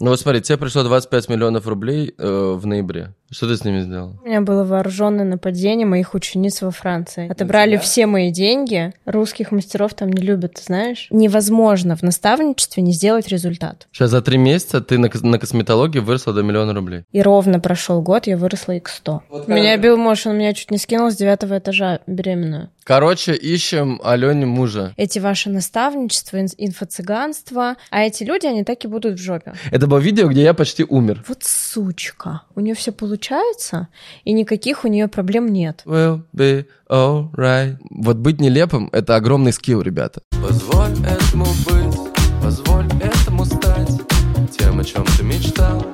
Ну вот смотри, тебе пришло 25 миллионов рублей э, в ноябре. Что ты с ними сделал? У меня было вооруженное нападение моих учениц во Франции. Отобрали все мои деньги. Русских мастеров там не любят, ты знаешь. Невозможно в наставничестве не сделать результат. Сейчас за три месяца ты на, на косметологии выросла до миллиона рублей. И ровно прошел год, я выросла x100. меня бил муж, он меня чуть не скинул с девятого этажа беременную. Короче, ищем Алене мужа. Эти ваши наставничества, ин- инфо-цыганство, а эти люди, они так и будут в жопе. Это было видео, где я почти умер. Вот сучка. У нее все получается, и никаких у нее проблем нет. Will be alright. Вот быть нелепым — это огромный скилл, ребята. Позволь этому быть, позволь этому стать тем, о чем ты мечтал,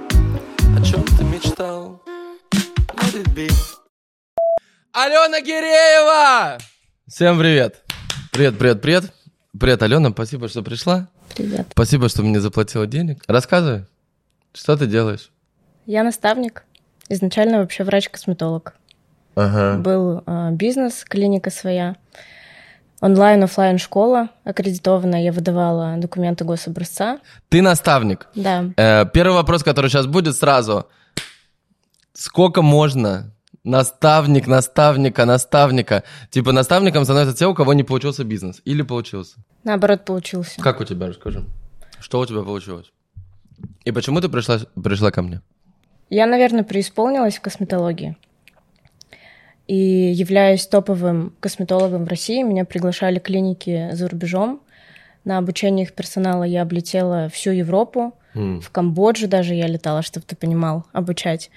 о чем ты мечтал. Let it be. Алена Гиреева! Всем привет! Привет, привет, привет. Привет, Алена, спасибо, что пришла. Привет. Спасибо, что мне заплатила денег. Рассказывай, что ты делаешь? Я наставник. Изначально вообще врач-косметолог. Ага. Был э, бизнес, клиника своя. Онлайн-оффлайн школа аккредитованная. Я выдавала документы гособразца. Ты наставник. Да. Э, первый вопрос, который сейчас будет сразу. Сколько можно наставник, наставника, наставника? Типа наставником становятся те, у кого не получился бизнес. Или получился. Наоборот, получился. Как у тебя, расскажи. Что у тебя получилось? И почему ты пришла, пришла ко мне? Я, наверное, преисполнилась в косметологии. И являюсь топовым косметологом в России. Меня приглашали клиники за рубежом. На обучение их персонала я облетела всю Европу. М. В Камбоджу даже я летала, чтобы ты понимал, обучать.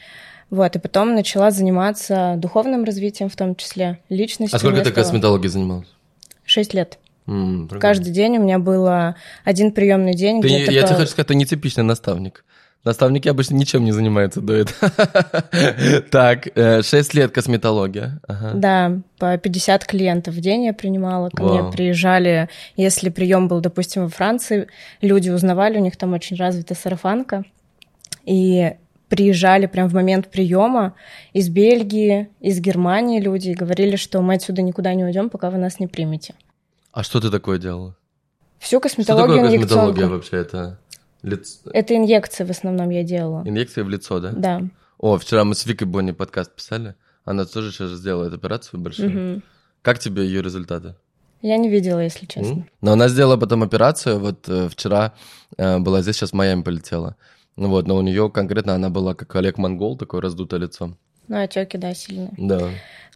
Вот, и потом начала заниматься духовным развитием в том числе, личностью. А сколько ты стало косметологией занималась? Шесть лет. Прикольно. Каждый день у меня было один приемный день. Ты я по- тебе хочу сказать, ты нетипичный наставник. Наставники обычно ничем не занимаются до этого. Так, э, 6 лет косметология. Да, по 50 клиентов в день я принимала. Ко мне приезжали, если прием был, допустим, во Франции, люди узнавали, у них там очень развита сарафанка. И приезжали прям в момент приема из Бельгии, из Германии люди и говорили, что мы отсюда никуда не уйдем, пока вы нас не примете. А что ты такое делала? Всю Что косметологию такое косметология вообще? Это лиц- Это инъекции в основном я делала. инъекция в лицо, да? Да. О, вчера мы с Викой Бонни подкаст писали. Она тоже сейчас сделает операцию большую. Мгм. Как тебе ее результаты? Я не видела, если честно. М? Но она сделала потом операцию. Вот э, вчера э, была здесь, сейчас в Майами полетела. Ну Вот, но у нее конкретно она была как Олег Монгол, такое раздутое лицо. Ну, отеки, да, сильные. Да.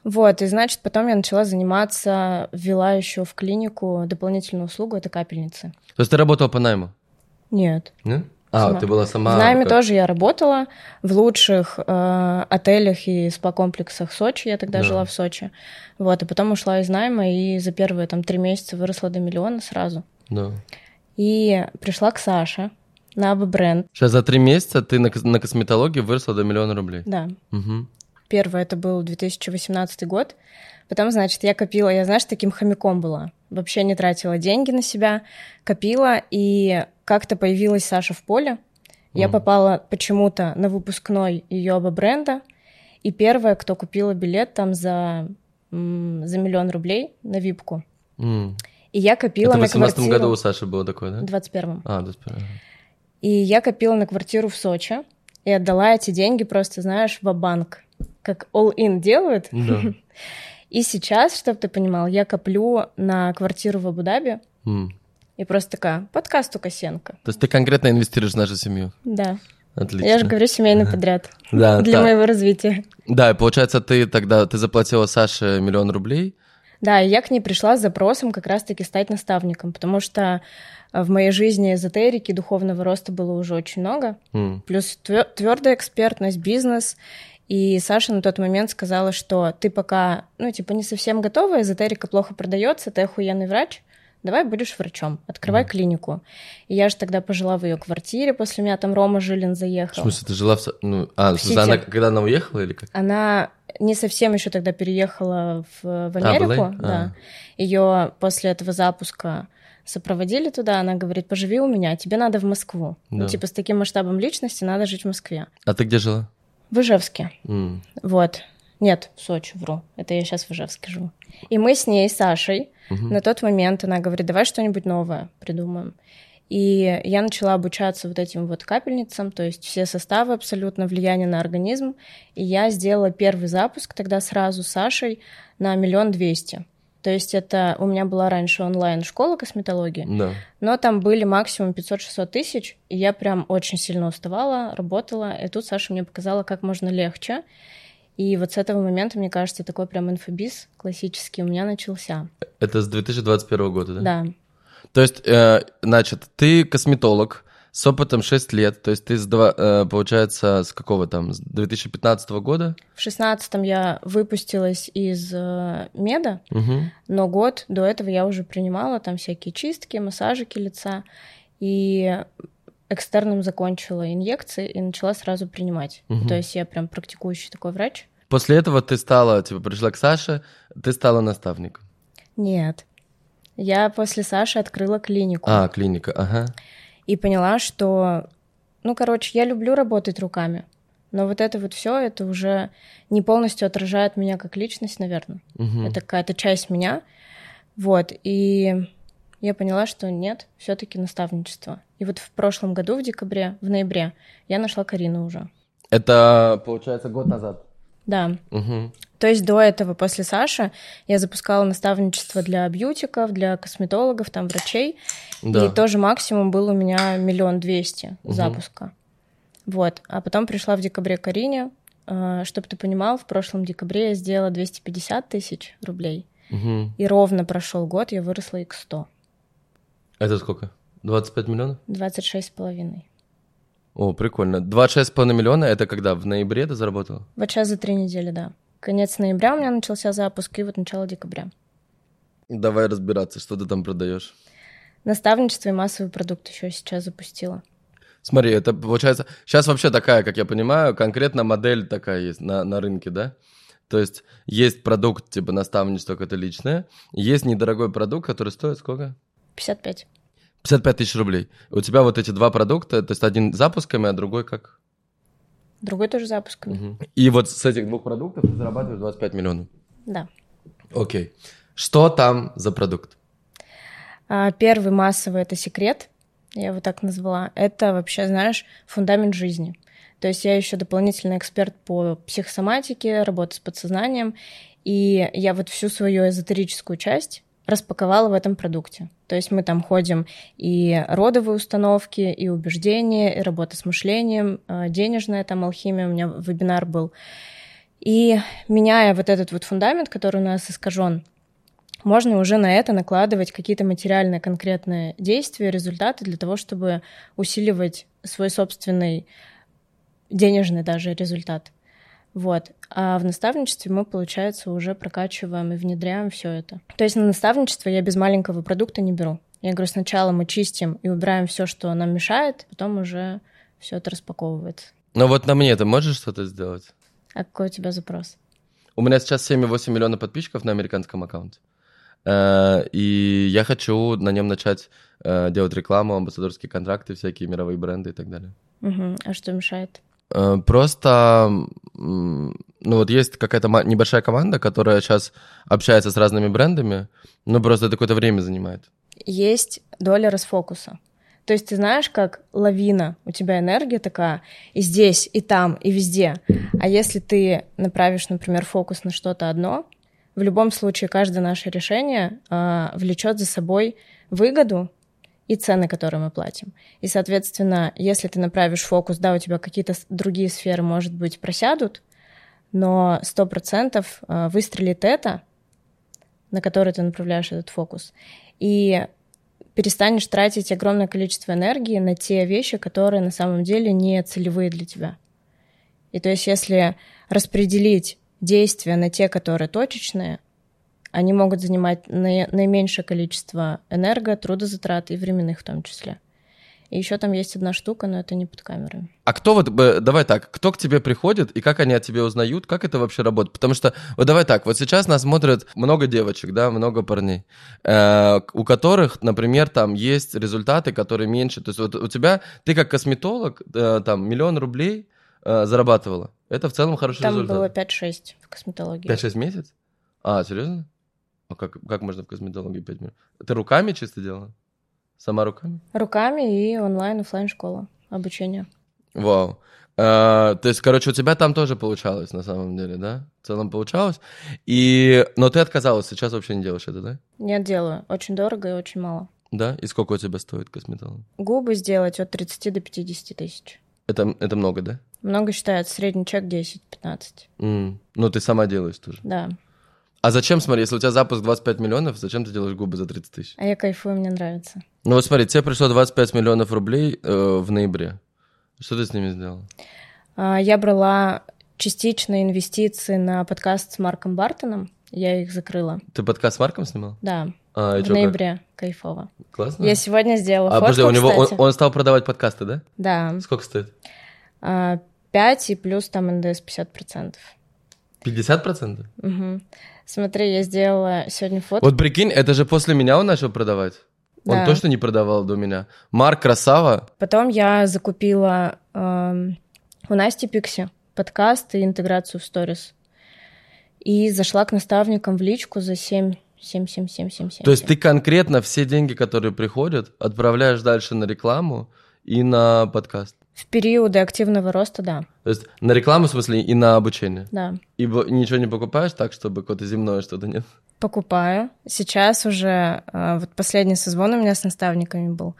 Вот, и значит, потом я начала заниматься, ввела еще в клинику дополнительную услугу, это капельницы. То есть ты работала по найму? Нет. Нет? А, Сама. ты была сама... в найме как- тоже я работала в лучших э, отелях и спа-комплексах Сочи. Я тогда Да. жила в Сочи. Вот, и потом ушла из найма и за первые там три месяца выросла до миллиона сразу. Да. И пришла к Саше на бренд. Сейчас за три месяца ты на, на косметологии выросла до миллиона рублей. Да. Мгм. Первое это был 2018 год. Потом, значит, я копила, я, знаешь, таким хомяком была. Вообще не тратила деньги на себя, копила, и как-то появилась Саша в поле. Я Мгм. попала почему-то на выпускной ее оба бренда, и первая, кто купила билет там за, за миллион рублей на випку. М. И я копила Это в на 18 квартиру... году у Саши было такое, да? В 21-м. А, да, спер- ага. И я копила на квартиру в Сочи и отдала эти деньги просто, знаешь, в банк как all-in делают. Да. И сейчас, чтобы ты понимал, я коплю на квартиру в Абу-Даби М. и просто такая, подкаст у Косенко. То есть ты конкретно инвестируешь в нашу семью? Да. Отлично. Я же говорю, семейный подряд. Да, Для моего развития. Да, и получается, ты тогда ты заплатила Саше миллион рублей. Да, и я к ней пришла с запросом как раз-таки стать наставником, потому что э, в моей жизни эзотерики, духовного роста было уже очень много. Плюс твердая экспертность, бизнес. И Саша на тот момент сказала, что ты пока, ну, типа, не совсем готова, эзотерика плохо продается, ты охуенный врач, давай будешь врачом, открывай клинику. И я же тогда пожила в ее квартире, после меня там Рома Жилин В заехал. смысле, ты жила в... Ну, а, В в смысле, она, Сити. когда она уехала или как? Она не совсем еще тогда переехала в, в в Америку, LA? да. А. Ее после этого запуска сопроводили туда, она говорит, поживи у меня, тебе надо в Москву. Ну, Да. типа, с таким масштабом личности надо жить в Москве. А ты где жила? В Ижевске. М. Вот. Нет, в Сочи, вру. Это я сейчас в Ижевске живу. И мы с ней, Сашей, Мгм. на тот момент она говорит, давай что-нибудь новое придумаем. И я начала обучаться вот этим вот капельницам, то есть все составы абсолютно, влияние на организм. И я сделала первый запуск тогда сразу с Сашей на миллион двести. То есть это у меня была раньше онлайн-школа косметологии, Да. но там были максимум 500-600 тысяч, и я прям очень сильно уставала, работала, и тут Саша мне показала, как можно легче. И вот с этого момента, мне кажется, такой прям инфобиз классический у меня начался. Это с 2021 года, да? Да, То есть, э, значит, ты косметолог с опытом 6 лет, то есть ты, с два- э, получается, с какого там, с 2015 года? в шестнадцатом я выпустилась из э, меда, Угу. но год до этого я уже принимала там всякие чистки, массажики лица, и экстерном закончила инъекции и начала сразу принимать. Мгм. То есть я прям практикующий такой врач. После этого ты стала, типа, пришла к Саше, ты стала наставником. Нет. Я после Саши открыла клинику А, клиника, ага. И поняла, что, ну, короче, я люблю работать руками, но вот это вот все, это уже не полностью отражает меня как личность, наверное. Мгм. Это какая-то часть меня. Вот. И я поняла, что нет, все-таки наставничество. И вот в прошлом году, в декабре, в ноябре, я нашла Карину уже. Это, получается, год назад. Да. Угу. То есть до этого, после Саши, я запускала наставничество для бьютиков, для косметологов, там, врачей. Да. И тоже максимум был у меня миллион двести Мгм. запуска. Вот. А потом пришла в декабре Карине. Чтобы ты понимал, в прошлом декабре я сделала 250 тысяч рублей. Мгм. И ровно прошел год, я выросла их 100. Это сколько? 25 миллионов? 26 с половиной. О, прикольно. 26,5 миллиона, это когда? В ноябре ты заработала? Вот сейчас за три недели, да. Конец ноября у меня начался запуск, и вот начало декабря. Давай разбираться, что ты там продаешь. Наставничество и массовый продукт еще сейчас запустила. Смотри, это получается... Сейчас вообще такая, как я понимаю, конкретно модель такая есть на, на рынке, да? То есть есть продукт типа наставничество, это личное, есть недорогой продукт, который стоит сколько? 55. 55 тысяч рублей. У тебя вот эти два продукта, то есть один запусками, а другой как? Другой тоже запусками. Мгм. И вот с этих двух продуктов ты зарабатываешь 25 миллионов. Да. Окей. Что там за продукт? А, Первый массовый это секрет, я его так назвала. Это вообще, знаешь, фундамент жизни. То есть я еще дополнительный эксперт по психосоматике, работе с подсознанием, и я вот всю свою эзотерическую часть распаковала в этом продукте. То есть мы там ходим и родовые установки, и убеждения, и работа с мышлением, э, денежная там алхимия, у меня вебинар был. И меняя вот этот вот фундамент, который у нас искажен, можно уже на это накладывать какие-то материальные конкретные действия, результаты для того, чтобы усиливать свой собственный денежный даже результат. Вот. А в наставничестве мы, получается, уже прокачиваем и внедряем все это. То есть на наставничество я без маленького продукта не беру. Я говорю, сначала мы чистим и убираем все, что нам мешает, потом уже все это распаковывается. Ну вот на мне ты можешь что-то сделать? А какой у тебя запрос? У меня сейчас 7,8 миллиона подписчиков на американском аккаунте. Э, И я хочу на нем начать э, делать рекламу, амбассадорские контракты, всякие мировые бренды и так далее. Мгм. А что мешает? Э, Просто, ну вот есть какая-то небольшая команда, которая сейчас общается с разными брендами, ну просто это какое-то время занимает. есть доля расфокуса. То есть ты знаешь, как лавина, у тебя энергия такая и здесь, и там, и везде. А если ты направишь, например, фокус на что-то одно, в любом случае каждое наше решение а, влечет за собой выгоду и цены, которые мы платим. И, соответственно, если ты направишь фокус, да, у тебя какие-то другие сферы, может быть, просядут, но 100% а, выстрелит это, на который ты направляешь этот фокус. И перестанешь тратить огромное количество энергии на те вещи, которые на самом деле не целевые для тебя. И то есть если распределить действия на те, которые точечные, они могут занимать наи- наименьшее количество энерго, трудозатрат и временных в том числе. И еще там есть одна штука, но это не под камерой. А кто вот, давай так, кто к тебе приходит и как они от тебя узнают, как это вообще работает? Потому что, вот давай так, вот сейчас нас смотрят много девочек, да, много парней, э, у которых, например, там есть результаты, которые меньше. То есть вот у тебя, ты как косметолог, э, там, миллион рублей э, зарабатывала. Это в целом хороший Там результат. было 5-6 в косметологии. 5-6 месяцев? А, серьезно? А как, как можно в косметологии 5 минут? Ты руками чисто делала? Сама руками? Руками и онлайн, офлайн школа обучения. Вау. А, то есть, короче, у тебя там тоже получалось на самом деле, да? В целом получалось. И... Но ты отказалась, сейчас вообще не делаешь это, да? Нет, делаю. Очень дорого и очень мало. Да? И сколько у тебя стоит косметолог? Губы сделать от 30 до 50 тысяч. Это, это много, да? Много считается. Средний чек 10-15. Mm. Ну, ты сама делаешь тоже? Да. А зачем, смотри, если у тебя запуск 25 миллионов, зачем ты делаешь губы за 30 тысяч? А я кайфую, мне нравится. Ну вот смотри, тебе пришло 25 миллионов рублей э, в ноябре. Что ты с ними сделала? А, я брала частичные инвестиции на подкаст с Марком Бартоном. Я их закрыла. Ты подкаст с Марком снимал? Да. А, в чё, как? ноябре. Кайфово. Классно. Я сегодня сделала а, фотку, подожди, у него он, он стал продавать подкасты, да? Да. Сколько стоит? А, 5 и плюс там НДС 50%. 50%? Угу. Смотри, я сделала сегодня фотку. Вот прикинь, это же после меня он начал продавать. Он Да. точно не продавал до меня. Марк красава. Потом я закупила эм, у Насти Пикси подкаст и интеграцию в сторис. И зашла к наставникам в личку за 7, 7, 7, 7, 7, 7. То есть ты конкретно все деньги, которые приходят, отправляешь дальше на рекламу и на подкаст. В периоды активного роста, да. То есть на рекламу, в смысле, и на обучение. Да. И ничего не покупаешь так, чтобы какое-то земное что-то нет? Покупаю. Сейчас уже, э, вот последний созвон у меня с наставниками был.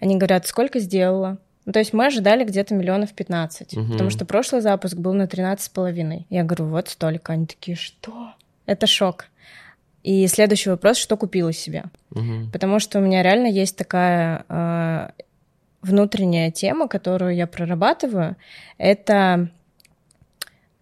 Они говорят, сколько сделала? Ну, то есть мы ожидали где-то миллионов 15, Мгм. потому что прошлый запуск был на 13,5. Я говорю, вот столько. Они такие, что? Это шок. И следующий вопрос, что купила себе? Мгм. Потому что у меня реально есть такая э, внутренняя тема, которую я прорабатываю. Это,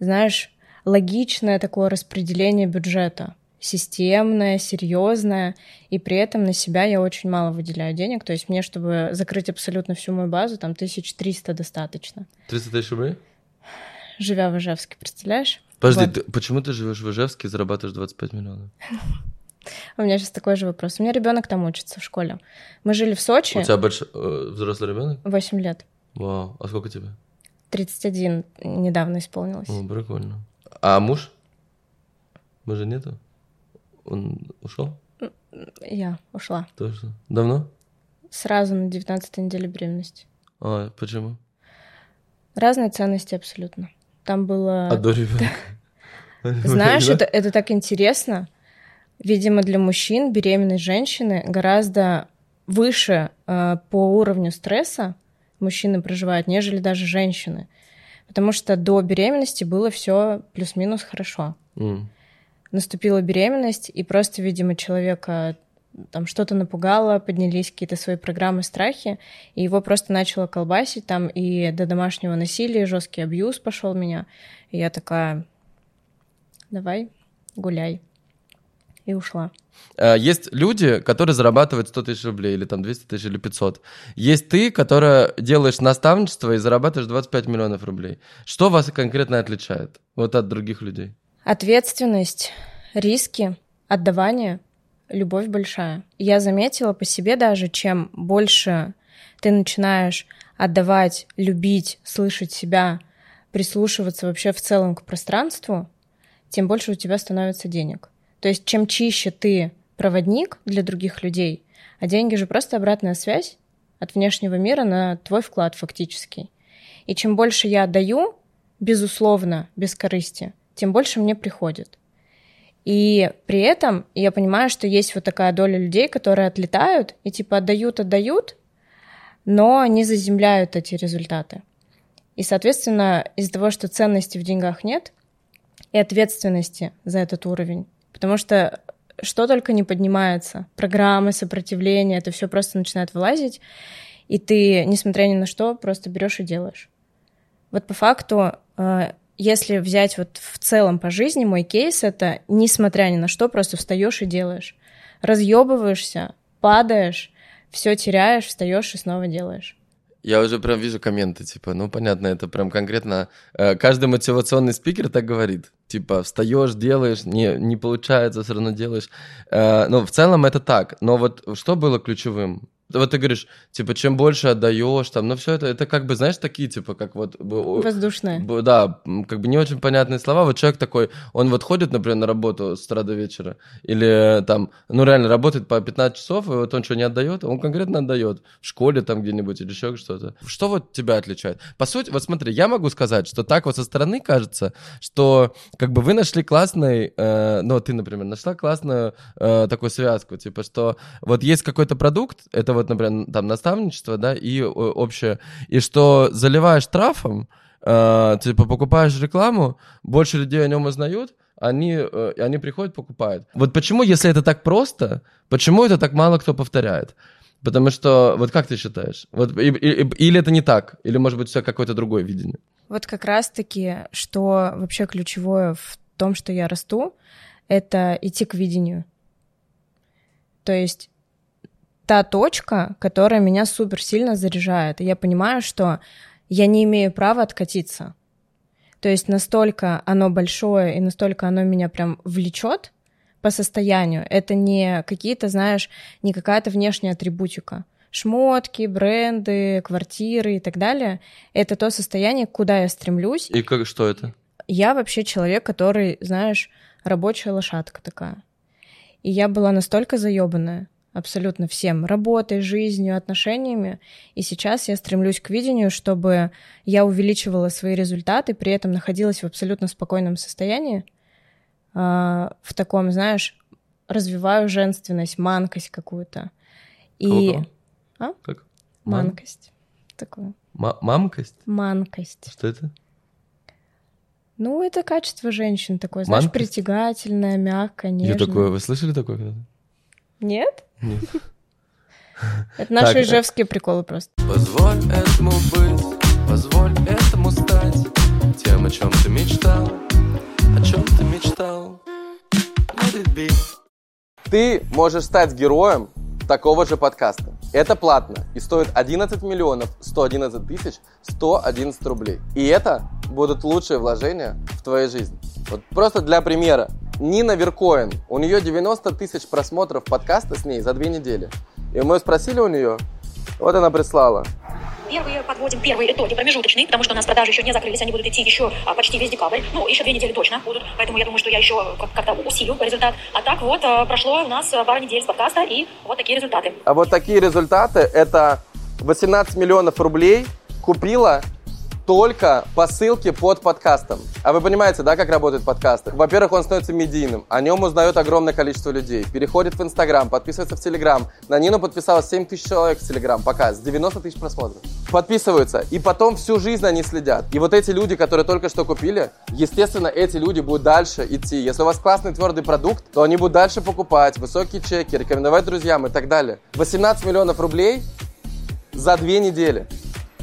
знаешь, логичное такое распределение бюджета. Системное, серьезное, и при этом на себя я очень мало выделяю денег. То есть мне, чтобы закрыть абсолютно всю мою базу, там 1300 достаточно. 300 тысяч рублей? Живя в Ижевске, представляешь? Подожди, Вот. ты- почему ты живешь в Ижевске и зарабатываешь 25 миллионов? У меня сейчас такой же вопрос. У меня ребенок там учится в школе. Мы жили в Сочи У тебя большой э, взрослый ребенок? 8 лет. Вау. А сколько тебе? 31 недавно исполнилось. О, прикольно. А муж? Мужа нету? Он ушел? Я ушла. Тоже? Давно? Сразу на 19 неделе беременности. А, почему? Разные ценности абсолютно. Там было... А до ребенка? Знаешь, это, это так интересно. Видимо, для мужчин беременность женщины гораздо выше э, по уровню стресса мужчины проживают, нежели даже женщины. Потому что до беременности было все плюс-минус хорошо. М. Наступила беременность, и просто, видимо, человека там что-то напугало, поднялись какие-то свои программы, страхи, и его просто начало колбасить там и до домашнего насилия, жесткий абьюз пошел меня. И я такая, давай, гуляй. И ушла. А, Есть люди, которые зарабатывают 100 тысяч рублей, или там 200 тысяч, или 500. Есть ты, которая делаешь наставничество и зарабатываешь 25 миллионов рублей. Что вас конкретно отличает вот от других людей? Ответственность, риски, отдавание, любовь большая. Я заметила по себе даже, чем больше ты начинаешь отдавать, любить, слышать себя, прислушиваться вообще в целом к пространству, тем больше у тебя становится денег. То есть чем чище ты проводник для других людей, а деньги же просто обратная связь от внешнего мира на твой вклад фактически. И чем больше я отдаю, безусловно, без корысти, тем больше мне приходит. И при этом я понимаю, что есть вот такая доля людей, которые отлетают и типа отдают, отдают, но не заземляют эти результаты. И, соответственно, из-за того, что ценности в деньгах нет, и ответственности за этот уровень, потому что что только не поднимается, программы, сопротивления, это все просто начинает вылазить, и ты, несмотря ни на что, просто берешь и делаешь. Вот по факту, э, если взять вот в целом по жизни, мой кейс это, несмотря ни на что, просто встаешь и делаешь. Разъебываешься, падаешь, все теряешь, встаешь и снова делаешь. Я уже прям вижу комменты, типа, ну, понятно, это прям конкретно... э, каждый мотивационный спикер так говорит. Типа, встаешь, делаешь, не, не получается, все равно делаешь. Э, ну, в целом это так. Но вот что было ключевым? Вот ты говоришь, типа, чем больше отдаешь, там, ну все это, это как бы, знаешь, такие, типа, как вот... Воздушные. Да, как бы не очень понятные слова. Вот человек такой, он вот ходит, например, на работу с утра до вечера, или там, ну реально работает по 15 часов, и вот он что, не отдает? Он конкретно отдает. В школе там где-нибудь или еще что-то. Что вот тебя отличает? По сути, вот смотри, я могу сказать, что так вот со стороны кажется, что как бы вы нашли классный, э, ну, ты, например, нашла классную э, такую связку, типа, что вот есть какой-то продукт, это вот, например, там наставничество, да, и общее, и что заливаешь трафом, э, типа покупаешь рекламу, больше людей о нем узнают, они, э, они приходят, покупают. Вот почему, если это так просто, почему это так мало кто повторяет? Потому что, вот как ты считаешь? Вот, и, и, или это не так? Или, может быть, все какое-то другое видение? Вот как раз-таки, что вообще ключевое в том, что я расту, это идти к видению. То есть та точка, которая меня супер сильно заряжает. И я понимаю, что я не имею права откатиться. То есть настолько оно большое и настолько оно меня прям влечет по состоянию. Это не какие-то, знаешь, не какая-то внешняя атрибутика. Шмотки, бренды, квартиры и так далее. Это то состояние, куда я стремлюсь. И как, что это? Я вообще человек, который, знаешь, рабочая лошадка такая. И я была настолько заебанная, абсолютно всем, работой, жизнью, отношениями. И сейчас я стремлюсь к видению, чтобы я увеличивала свои результаты, при этом находилась в абсолютно спокойном состоянии, а, в таком, знаешь, развиваю женственность, манкость какую-то. И... А? Как? Манкость. Такую. М- мамкость? Манкость. Что это? Ну, это качество женщин такое, знаешь, Манкость? притягательное, мягкое, нежное. Я такое, вы слышали такое когда-то? Нет? Это наши ижевские приколы просто. Позволь этому быть, позволь этому стать тем, о чем ты мечтал, о чем ты мечтал. Ты можешь стать героем такого же подкаста. Это платно и стоит 11 миллионов 111 тысяч 111 рублей. И это будут лучшие вложения в твою жизнь. Вот просто для примера. Нина Веркоин. У нее 90 тысяч просмотров подкаста с ней за две недели. И мы спросили у нее, вот она прислала. Первые подводим первые итоги промежуточные, потому что у нас продажи еще не закрылись, они будут идти еще а, почти весь декабрь. Ну, еще две недели точно будут, поэтому я думаю, что я еще как-то усилю результат. А так вот, а, прошло у нас пара недель с подкаста, и вот такие результаты. А вот такие результаты, это 18 миллионов рублей купила только по ссылке под подкастом. А вы понимаете, да, как работают подкасты? Во-первых, он становится медийным, о нем узнает огромное количество людей, переходит в Инстаграм, подписывается в Телеграм. На Нину подписалось 7 тысяч человек в Телеграм, пока, с 90 тысяч просмотров. Подписываются, и потом всю жизнь они следят. И вот эти люди, которые только что купили, естественно, эти люди будут дальше идти. Если у вас классный твердый продукт, то они будут дальше покупать, высокие чеки, рекомендовать друзьям и так далее. 18 миллионов рублей за две недели.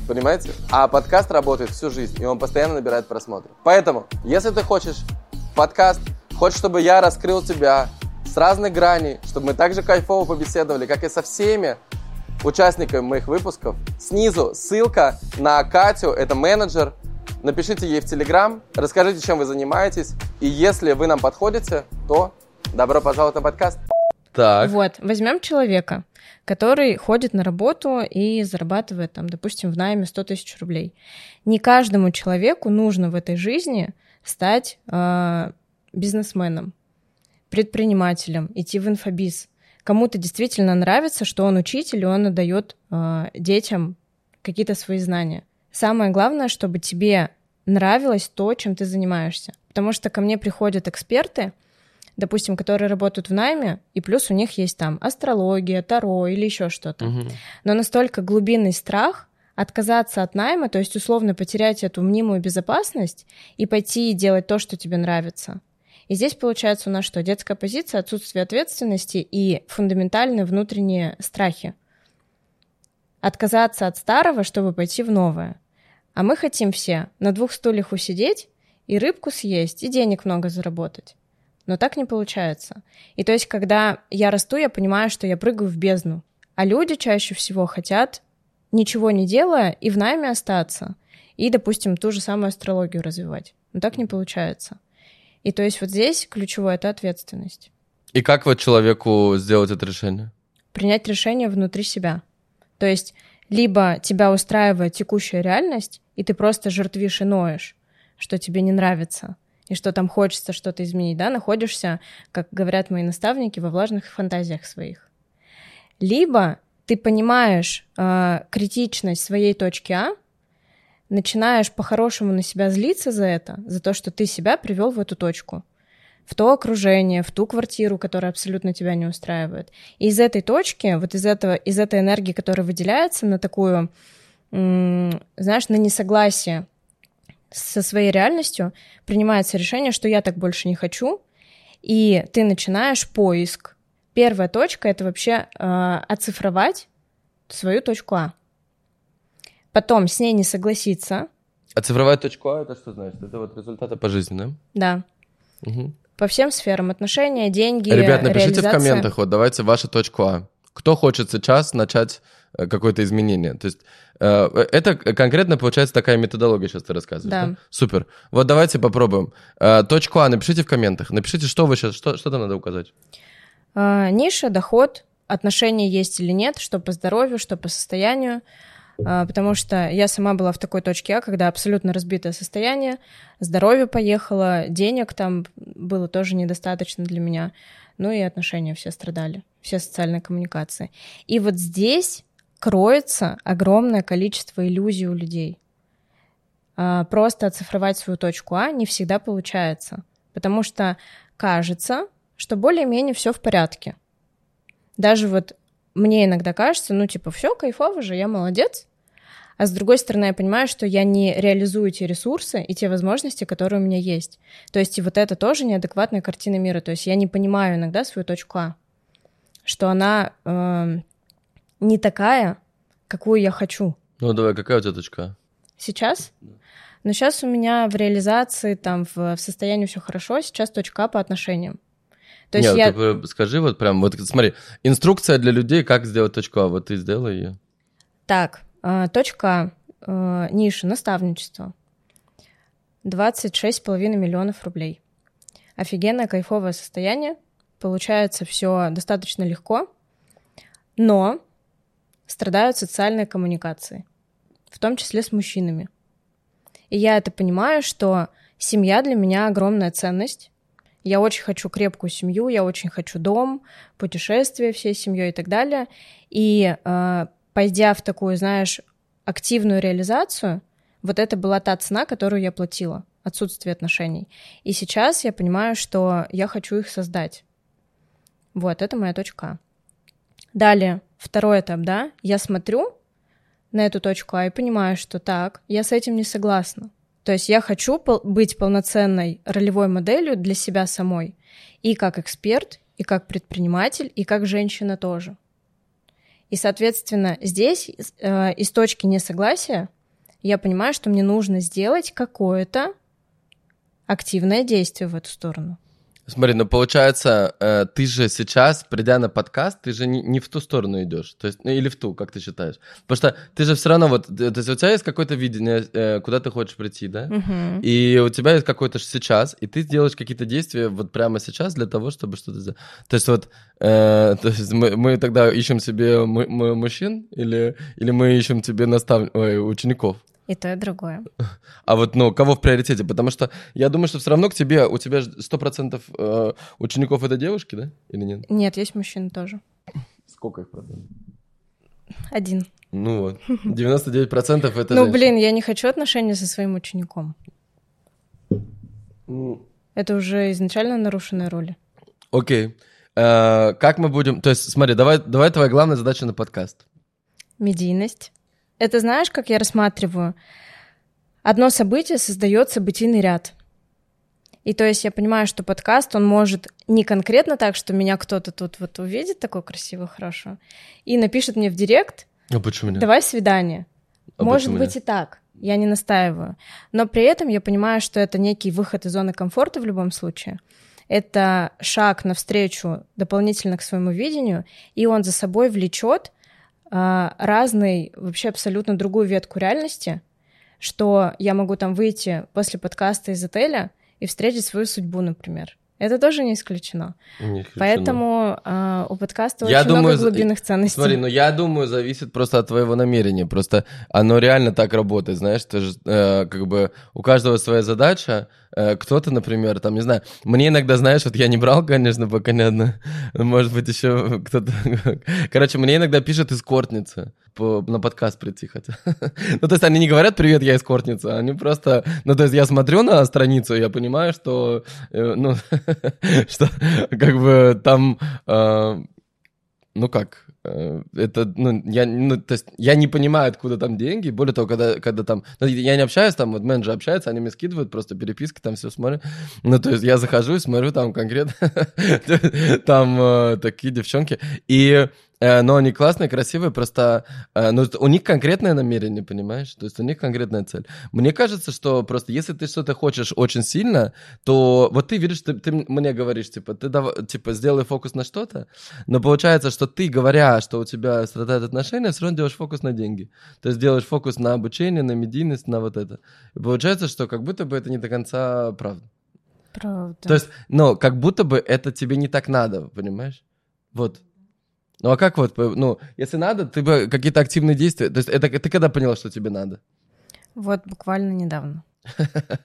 Понимаете? А подкаст работает всю жизнь, и он постоянно набирает просмотры. Поэтому, если ты хочешь подкаст, хочешь, чтобы я раскрыл тебя с разных граней, чтобы мы также кайфово побеседовали, как и со всеми участниками моих выпусков, снизу ссылка на Катю, это менеджер, напишите ей в Телеграм, расскажите, чем вы занимаетесь, и если вы нам подходите, то добро пожаловать на подкаст. Так. Вот, возьмем человека, который ходит на работу и зарабатывает, там, допустим, в найме 100 тысяч рублей. Не каждому человеку нужно в этой жизни стать э, бизнесменом, предпринимателем, идти в инфобиз. Кому-то действительно нравится, что он учитель, и он отдает э, детям какие-то свои знания. Самое главное, чтобы тебе нравилось то, чем ты занимаешься. Потому что ко мне приходят эксперты, допустим, которые работают в найме, и плюс у них есть там астрология, таро или еще что-то. Угу. Но настолько глубинный страх отказаться от найма, то есть условно потерять эту мнимую безопасность и пойти и делать то, что тебе нравится. И здесь получается у нас что? Детская позиция, отсутствие ответственности и фундаментальные внутренние страхи. Отказаться от старого, чтобы пойти в новое. А мы хотим все на двух стульях усидеть и рыбку съесть, и денег много заработать но так не получается. И то есть, когда я расту, я понимаю, что я прыгаю в бездну. А люди чаще всего хотят, ничего не делая, и в найме остаться, и, допустим, ту же самую астрологию развивать. Но так не получается. И то есть вот здесь ключевое — это ответственность. И как вот человеку сделать это решение? Принять решение внутри себя. То есть либо тебя устраивает текущая реальность, и ты просто жертвишь и ноешь, что тебе не нравится, и что там хочется что-то изменить, да, находишься, как говорят мои наставники, во влажных фантазиях своих. Либо ты понимаешь э, критичность своей точки А, начинаешь по-хорошему на себя злиться за это, за то, что ты себя привел в эту точку, в то окружение, в ту квартиру, которая абсолютно тебя не устраивает. И из этой точки, вот из этого, из этой энергии, которая выделяется на такую, знаешь, на несогласие со своей реальностью, принимается решение, что я так больше не хочу, и ты начинаешь поиск. Первая точка — это вообще э, оцифровать свою точку А потом с ней не согласиться. А цифровая точка А это что значит? Это вот результаты по жизни, да? Да. Угу. По всем сферам отношения, деньги, Ребят, напишите реализация. в комментах, вот давайте вашу точку А. Кто хочет сейчас начать какое-то изменение? То есть э, это конкретно получается такая методология, сейчас ты рассказываешь. Да. да? Супер. Вот давайте попробуем. Э, точку А напишите в комментах. Напишите, что вы сейчас, что, что там надо указать. А, ниша, доход, отношения есть или нет, что по здоровью, что по состоянию. А, потому что я сама была в такой точке А, когда абсолютно разбитое состояние, здоровье поехало, денег там было тоже недостаточно для меня, ну и отношения все страдали, все социальные коммуникации. И вот здесь кроется огромное количество иллюзий у людей. А, просто оцифровать свою точку А не всегда получается, потому что кажется, что более-менее все в порядке. Даже вот мне иногда кажется, ну, типа, все, кайфово же, я молодец, а с другой стороны, я понимаю, что я не реализую те ресурсы и те возможности, которые у меня есть. То есть и вот это тоже неадекватная картина мира. То есть я не понимаю иногда свою точку А, что она э, не такая, какую я хочу. Ну давай, какая у тебя точка? Сейчас? Но сейчас у меня в реализации, там, в, в состоянии все хорошо, сейчас точка А по отношениям. То есть Нет, я... скажи вот прям, вот смотри, инструкция для людей, как сделать точку А, вот ты сделала ее. Так, а, точка а, ниша наставничество. 26,5 миллионов рублей. Офигенное кайфовое состояние. Получается все достаточно легко, но страдают социальные коммуникации, в том числе с мужчинами. И я это понимаю, что семья для меня огромная ценность. Я очень хочу крепкую семью, я очень хочу дом, путешествия всей семьей и так далее. И э, пойдя в такую, знаешь, активную реализацию, вот это была та цена, которую я платила, отсутствие отношений. И сейчас я понимаю, что я хочу их создать. Вот, это моя точка А. Далее, второй этап, да, я смотрю на эту точку А и понимаю, что так, я с этим не согласна. То есть я хочу пол- быть полноценной ролевой моделью для себя самой. И как эксперт, и как предприниматель, и как женщина тоже. И, соответственно, здесь э, из точки несогласия я понимаю, что мне нужно сделать какое-то активное действие в эту сторону. Смотри, ну получается, э, ты же сейчас, придя на подкаст, ты же не, не в ту сторону идешь, то есть, ну, или в ту, как ты считаешь? Потому что ты же все равно вот, то есть у тебя есть какое-то видение, э, куда ты хочешь прийти, да? Угу. И у тебя есть какой-то сейчас, и ты делаешь какие-то действия вот прямо сейчас для того, чтобы что-то сделать. То есть вот, э, то есть мы, мы тогда ищем себе мужчин или или мы ищем тебе настав... Ой, учеников? И то, и другое. А вот, ну, кого в приоритете? Потому что я думаю, что все равно к тебе, у тебя сто процентов э, учеников это девушки, да? Или нет? Нет, есть мужчины тоже. Сколько их процентов? Один. Ну вот, 99% это Ну, блин, я не хочу отношения со своим учеником. Ну. Это уже изначально нарушенные роли. Окей. Э, как мы будем... То есть, смотри, давай, давай твоя главная задача на подкаст. Медийность. Это знаешь, как я рассматриваю? Одно событие создает событийный ряд. И то есть я понимаю, что подкаст, он может не конкретно так, что меня кто-то тут вот увидит такой красиво, хорошо, и напишет мне в директ, а почему нет? давай свидание. А может быть нет? и так, я не настаиваю. Но при этом я понимаю, что это некий выход из зоны комфорта в любом случае. Это шаг навстречу дополнительно к своему видению, и он за собой влечет разный, вообще абсолютно другую ветку реальности, что я могу там выйти после подкаста из отеля и встретить свою судьбу, например. Это тоже не исключено. Не исключено. Поэтому э, у подкаста Я очень думаю, много глубинных ценностей. Смотри, ну я думаю, зависит просто от твоего намерения. Просто оно реально так работает, знаешь, ты же, э, как бы у каждого своя задача. Э, кто-то, например, там, не знаю, мне иногда, знаешь, вот я не брал, конечно, пока ни одна, может быть, еще кто-то... Короче, мне иногда пишет эскортница по, на подкаст прийти хотя. Ну, то есть они не говорят «Привет, я эскортница», они просто... Ну, то есть я смотрю на страницу, я понимаю, что, э, ну, что как бы там... э, ну как, э, это, ну, я, ну, то есть, я не понимаю, откуда там деньги, более того, когда, когда там, ну, я не общаюсь, там, вот менеджер общается, они мне скидывают просто переписки, там все смотрю, ну, то есть, я захожу и смотрю, там, конкретно, там э, такие девчонки, и, но они классные, красивые, просто, э, ну, у них конкретное намерение, понимаешь, то есть, у них конкретная цель. Мне кажется, что просто, если ты что-то хочешь очень сильно, то вот ты видишь, ты, ты мне говоришь, типа, ты дав- типа, сделай фокус на что-то, но получается, что ты, говоря, что у тебя страдают отношения, все равно делаешь фокус на деньги. То есть делаешь фокус на обучение, на медийность, на вот это. И получается, что как будто бы это не до конца правда. Правда. То есть, ну, как будто бы это тебе не так надо, понимаешь? Вот. Ну, а как вот, ну, если надо, ты бы какие-то активные действия... То есть это ты когда поняла, что тебе надо? Вот буквально недавно.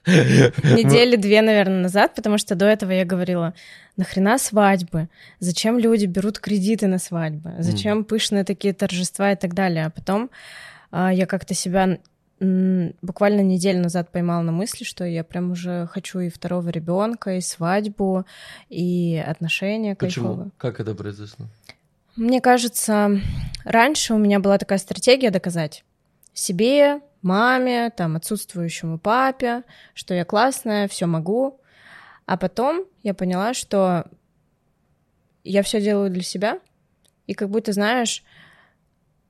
Недели две, наверное, назад, потому что до этого я говорила, нахрена свадьбы? Зачем люди берут кредиты на свадьбы? Зачем пышные такие торжества и так далее? А потом а, я как-то себя м, буквально неделю назад поймала на мысли, что я прям уже хочу и второго ребенка, и свадьбу, и отношения кайфовые. Почему? Как это произошло? Мне кажется, раньше у меня была такая стратегия доказать себе, маме, там, отсутствующему папе, что я классная, все могу. А потом я поняла, что я все делаю для себя, и как будто, знаешь,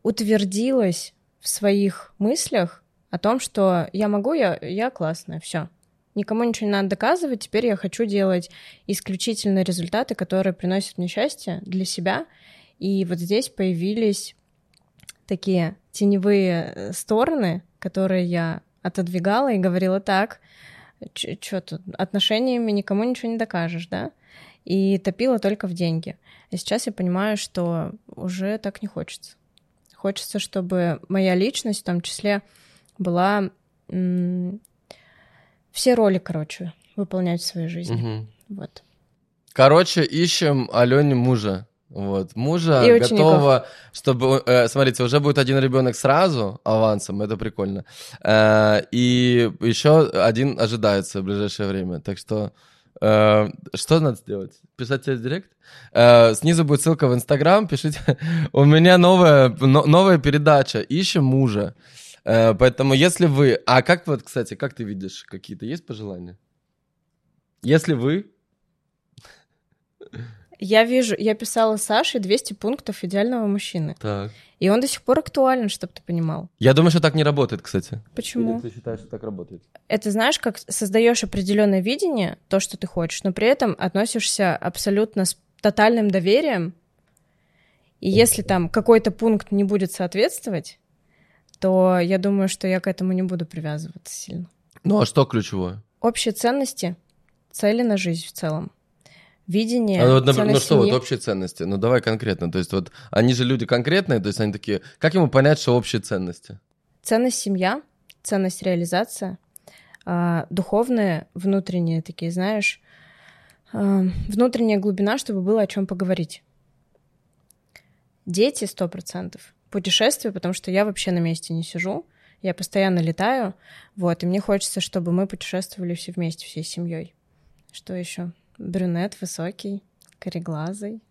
утвердилась в своих мыслях о том, что я могу, я, я классная, все. Никому ничего не надо доказывать, теперь я хочу делать исключительно результаты, которые приносят мне счастье для себя. И вот здесь появились такие теневые э, стороны, которые я отодвигала и говорила так, что тут, отношениями никому ничего не докажешь, да? И топила только в деньги. И сейчас я понимаю, что уже так не хочется. Хочется, чтобы моя личность в том числе была все роли, короче, выполнять в своей жизни. Мгм. Вот. Короче, ищем Алене мужа. Вот, мужа И учеников. готова, чтобы, э, смотрите, уже будет один ребенок сразу авансом, это прикольно. Э, и еще один ожидается в ближайшее время. Так что, э, что надо сделать? Писать тебе в директ? Э, снизу будет ссылка в Инстаграм, пишите. У меня новая, но- новая передача «Ищем мужа». Э, поэтому если вы... А как вот, кстати, как ты видишь, какие-то есть пожелания? Если вы Я вижу, я писала Саше 200 пунктов идеального мужчины. Так. И он до сих пор актуален, чтобы ты понимал. Я думаю, что так не работает, кстати. Почему? Или ты считаешь, что так работает? Это знаешь, как создаешь определенное видение, то, что ты хочешь, но при этом относишься абсолютно с тотальным доверием. И если там какой-то пункт не будет соответствовать, то я думаю, что я к этому не буду привязываться сильно. Ну а что ключевое? Общие ценности, цели на жизнь в целом, видение, А вот, например, ну что, вот общие ценности? Ну давай конкретно. То есть вот они же люди конкретные, то есть они такие... Как ему понять, что общие ценности? Ценность семья, ценность реализация, а, духовные, внутренние такие, знаешь, а, внутренняя глубина, чтобы было о чем поговорить. Дети сто процентов. Путешествия, потому что я вообще на месте не сижу, я постоянно летаю, вот, и мне хочется, чтобы мы путешествовали все вместе, всей семьей. Что еще? Брюнет высокий, кореглазый.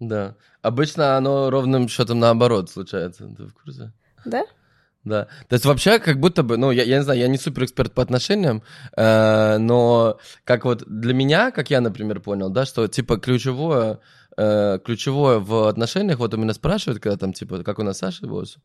Да. Обычно оно ровным счетом наоборот случается. Ты в курсе? Да? Да. То есть вообще как будто бы, ну, я, я не знаю, я не супер эксперт по отношениям, э, но как вот для меня, как я, например, понял, да, что типа ключевое, э, ключевое в отношениях, вот у меня спрашивают, когда там, типа, как у нас Саша волосы.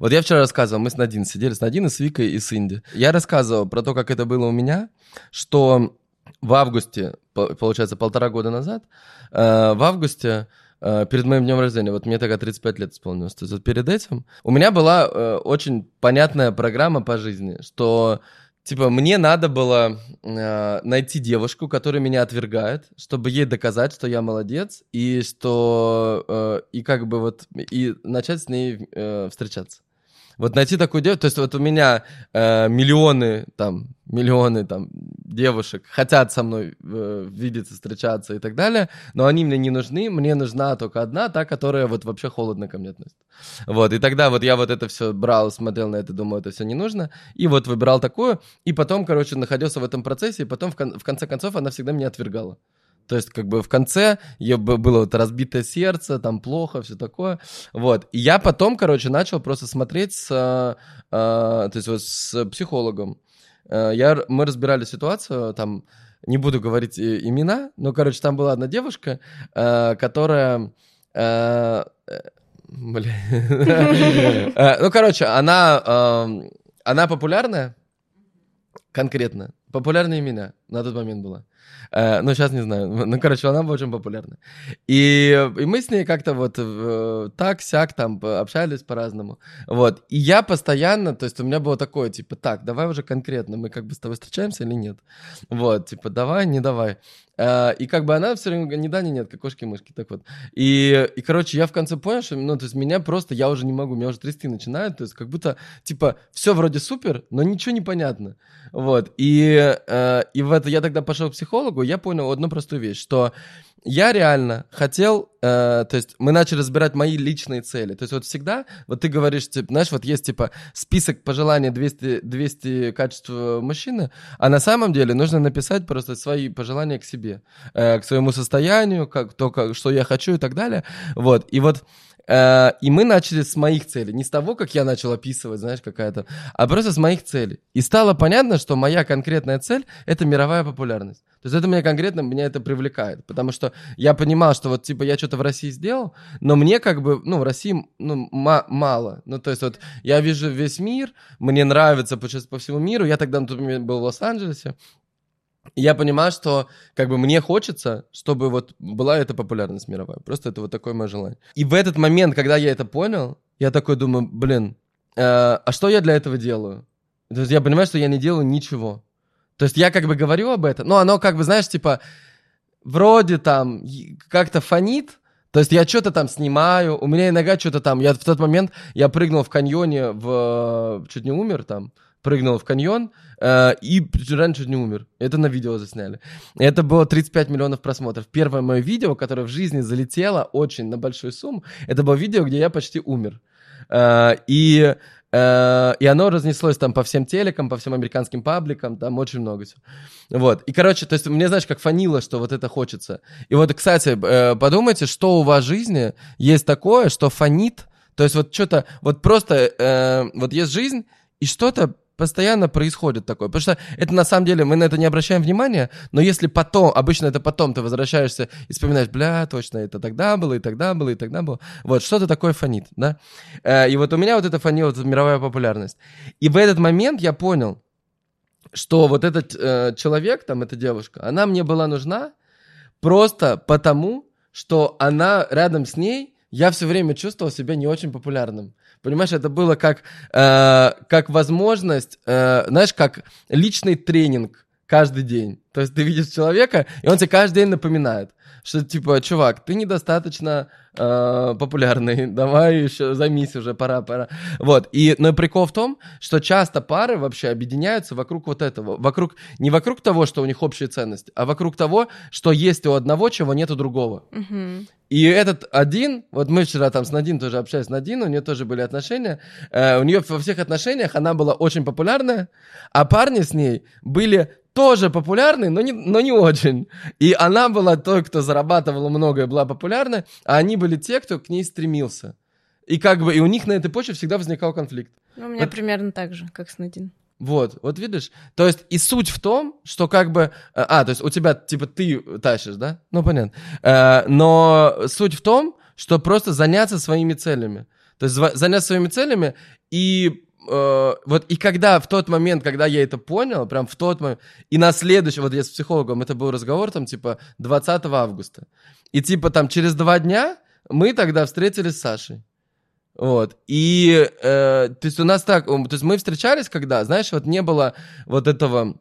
Вот я вчера рассказывал, мы с Надин сидели, с Надиной, с Викой и с Инди. Я рассказывал про то, как это было у меня, что в августе, по- получается, полтора года назад, э, в августе э, перед моим днем рождения, вот мне тогда 35 лет исполнилось, то есть вот перед этим у меня была э, очень понятная программа по жизни, что Типа, мне надо было э, найти девушку, которая меня отвергает, чтобы ей доказать, что я молодец, и что... Э, и как бы вот... И начать с ней э, встречаться. Вот найти такую девушку, то есть вот у меня э, миллионы там, миллионы там девушек хотят со мной э, видеться, встречаться и так далее, но они мне не нужны, мне нужна только одна, та, которая вот вообще холодно ко мне относится. Вот, и тогда вот я вот это все брал, смотрел на это, думаю, это все не нужно, и вот выбирал такую, и потом, короче, находился в этом процессе, и потом в, кон- в конце концов она всегда меня отвергала. То есть, как бы в конце я, было вот разбитое сердце, там плохо, все такое. Вот. И я потом, короче, начал просто смотреть с, э, то есть вот с психологом. Э, я, мы разбирали ситуацию, там, не буду говорить имена, но, короче, там была одна девушка, э, которая... Э, э Блин. Э, ну, короче, она, эм, она популярная, конкретно. Популярная имена на тот момент была. Э, ну, сейчас не знаю. Ну, короче, она очень популярна. И, и мы с ней как-то вот э, так-сяк там общались по-разному. Вот. И я постоянно, то есть у меня было такое, типа, так, давай уже конкретно, мы как бы с тобой встречаемся или нет? Вот, типа, давай, не давай. Uh, и как бы она все время ни да, ни нет, как кошки-мышки, так вот. И, и, короче, я в конце понял, что, ну, то есть меня просто, я уже не могу, меня уже трясти начинает, то есть как будто, типа, все вроде супер, но ничего не понятно. Вот. И, uh, и в это я тогда пошел к психологу, я понял одну простую вещь, что я реально хотел, э, то есть мы начали разбирать мои личные цели. То есть вот всегда, вот ты говоришь, типа, знаешь, вот есть типа список пожеланий 200, 200 качеств мужчины, а на самом деле нужно написать просто свои пожелания к себе, э, к своему состоянию, как то, как, что я хочу и так далее. Вот, и вот Э, и мы начали с моих целей. Не с того, как я начал описывать, знаешь, какая-то, а просто с моих целей. И стало понятно, что моя конкретная цель — это мировая популярность. То есть это меня конкретно, меня это привлекает. Потому что я понимал, что вот, типа, я что-то в России сделал, но мне как бы, ну, в России, ну, мало. Ну, то есть вот я вижу весь мир, мне нравится путешествовать по всему миру. Я тогда на тот момент был в Лос-Анджелесе, я понимаю, что как бы мне хочется, чтобы вот была эта популярность мировая. Просто это вот такое мое желание. И в этот момент, когда я это понял, я такой думаю, блин, э, а что я для этого делаю? То есть я понимаю, что я не делаю ничего. То есть я как бы говорю об этом, но оно как бы, знаешь, типа, вроде там как-то фонит, то есть я что-то там снимаю, у меня иногда что-то там, я в тот момент, я прыгнул в каньоне, в, чуть не умер там, прыгнул в каньон и реально чуть не умер. Это на видео засняли. Это было 35 миллионов просмотров. Первое мое видео, которое в жизни залетело очень на большую сумму, это было видео, где я почти умер. Э, и Uh, и оно разнеслось там по всем телекам, по всем американским пабликам, там очень много всего. Вот. И, короче, то есть мне, знаешь, как фанило, что вот это хочется. И вот, кстати, подумайте, что у вас в жизни есть такое, что фонит, то есть вот что-то, вот просто, uh, вот есть жизнь, и что-то постоянно происходит такое. Потому что это на самом деле, мы на это не обращаем внимания, но если потом, обычно это потом ты возвращаешься и вспоминаешь, бля, точно, это тогда было, и тогда было, и тогда было. Вот, что-то такое фонит, да? Э, и вот у меня вот это фонит, вот мировая популярность. И в этот момент я понял, что вот этот э, человек, там, эта девушка, она мне была нужна просто потому, что она рядом с ней, я все время чувствовал себя не очень популярным. Понимаешь, это было как, э, как возможность, э, знаешь, как личный тренинг каждый день. То есть ты видишь человека, и он тебе каждый день напоминает, что типа, чувак, ты недостаточно э, популярный, давай еще займись уже, пора, пора. Вот, и, но прикол в том, что часто пары вообще объединяются вокруг вот этого, вокруг, не вокруг того, что у них общие ценности, а вокруг того, что есть у одного, чего нет у другого. Угу. И этот один, вот мы вчера там с Надин тоже общались, с Надин, у нее тоже были отношения, э, у нее во всех отношениях она была очень популярная, а парни с ней были тоже популярный, но не, но не очень. И она была той, кто зарабатывала много и была популярна, а они были те, кто к ней стремился. И как бы и у них на этой почве всегда возникал конфликт. Ну, у меня вот, примерно так же, как с Надин. Вот, вот видишь? То есть и суть в том, что как бы... Э, а, то есть у тебя, типа, ты тащишь, да? Ну, понятно. Э, но суть в том, что просто заняться своими целями. То есть заняться своими целями и э, вот и когда в тот момент, когда я это понял, прям в тот момент, и на следующий, вот я с психологом, это был разговор там типа 20 августа, и типа там через два дня мы тогда встретились с Сашей. Вот. И, э, то есть у нас так, то есть мы встречались когда, знаешь, вот не было вот этого,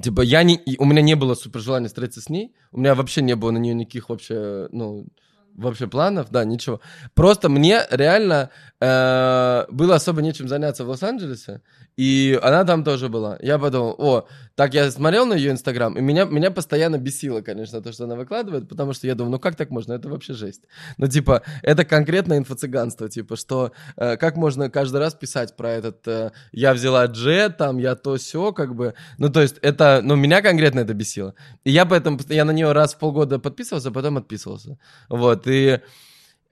типа, я не, у меня не было супер желания встретиться с ней, у меня вообще не было на нее никаких вообще, ну, вообще планов, да, ничего. Просто мне реально э, было особо нечем заняться в Лос-Анджелесе, и она там тоже была. Я подумал, о, так я смотрел на ее инстаграм, и меня, меня постоянно бесило, конечно, то, что она выкладывает, потому что я думаю, ну как так можно, это вообще жесть. Ну, типа, это конкретно инфо-цыганство, типа, что э, как можно каждый раз писать про этот, э, я взяла джет, там, я то все, как бы, ну, то есть это, ну, меня конкретно это бесило. И я поэтому, я на нее раз в полгода подписывался, а потом отписывался. Вот, и...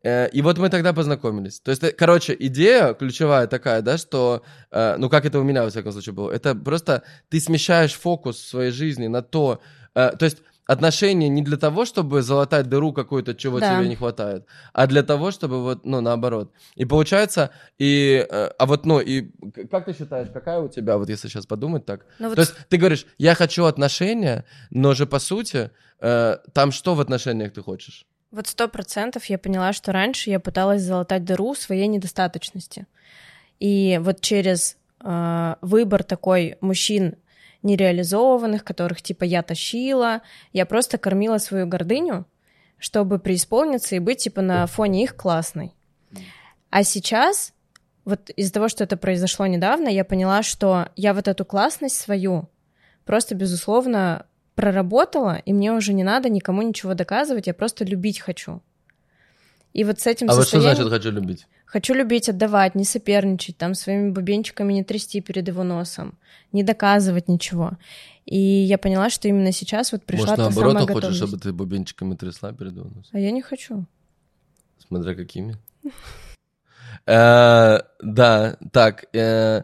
Э, И вот мы тогда познакомились. То есть, э, короче, идея ключевая такая, да, что, э, ну, как это у меня, во всяком случае, было, это просто ты смещаешь фокус своей жизни на то, то есть отношения не для того, чтобы залатать дыру какую-то, чего Да. тебе не хватает, а для того, чтобы вот, ну, наоборот. И получается, и, а вот, ну, и как ты считаешь, какая у тебя, вот если сейчас подумать так, Ну, вот то есть ты говоришь, я хочу отношения, но же по сути, э, там что в отношениях ты хочешь? Вот сто процентов я поняла, что раньше я пыталась залатать дыру своей недостаточности. И вот через э, выбор такой мужчин нереализованных, которых типа я тащила, я просто кормила свою гордыню, чтобы преисполниться и быть типа на фоне их классной. А сейчас, вот из-за того, что это произошло недавно, я поняла, что я вот эту классность свою просто, безусловно, проработала, и мне уже не надо никому ничего доказывать, я просто любить хочу. И вот с этим А вот что состоянием- значит хочу любить? Хочу любить, отдавать, не соперничать, там своими бубенчиками не трясти перед его носом, не доказывать ничего. И я поняла, что именно сейчас вот пришла Может, та наоборот, самая готовность. чтобы ты бубенчиками трясла перед его носом? А я не хочу. Смотря какими. Э, Да, так. э,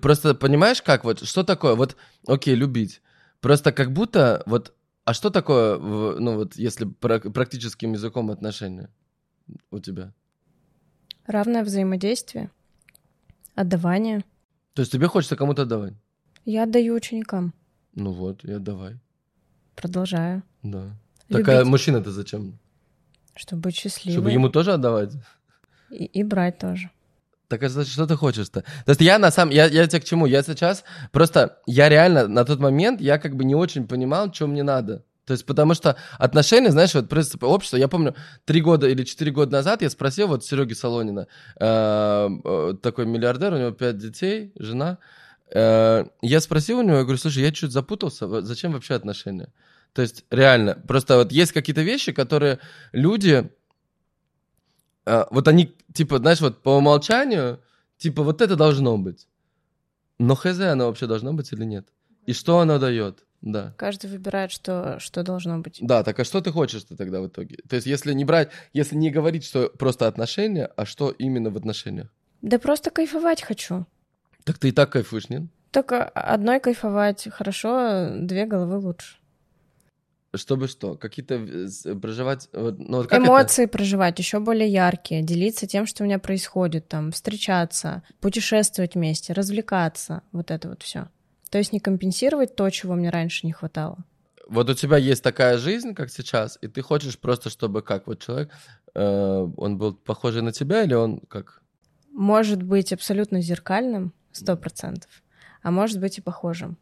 Просто понимаешь, как вот, что такое? Вот, окей, любить. Просто как будто, вот, а что такое, ну вот, если пра- практическим языком отношения у тебя? Равное взаимодействие, отдавание. То есть тебе хочется кому-то отдавать? Я отдаю ученикам, Ну вот, и отдавай. продолжаю. Да. Любить, Так а мужчина-то зачем? чтобы быть счастливой. Чтобы ему тоже отдавать? и, и брать тоже. Так а значит, что ты хочешь-то? То есть я на самом... Я, я тебе к чему? Я сейчас... Просто я реально на тот момент, я как бы не очень понимал, что мне надо. То есть потому что отношения, знаешь, вот принцип общества, я помню, три года или четыре года назад я спросил вот Сереги Солонина, э, э, такой миллиардер, у него пять детей, жена, э, я спросил у него, я говорю, слушай, я чуть запутался, зачем вообще отношения? То есть реально, просто вот есть какие-то вещи, которые люди, э, вот они, типа, знаешь, вот по умолчанию, типа, вот это должно быть. Но хз, оно вообще должно быть или нет? И что оно дает? Да. Каждый выбирает, что, что должно быть. Да, так а что ты хочешь-то тогда в итоге? То есть если не брать, если не говорить, что просто отношения, а что именно в отношениях? Да просто кайфовать хочу. Так ты и так кайфуешь, нет? Только одной кайфовать хорошо, две головы лучше. Чтобы что? Какие-то э, проживать... Ну, вот как это? Эмоции проживать еще более яркие, делиться тем, что у меня происходит, там, встречаться, путешествовать вместе, развлекаться, вот это вот все. То есть не компенсировать то, чего мне раньше не хватало. Вот у тебя есть такая жизнь, как сейчас, и ты хочешь просто, чтобы как вот человек, э, он был похожий на тебя, или он как? Может быть абсолютно зеркальным, сто процентов, а может быть и похожим.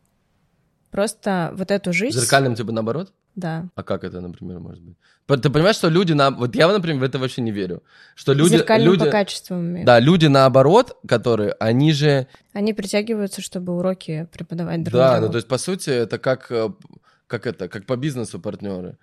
Просто вот эту жизнь... Зеркальным типа наоборот? Да. А как это, например, может быть? Ты понимаешь, что люди на... Вот я, например, в это вообще не верю. Что люди... Зеркальным люди... по качествам. Да, люди наоборот, которые, они же... Они притягиваются, чтобы уроки преподавать друг Да, другу. ну то есть, по сути, это как, э, как это, как по бизнесу партнеры.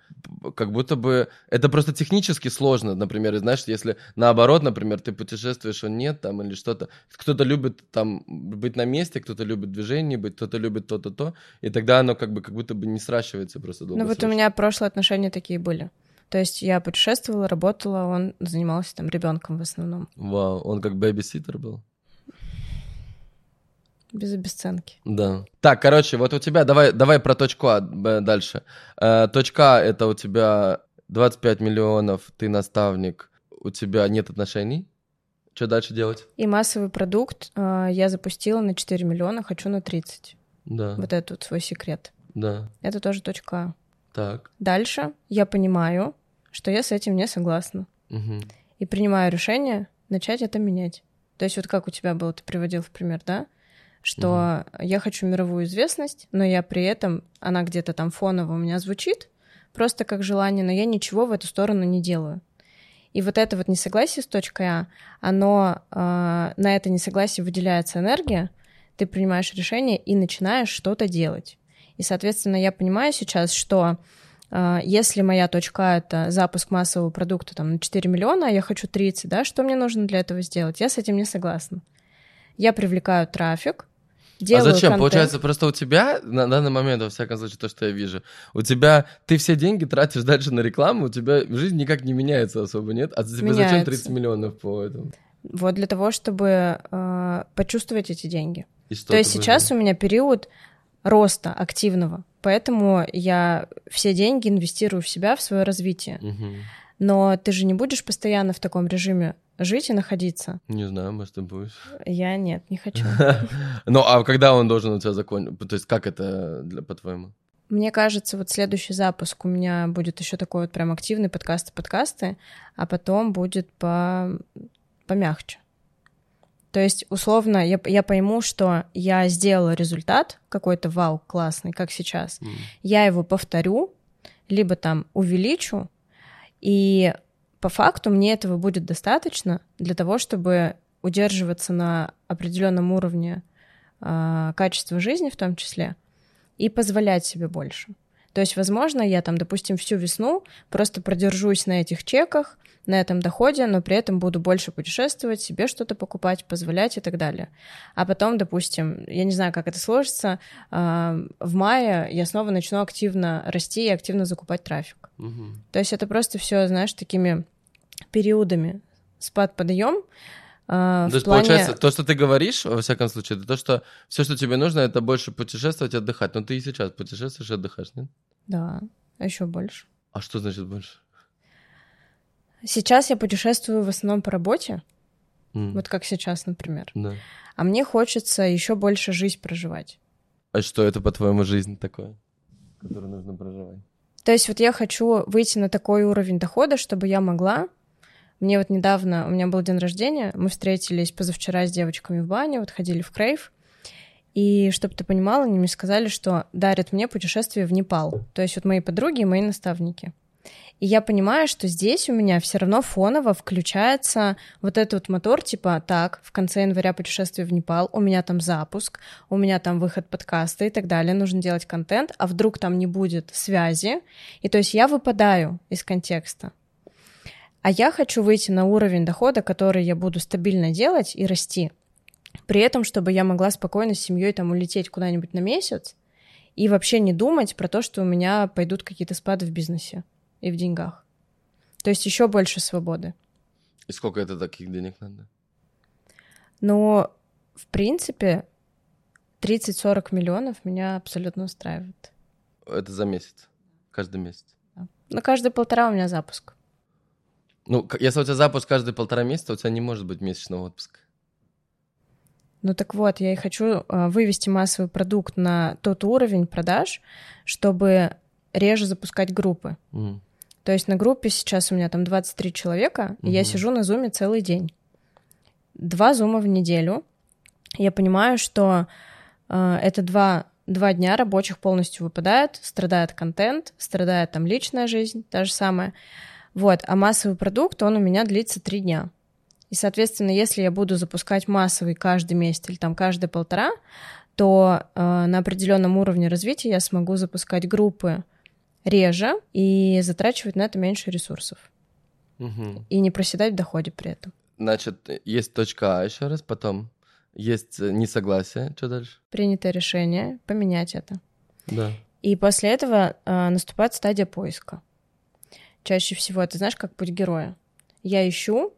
Как будто бы это просто технически сложно, например, и знаешь, если наоборот, например, ты путешествуешь, он нет там или что-то. Кто-то любит там быть на месте, кто-то любит движение быть, кто-то любит то-то, то, и тогда оно как бы как будто бы не сращивается просто долго. Ну вот у меня прошлые отношения такие были. То есть я путешествовала, работала, он занимался там ребенком в основном, Вау, он как бэби-ситер был. Без обесценки. Да. Так, короче, вот у тебя, давай, давай про точку А дальше. Э, точка А это у тебя 25 миллионов, ты наставник, у тебя нет отношений. Что дальше делать? И массовый продукт э, я запустила на 4 миллиона, хочу на 30. Да, Вот это вот свой секрет. да, Это тоже точка А. так. Дальше я понимаю, что я с этим не согласна. мгм. И принимаю решение начать это менять. То есть вот как у тебя было, ты приводил в пример, да? Что угу. я хочу мировую известность, но я при этом, она где-то там фоново у меня звучит, просто как желание, но я ничего в эту сторону не делаю. И вот это вот несогласие с точкой А, оно, э, на это несогласие выделяется энергия, ты принимаешь решение и начинаешь что-то делать. И, соответственно, я понимаю сейчас, что э, если моя точка А — это запуск массового продукта там, на 4 миллиона, а я хочу 30, да, что мне нужно для этого сделать? Я с этим не согласна. Я привлекаю трафик, Делаю а зачем? контент. Получается, просто у тебя на данный момент, во всяком случае, то, что я вижу, у тебя ты все деньги тратишь дальше на рекламу, у тебя жизнь никак не меняется особо, нет? А тебе меняется. зачем 30 миллионов по этому? Вот для того, чтобы э, почувствовать эти деньги. И что то есть сейчас у меня период роста активного, поэтому я все деньги инвестирую в себя, в свое развитие. Угу. Но ты же не будешь постоянно в таком режиме жить и находиться? Не знаю, может, ты будешь. Я нет, не хочу. Ну, а когда он должен у тебя закончиться? То есть как это, по-твоему? Мне кажется, вот следующий запуск у меня будет еще такой вот прям активный подкасты-подкасты, а потом будет по... помягче. То есть, условно, я, я пойму, что я сделала результат какой-то вау, классный, как сейчас. Mm. Я его повторю, либо там увеличу, и по факту мне этого будет достаточно для того, чтобы удерживаться на определенном уровне э, качества жизни в том числе и позволять себе больше. То есть, возможно, я там, допустим, всю весну просто продержусь на этих чеках, на этом доходе, но при этом буду больше путешествовать, себе что-то покупать, позволять и так далее. А потом, допустим, я не знаю, как это сложится, в мае я снова начну активно расти и активно закупать трафик. Угу. То есть это просто все, знаешь, такими периодами спад подъем. Uh, то есть, плане... получается, то, что ты говоришь, во всяком случае, это то, что все, что тебе нужно, это больше путешествовать и отдыхать. Но ты и сейчас путешествуешь и отдыхаешь, нет? Да, а еще больше. А что значит больше? Сейчас я путешествую в основном по работе, mm. вот как сейчас, например. Да. А мне хочется еще больше жизнь проживать. А что это, по-твоему, жизнь такое, которую нужно проживать? То есть вот я хочу выйти на такой уровень дохода, чтобы я могла мне вот недавно, у меня был день рождения, мы встретились позавчера с девочками в бане, вот ходили в Крейв, и чтобы ты понимала, они мне сказали, что дарят мне путешествие в Непал. То есть вот мои подруги и мои наставники. И я понимаю, что здесь у меня все равно фоново включается вот этот вот мотор, типа, так, в конце января путешествие в Непал, у меня там запуск, у меня там выход подкаста и так далее, нужно делать контент, а вдруг там не будет связи, и то есть я выпадаю из контекста. А я хочу выйти на уровень дохода, который я буду стабильно делать и расти. При этом, чтобы я могла спокойно с семьей там улететь куда-нибудь на месяц и вообще не думать про то, что у меня пойдут какие-то спады в бизнесе и в деньгах. То есть еще больше свободы. И сколько это таких денег надо? Ну, в принципе, 30-40 миллионов меня абсолютно устраивает. Это за месяц? Каждый месяц? Да. Ну, каждые полтора у меня запуск. Ну, если у тебя запуск каждые полтора месяца, у тебя не может быть месячного отпуска. Ну так вот, я и хочу а, вывести массовый продукт на тот уровень продаж, чтобы реже запускать группы. Mm. То есть на группе сейчас у меня там 23 человека, mm-hmm. и я сижу на зуме целый день. Два зума в неделю. Я понимаю, что э, это два, два дня рабочих полностью выпадают, страдает контент, страдает там личная жизнь, та же самая. Вот, а массовый продукт, он у меня длится три дня. И, соответственно, если я буду запускать массовый каждый месяц или там каждые полтора, то э, на определенном уровне развития я смогу запускать группы реже и затрачивать на это меньше ресурсов. Угу. И не проседать в доходе при этом. Значит, есть точка А еще раз, потом есть несогласие. Что дальше? Принятое решение поменять это. Да. И после этого э, наступает стадия поиска. Чаще всего это знаешь, как путь героя. Я ищу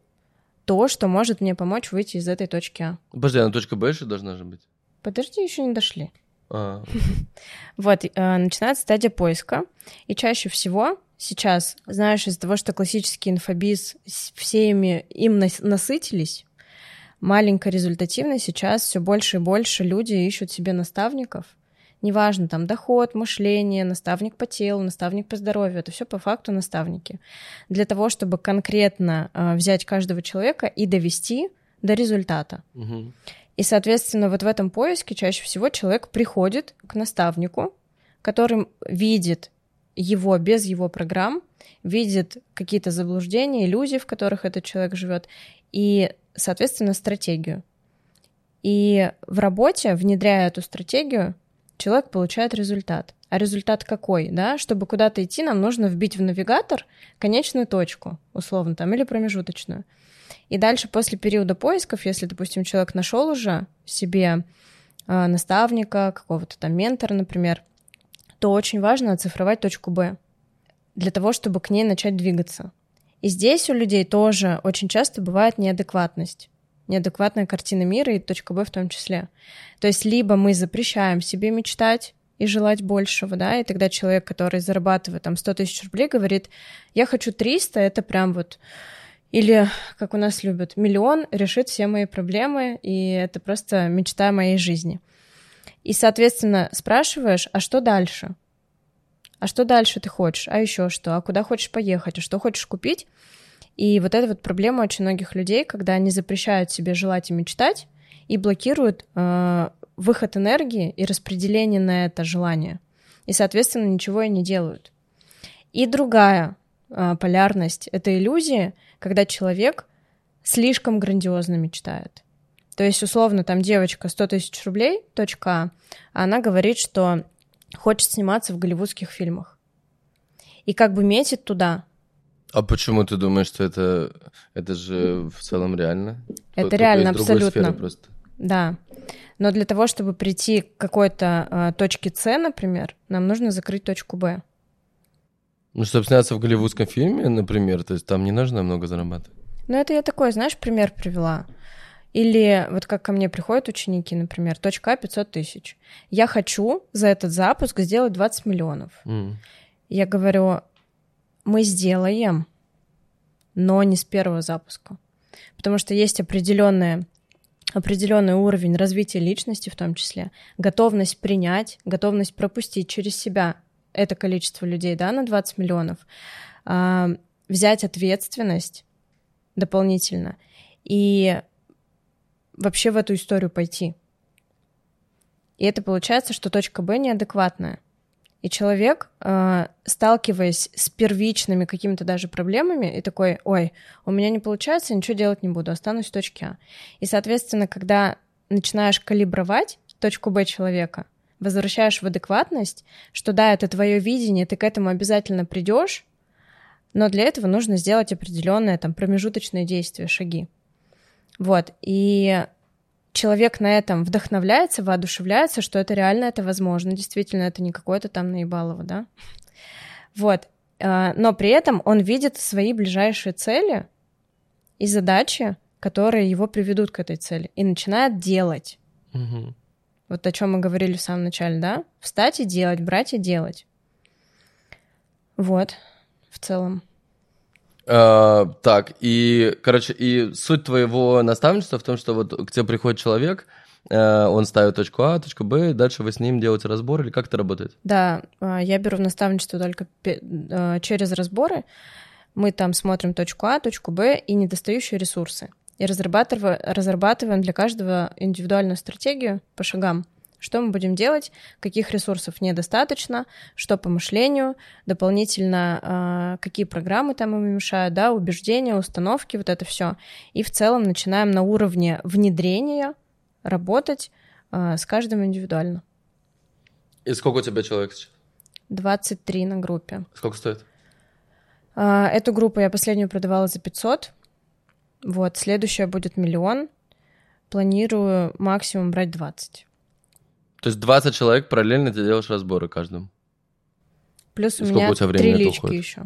то, что может мне помочь выйти из этой точки А. Подожди, а точка Б еще должна же быть? Подожди, еще не дошли. А. Вот, э, начинается стадия поиска, и чаще всего сейчас, знаешь, из-за того, что классический инфобиз, все ими, им насытились, маленько результативно сейчас все больше и больше люди ищут себе наставников, Неважно, там доход, мышление, наставник по телу, наставник по здоровью, это все по факту наставники. Для того, чтобы конкретно э, взять каждого человека и довести до результата. Мгм. И, соответственно, вот в этом поиске чаще всего человек приходит к наставнику, который видит его без его программ, видит какие-то заблуждения, иллюзии, в которых этот человек живет, и, соответственно, стратегию. И в работе, внедряя эту стратегию, человек получает результат. А результат какой, да? Чтобы куда-то идти, нам нужно вбить в навигатор конечную точку, условно, там, или промежуточную. И дальше, после периода поисков, если, допустим, человек нашел уже себе э, наставника, какого-то там ментора, например, то очень важно оцифровать точку Б для того, чтобы к ней начать двигаться. И здесь у людей тоже очень часто бывает неадекватность, неадекватная картина мира и точка Б в том числе. То есть либо мы запрещаем себе мечтать и желать большего, да, и тогда человек, который зарабатывает там 100 тысяч рублей, говорит, я хочу 300, это прям вот или, как у нас любят, миллион решит все мои проблемы, и это просто мечта моей жизни. И, соответственно, спрашиваешь, а что дальше? А что дальше ты хочешь? А еще что? А куда хочешь поехать? А что хочешь купить? И вот эта вот проблема очень многих людей, когда они запрещают себе желать и мечтать и блокируют э, выход энергии и распределение на это желание. И, соответственно, ничего и не делают. И другая э, полярность — это иллюзия, когда человек слишком грандиозно мечтает. То есть, условно, там девочка 100 тысяч рублей, точка А, она говорит, что хочет сниматься в голливудских фильмах. И как бы метит туда. А почему ты думаешь, что это, это же в целом реально? Это Только реально, абсолютно. просто. Да. Но для того, чтобы прийти к какой-то э, точке С, например, нам нужно закрыть точку Б. Ну, чтобы сняться в голливудском фильме, например, то есть там не нужно много зарабатывать. Ну, это я такой, знаешь, пример привела. Или вот как ко мне приходят ученики, например, точка А 500 тысяч. Я хочу за этот запуск сделать 20 миллионов. М. Я говорю, мы сделаем, но не с первого запуска. Потому что есть определенная определенный уровень развития личности в том числе, готовность принять, готовность пропустить через себя это количество людей, да, на 20 миллионов, а, взять ответственность дополнительно и вообще в эту историю пойти. И это получается, что точка Б неадекватная. И человек, э, сталкиваясь с первичными какими-то даже проблемами, и такой, ой, у меня не получается, ничего делать не буду, останусь в точке А. И, соответственно, когда начинаешь калибровать точку Б человека, возвращаешь в адекватность, что да, это твое видение, ты к этому обязательно придешь, но для этого нужно сделать определенные там промежуточные действия, шаги. Вот, и человек на этом вдохновляется, воодушевляется, что это реально, это возможно, действительно, это не какое-то там наебалово, да? Вот, а, но при этом он видит свои ближайшие цели и задачи, которые его приведут к этой цели, и начинает делать. Мгм. Вот о чем мы говорили в самом начале, да? Встать и делать, брать и делать. Вот, в целом. А, так, и, короче, и суть твоего наставничества в том, что вот к тебе приходит человек, э, он ставит точку А, точку Б, и дальше вы с ним делаете разбор, или как это работает? Да, а, я беру в наставничество только а, через разборы. Мы там смотрим точку А, точку Б и недостающие ресурсы. И разрабатываем, разрабатываем для каждого индивидуальную стратегию по шагам. Что мы будем делать, каких ресурсов недостаточно, что по мышлению, дополнительно а, какие программы там им мешают, да, убеждения, установки, вот это все. И в целом начинаем на уровне внедрения работать а, с каждым индивидуально. И сколько у тебя человек сейчас? 23 на группе. Сколько стоит? А, Эту группу я последнюю продавала за 500. Вот, следующая будет миллион. Планирую максимум брать 20. То есть 20 человек параллельно ты делаешь разборы каждому. Плюс И у меня у тебя три лички уходит? еще.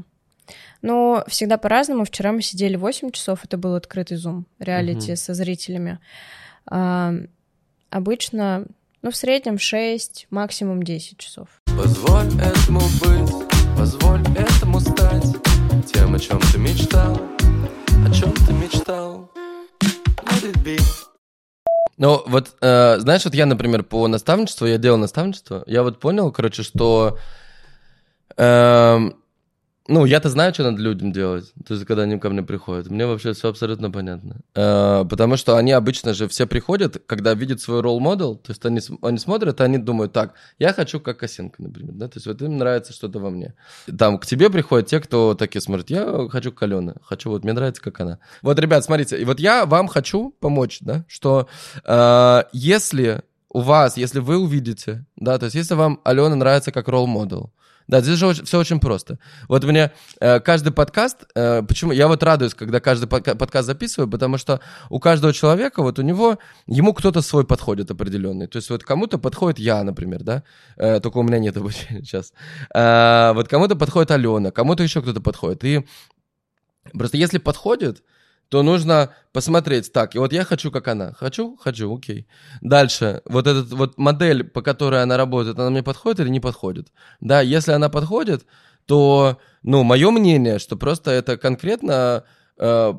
Ну, всегда по-разному. Вчера мы сидели 8 часов, это был открытый зум, реалити Мгм. со зрителями. А, обычно, ну, в среднем 6, максимум 10 часов. Позволь этому быть, вот, э, знаешь, вот я, например, по наставничеству, я делал наставничество, я вот понял, короче, что эм, ну, я-то знаю, что надо людям делать, то есть, когда они ко мне приходят. Мне вообще все абсолютно понятно. Э, потому что они обычно же все приходят, когда видят свой ролл-модел, то есть они, они смотрят, и они думают, так, я хочу как Косенко, например, да, то есть вот им нравится что-то во мне. Там к тебе приходят те, кто такие смотрят, я хочу как Алена, хочу, вот мне нравится, как она. Вот, ребят, смотрите, и вот я вам хочу помочь, да, что э, если у вас, если вы увидите, да, то есть если вам Алена нравится как ролл-модел, да, здесь же очень, все очень просто. Вот мне э, каждый подкаст, э, почему я вот радуюсь, когда каждый подка- подкаст записываю, потому что у каждого человека вот у него ему кто-то свой подходит определенный. То есть вот кому-то подходит я, например, да, э, только у меня нет обучения сейчас. Э, вот кому-то подходит Алена, кому-то еще кто-то подходит. И просто если подходит, то нужно посмотреть, так, и вот я хочу, как она. Хочу? Хочу, окей. Дальше, вот эта вот модель, по которой она работает, она мне подходит или не подходит? Да, если она подходит, то, ну, мое мнение, что просто это конкретно э,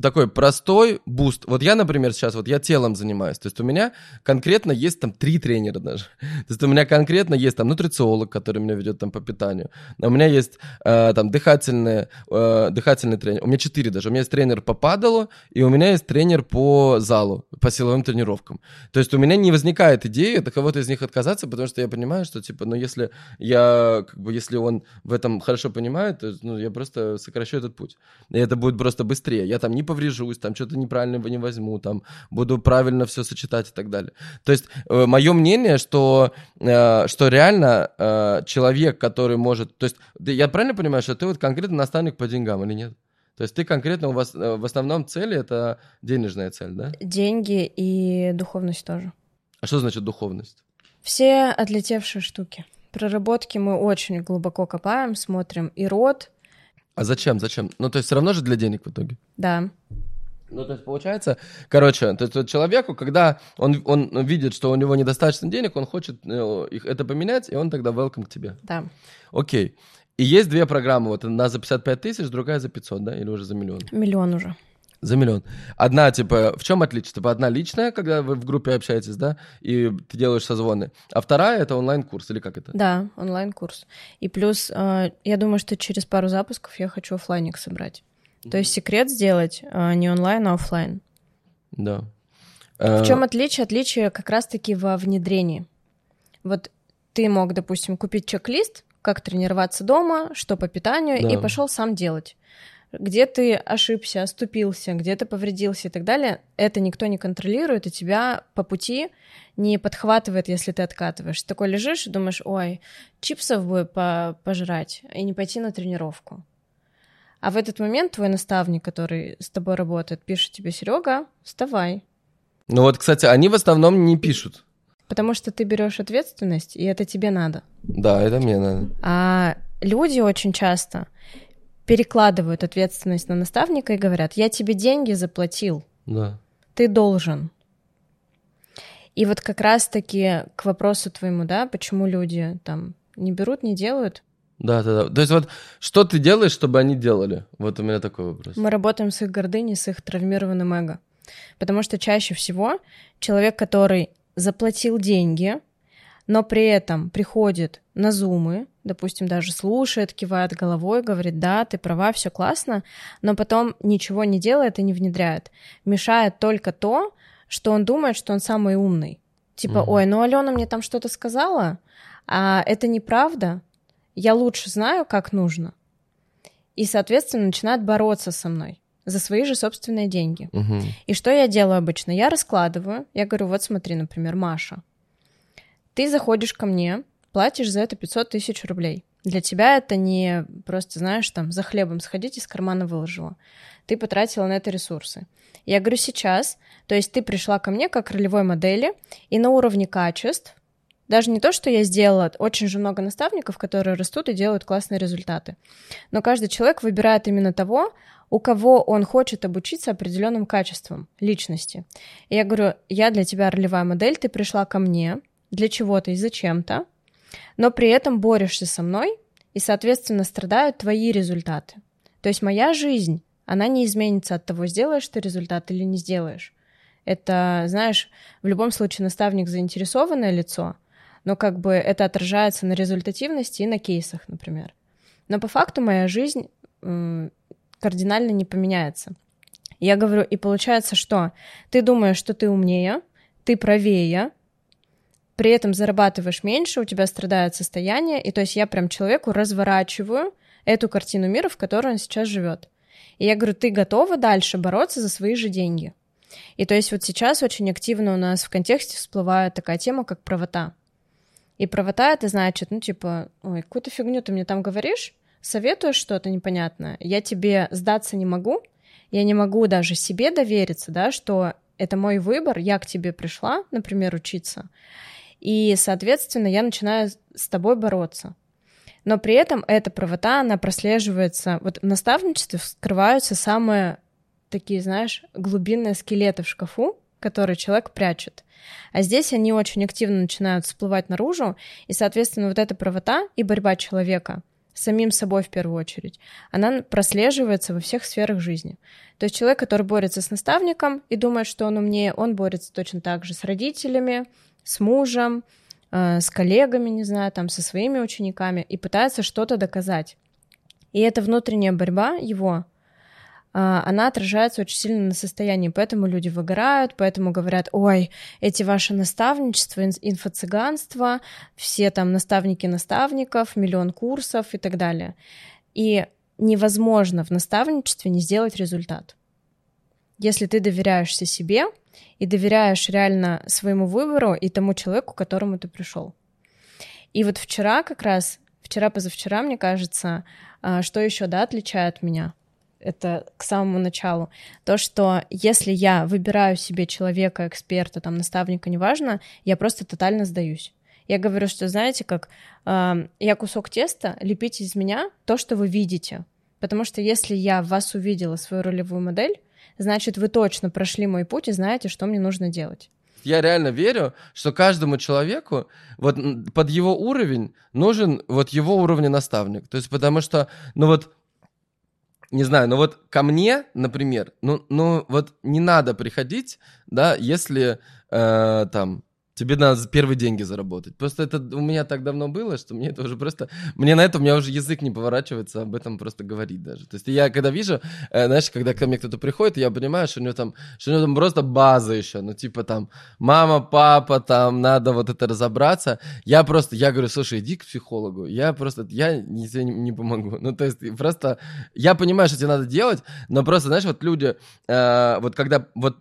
такой простой буст. Вот я, например, сейчас, вот я телом занимаюсь, то есть у меня конкретно есть там три тренера даже. То есть у меня конкретно есть там нутрициолог, который меня ведет там по питанию. У меня есть э, там дыхательный, э, дыхательный тренер. У меня четыре даже. У меня есть тренер по падалу, и у меня есть тренер по залу, по силовым тренировкам. То есть у меня не возникает идеи от кого-то из них отказаться, потому что я понимаю, что типа, ну если я, как бы, если он в этом хорошо понимает, то ну, я просто сокращу этот путь. И это будет просто быстрее. Я там не не поврежусь, там что-то неправильно не возьму, там буду правильно все сочетать и так далее. То есть э, мое мнение, что, э, что реально э, человек, который может... То есть я правильно понимаю, что ты вот конкретно наставник по деньгам или нет? То есть ты конкретно у вас э, в основном цели это денежная цель, да? Деньги и духовность тоже. А что значит духовность? Все отлетевшие штуки. Проработки мы очень глубоко копаем, смотрим и род, а зачем? Зачем? Ну, то есть все равно же для денег в итоге. Да. Ну, то есть получается, короче, то есть человеку, когда он, он видит, что у него недостаточно денег, он хочет э, их это поменять, и он тогда welcome к тебе. Да. Окей. И есть две программы, вот одна за 55 тысяч, другая за 500, да, или уже за миллион? Миллион уже. За миллион. Одна, типа, в чем отличие? Типа, одна личная, когда вы в группе общаетесь, да, и ты делаешь созвоны. А вторая — это онлайн-курс, или как это? Да, онлайн-курс. И плюс, э, я думаю, что через пару запусков я хочу офлайник собрать. Mm-hmm. То есть секрет сделать э, не онлайн, а офлайн. Да. В чем отличие? Отличие как раз-таки во внедрении. Вот ты мог, допустим, купить чек-лист, как тренироваться дома, что по питанию, да. и пошел сам делать где ты ошибся, оступился, где ты повредился и так далее, это никто не контролирует, и тебя по пути не подхватывает, если ты откатываешь. Ты такой лежишь и думаешь, ой, чипсов бы по пожрать и не пойти на тренировку. А в этот момент твой наставник, который с тобой работает, пишет тебе, Серега, вставай. Ну вот, кстати, они в основном не пишут. Потому что ты берешь ответственность, и это тебе надо. Да, это мне надо. А люди очень часто перекладывают ответственность на наставника и говорят, я тебе деньги заплатил, да. ты должен. И вот как раз-таки к вопросу твоему, да, почему люди там не берут, не делают. Да, да, да. То есть вот что ты делаешь, чтобы они делали? Вот у меня такой вопрос. Мы работаем с их гордыней, с их травмированным эго. Потому что чаще всего человек, который заплатил деньги, но при этом приходит на зумы, допустим, даже слушает, кивает головой, говорит, да, ты права, все классно, но потом ничего не делает и не внедряет. Мешает только то, что он думает, что он самый умный. Типа, угу. ой, ну Алена мне там что-то сказала, а это неправда, я лучше знаю, как нужно. И, соответственно, начинает бороться со мной за свои же собственные деньги. Угу. И что я делаю обычно? Я раскладываю, я говорю, вот смотри, например, Маша, ты заходишь ко мне, платишь за это 500 тысяч рублей. Для тебя это не просто, знаешь, там, за хлебом сходить из кармана выложила. Ты потратила на это ресурсы. Я говорю сейчас, то есть ты пришла ко мне как ролевой модели, и на уровне качеств, даже не то, что я сделала, очень же много наставников, которые растут и делают классные результаты. Но каждый человек выбирает именно того, у кого он хочет обучиться определенным качествам личности. И я говорю, я для тебя ролевая модель, ты пришла ко мне, для чего-то и зачем-то, но при этом борешься со мной, и, соответственно, страдают твои результаты. То есть моя жизнь, она не изменится от того, сделаешь ты результат или не сделаешь. Это, знаешь, в любом случае наставник заинтересованное лицо, но как бы это отражается на результативности и на кейсах, например. Но по факту моя жизнь кардинально не поменяется. Я говорю, и получается, что ты думаешь, что ты умнее, ты правее, при этом зарабатываешь меньше, у тебя страдает состояние, и то есть я прям человеку разворачиваю эту картину мира, в которой он сейчас живет. И я говорю, ты готова дальше бороться за свои же деньги? И то есть вот сейчас очень активно у нас в контексте всплывает такая тема, как правота. И правота это значит, ну типа, ой, какую-то фигню ты мне там говоришь, советуешь что-то непонятное, я тебе сдаться не могу, я не могу даже себе довериться, да, что это мой выбор, я к тебе пришла, например, учиться, и, соответственно, я начинаю с тобой бороться. Но при этом эта правота, она прослеживается... Вот в наставничестве скрываются самые такие, знаешь, глубинные скелеты в шкафу, которые человек прячет. А здесь они очень активно начинают всплывать наружу, и, соответственно, вот эта правота и борьба человека с самим собой в первую очередь, она прослеживается во всех сферах жизни. То есть человек, который борется с наставником и думает, что он умнее, он борется точно так же с родителями, с мужем, э, с коллегами, не знаю, там, со своими учениками и пытается что-то доказать. И эта внутренняя борьба его, э, она отражается очень сильно на состоянии, поэтому люди выгорают, поэтому говорят, ой, эти ваши наставничества, инфо-цыганство, все там наставники наставников, миллион курсов и так далее. И невозможно в наставничестве не сделать результат. Если ты доверяешься себе, и доверяешь реально своему выбору и тому человеку, к которому ты пришел. И вот вчера как раз, вчера-позавчера, мне кажется, а, что еще, да, отличает меня? это к самому началу, то, что если я выбираю себе человека, эксперта, там, наставника, неважно, я просто тотально сдаюсь. Я говорю, что, знаете, как э, я кусок теста, лепите из меня то, что вы видите. Потому что если я в вас увидела свою ролевую модель, значит, вы точно прошли мой путь и знаете, что мне нужно делать. Я реально верю, что каждому человеку вот под его уровень нужен вот его уровня наставник. То есть потому что, ну вот, не знаю, но вот ко мне, например, ну, ну вот не надо приходить, да, если э, там Тебе надо первые деньги заработать. Просто это у меня так давно было, что мне это уже просто... Мне на это у меня уже язык не поворачивается об этом просто говорить даже. То есть я когда вижу, э, знаешь, когда ко мне кто-то приходит, я понимаю, что у него там, что у него там просто база еще. Ну, типа там мама, папа, там надо вот это разобраться. Я просто, я говорю, слушай, иди к психологу. Я просто, я не, тебе не, не помогу. Ну, то есть просто, я понимаю, что тебе надо делать, но просто, знаешь, вот люди, э, вот когда, вот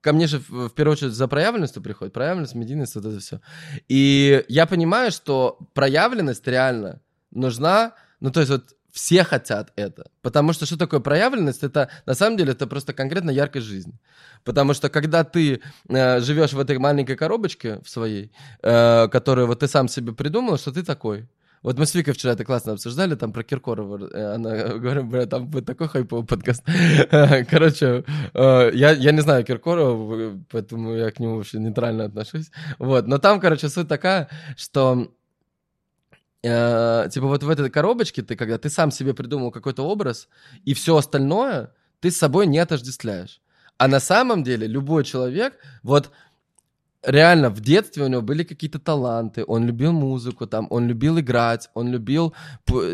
ко мне же в, первую очередь за проявленностью приходит, проявленность, медийность, вот это все. И я понимаю, что проявленность реально нужна, ну то есть вот все хотят это. Потому что что такое проявленность? Это на самом деле это просто конкретно яркость жизни. Потому что когда ты э, живешь в этой маленькой коробочке в своей, э, которую вот ты сам себе придумал, что ты такой. Вот мы с Викой вчера это классно обсуждали, там про Киркорова. Э, она говорит, бля, там будет такой хайповый подкаст. Короче, э, я, я не знаю Киркорова, поэтому я к нему вообще нейтрально отношусь. Вот, но там, короче, суть такая, что э, типа вот в этой коробочке ты, когда ты сам себе придумал какой-то образ, и все остальное ты с собой не отождествляешь. А на самом деле любой человек, вот реально в детстве у него были какие-то таланты, он любил музыку, там, он любил играть, он любил,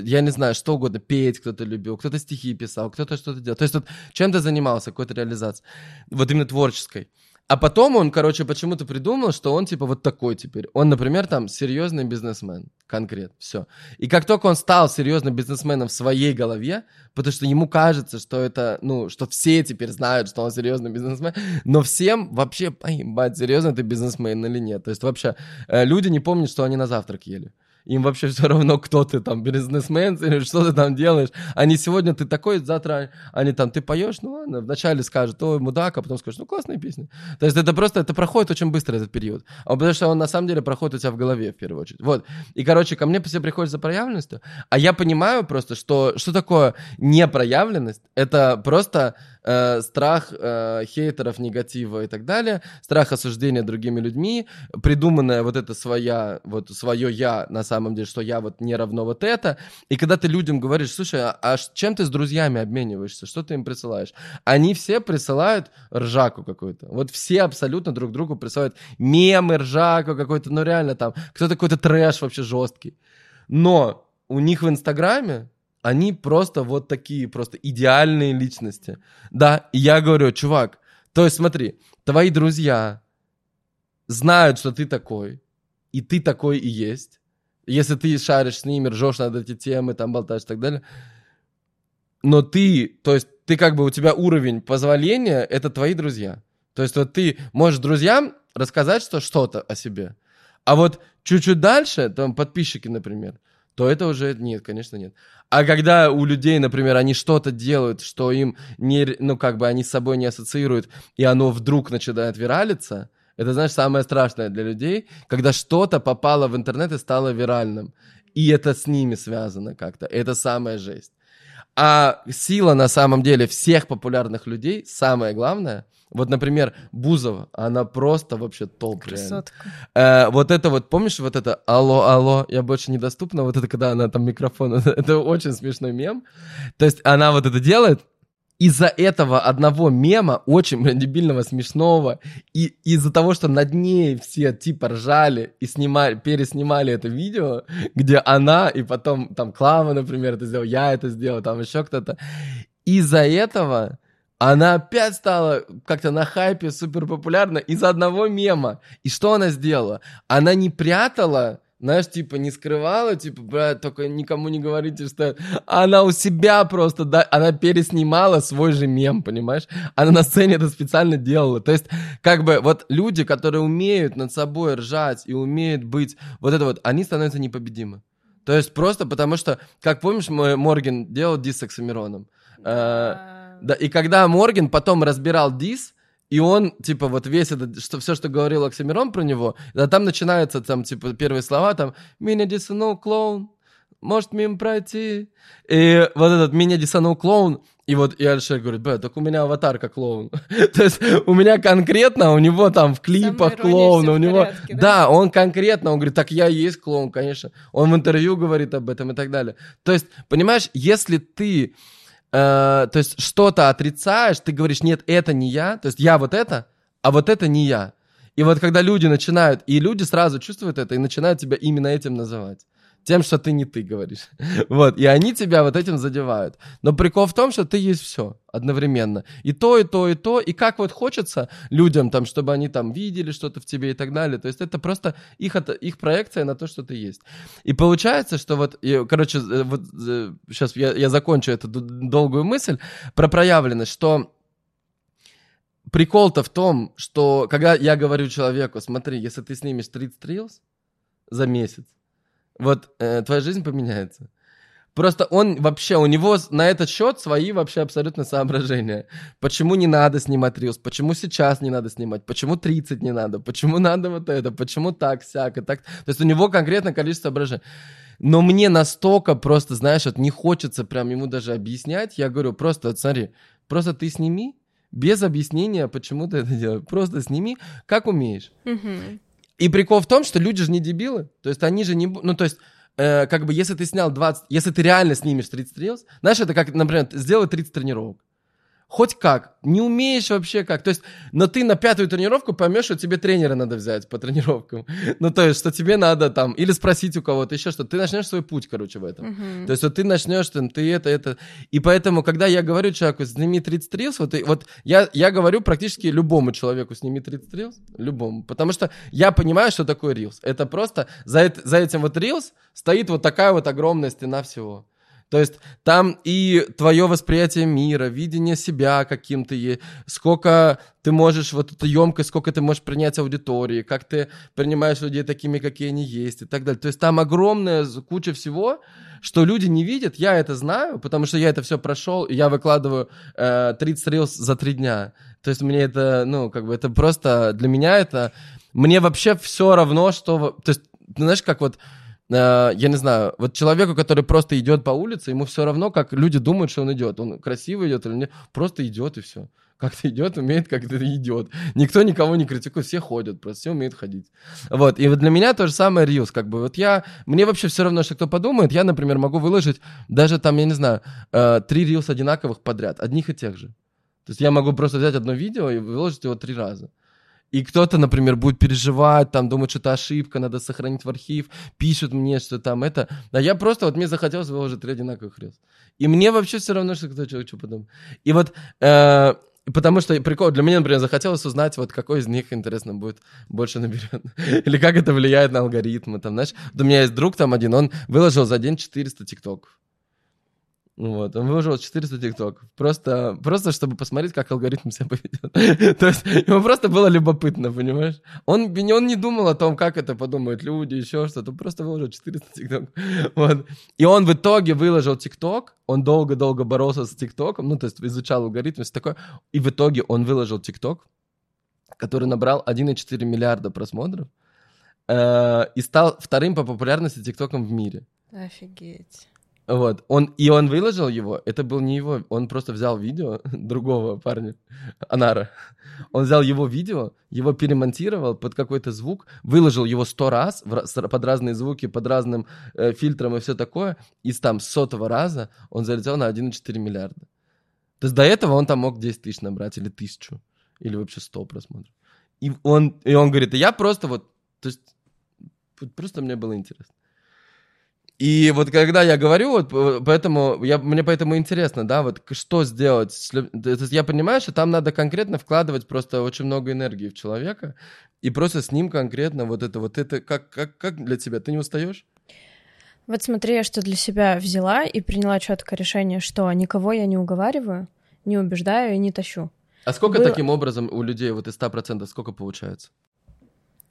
я не знаю, что угодно, петь кто-то любил, кто-то стихи писал, кто-то что-то делал. То есть вот чем-то занимался, какой-то реализацией, вот именно творческой. А потом он, короче, почему-то придумал, что он типа вот такой теперь. Он, например, там серьезный бизнесмен, конкрет, все. И как только он стал серьезным бизнесменом в своей голове, потому что ему кажется, что это, ну, что все теперь знают, что он серьезный бизнесмен, но всем вообще поебать, серьезно ты бизнесмен или нет. То есть вообще э, люди не помнят, что они на завтрак ели им вообще все равно, кто ты там, бизнесмен или что ты там делаешь. Они сегодня ты такой, завтра они там, ты поешь, ну ладно, вначале скажут, ой, мудак, а потом скажут, ну классная песня. То есть это просто, это проходит очень быстро этот период. А потому что он на самом деле проходит у тебя в голове в первую очередь. Вот. И, короче, ко мне все приходит за проявленностью, а я понимаю просто, что, что такое непроявленность. Это просто э, страх э, хейтеров, негатива и так далее, страх осуждения другими людьми, придуманная вот это своя, вот свое я на самом деле, что я вот не равно вот это. И когда ты людям говоришь, слушай, а, а чем ты с друзьями обмениваешься, что ты им присылаешь? Они все присылают ржаку какую-то. Вот все абсолютно друг другу присылают мемы, ржаку какой-то, ну реально там, кто-то какой-то трэш вообще жесткий. Но у них в Инстаграме они просто вот такие, просто идеальные личности. Да, и я говорю, чувак, то есть смотри, твои друзья знают, что ты такой, и ты такой и есть. Если ты шаришь с ними, ржешь над эти темы, там болтаешь и так далее. Но ты, то есть ты как бы, у тебя уровень позволения, это твои друзья. То есть вот ты можешь друзьям рассказать что, что-то о себе. А вот чуть-чуть дальше, там подписчики, например, то это уже нет, конечно, нет. А когда у людей, например, они что-то делают, что им не, ну, как бы они с собой не ассоциируют, и оно вдруг начинает виралиться, это, знаешь, самое страшное для людей, когда что-то попало в интернет и стало виральным. И это с ними связано как-то. Это самая жесть. А сила на самом деле всех популярных людей, самое главное, вот, например, Бузова, она просто вообще топ. Красотка. Э, вот это вот, помнишь, вот это «Алло, алло, я больше недоступна», вот это когда она там микрофон, это очень смешной мем. То есть она вот это делает, из-за этого одного мема, очень блин, дебильного, смешного, и из-за того, что над ней все типа ржали и снимали, переснимали это видео, где она, и потом там Клава, например, это сделал, я это сделал, там еще кто-то. Из-за этого она опять стала как-то на хайпе супер популярна из-за одного мема. И что она сделала? Она не прятала знаешь, типа, не скрывала, типа, брат, только никому не говорите, что она у себя просто, да, она переснимала свой же мем, понимаешь? Она на сцене это специально делала. То есть, как бы, вот люди, которые умеют над собой ржать и умеют быть, вот это вот, они становятся непобедимы. То есть просто потому что, как помнишь, мой Морген делал дис с Оксимироном? Да. Э, да, и когда Морген потом разбирал дис, и он, типа, вот весь этот, что, все, что говорил Оксимирон про него, да, там начинаются, там, типа, первые слова, там, «Меня дисанул клоун, может мимо пройти». И вот этот «Меня дисанул клоун», и вот и Алишер говорит, бля, так у меня аватарка клоун. То есть у меня конкретно, у него там в клипах клоун, у него... Порядке, да? да, он конкретно, он говорит, так я и есть клоун, конечно. Он в интервью говорит об этом и так далее. То есть, понимаешь, если ты э, то есть что-то отрицаешь, ты говоришь, нет, это не я, то есть я вот это, а вот это не я. И вот когда люди начинают, и люди сразу чувствуют это и начинают тебя именно этим называть тем, что ты не ты говоришь. Вот, и они тебя вот этим задевают. Но прикол в том, что ты есть все одновременно. И то, и то, и то. И как вот хочется людям там, чтобы они там видели что-то в тебе и так далее. То есть это просто их, их проекция на то, что ты есть. И получается, что вот, и, короче, э, вот сейчас я, я закончу эту долгую мысль про проявленность, что прикол-то в том, что когда я говорю человеку, смотри, если ты снимешь 30 reels за месяц, вот э, твоя жизнь поменяется. Просто он вообще, у него на этот счет свои вообще абсолютно соображения. Почему не надо снимать рилс? Почему сейчас не надо снимать? Почему 30 не надо? Почему надо вот это? Почему так, сяк и так? То есть у него конкретно количество соображений. Но мне настолько просто, знаешь, вот не хочется прям ему даже объяснять. Я говорю, просто, вот смотри, просто ты сними, без объяснения, почему ты это делаешь. Просто сними, как умеешь. Угу. И прикол в том, что люди же не дебилы. То есть они же не... Ну, то есть, э, как бы, если ты снял 20... Если ты реально снимешь 30 reels, знаешь, это как, например, сделай 30 тренировок хоть как, не умеешь вообще как. То есть, но ты на пятую тренировку поймешь, что тебе тренера надо взять по тренировкам. Ну, то есть, что тебе надо там, или спросить у кого-то еще что. Ты начнешь свой путь, короче, в этом. Uh-huh. То есть, вот ты начнешь, ты, ты это, это. И поэтому, когда я говорю человеку, сними 30 рилс, вот, вот я, я говорю практически любому человеку, сними 30 рилс, любому. Потому что я понимаю, что такое рилс. Это просто, за, за этим вот рилс стоит вот такая вот огромная стена всего. То есть там и твое восприятие мира, видение себя, каким ты сколько ты можешь, вот эта емкость, сколько ты можешь принять аудитории, как ты принимаешь людей такими, какие они есть и так далее. То есть там огромная куча всего, что люди не видят, я это знаю, потому что я это все прошел, и я выкладываю э, 30 рилс за три дня. То есть мне это, ну, как бы это просто, для меня это, мне вообще все равно, что, то есть, знаешь, как вот, я не знаю, вот человеку, который просто идет по улице, ему все равно, как люди думают, что он идет. Он красиво идет или нет, просто идет и все. Как-то идет, умеет, как-то идет. Никто никого не критикует, все ходят, просто все умеют ходить. Вот, и вот для меня то же самое Риус, как бы, вот я, мне вообще все равно, что кто подумает, я, например, могу выложить даже там, я не знаю, э, три Риус одинаковых подряд, одних и тех же. То есть я могу просто взять одно видео и выложить его три раза. И кто-то, например, будет переживать, там, думать, что это ошибка, надо сохранить в архив, пишут мне, что там это. А я просто, вот мне захотелось выложить три одинаковых рез. И мне вообще все равно, что кто что, что подумает. И вот, э, потому что прикол, для меня, например, захотелось узнать, вот какой из них, интересно, будет больше наберет. Или как это влияет на алгоритмы, там, знаешь. Вот у меня есть друг там один, он выложил за день 400 тиктоков. Вот, он выложил 400 тиктоков. Просто, просто чтобы посмотреть, как алгоритм себя поведет. То есть ему просто было любопытно, понимаешь? Он, он не думал о том, как это подумают люди, еще что-то. Просто выложил 400 тиктоков. Вот. И он в итоге выложил тикток. Он долго-долго боролся с тиктоком. Ну, то есть изучал алгоритм, все такое. И в итоге он выложил тикток, который набрал 1,4 миллиарда просмотров. Э, и стал вторым по популярности тиктоком в мире. Офигеть. Вот, он, и он выложил его, это был не его, он просто взял видео другого парня, Анара, он взял его видео, его перемонтировал под какой-то звук, выложил его сто раз в, под разные звуки, под разным э, фильтром и все такое, и с там сотого раза он залетел на 1,4 миллиарда. То есть до этого он там мог 10 тысяч набрать, или тысячу, или вообще 100 просмотров. И он, и он говорит, я просто вот, то есть, просто мне было интересно. И вот когда я говорю, вот поэтому, я, мне поэтому интересно, да, вот что сделать. То есть я понимаю, что там надо конкретно вкладывать просто очень много энергии в человека, и просто с ним конкретно вот это, вот это, как, как, как для тебя, ты не устаешь? Вот смотри, я что для себя взяла и приняла четкое решение, что никого я не уговариваю, не убеждаю и не тащу. А сколько Было... таким образом у людей вот из 100% сколько получается?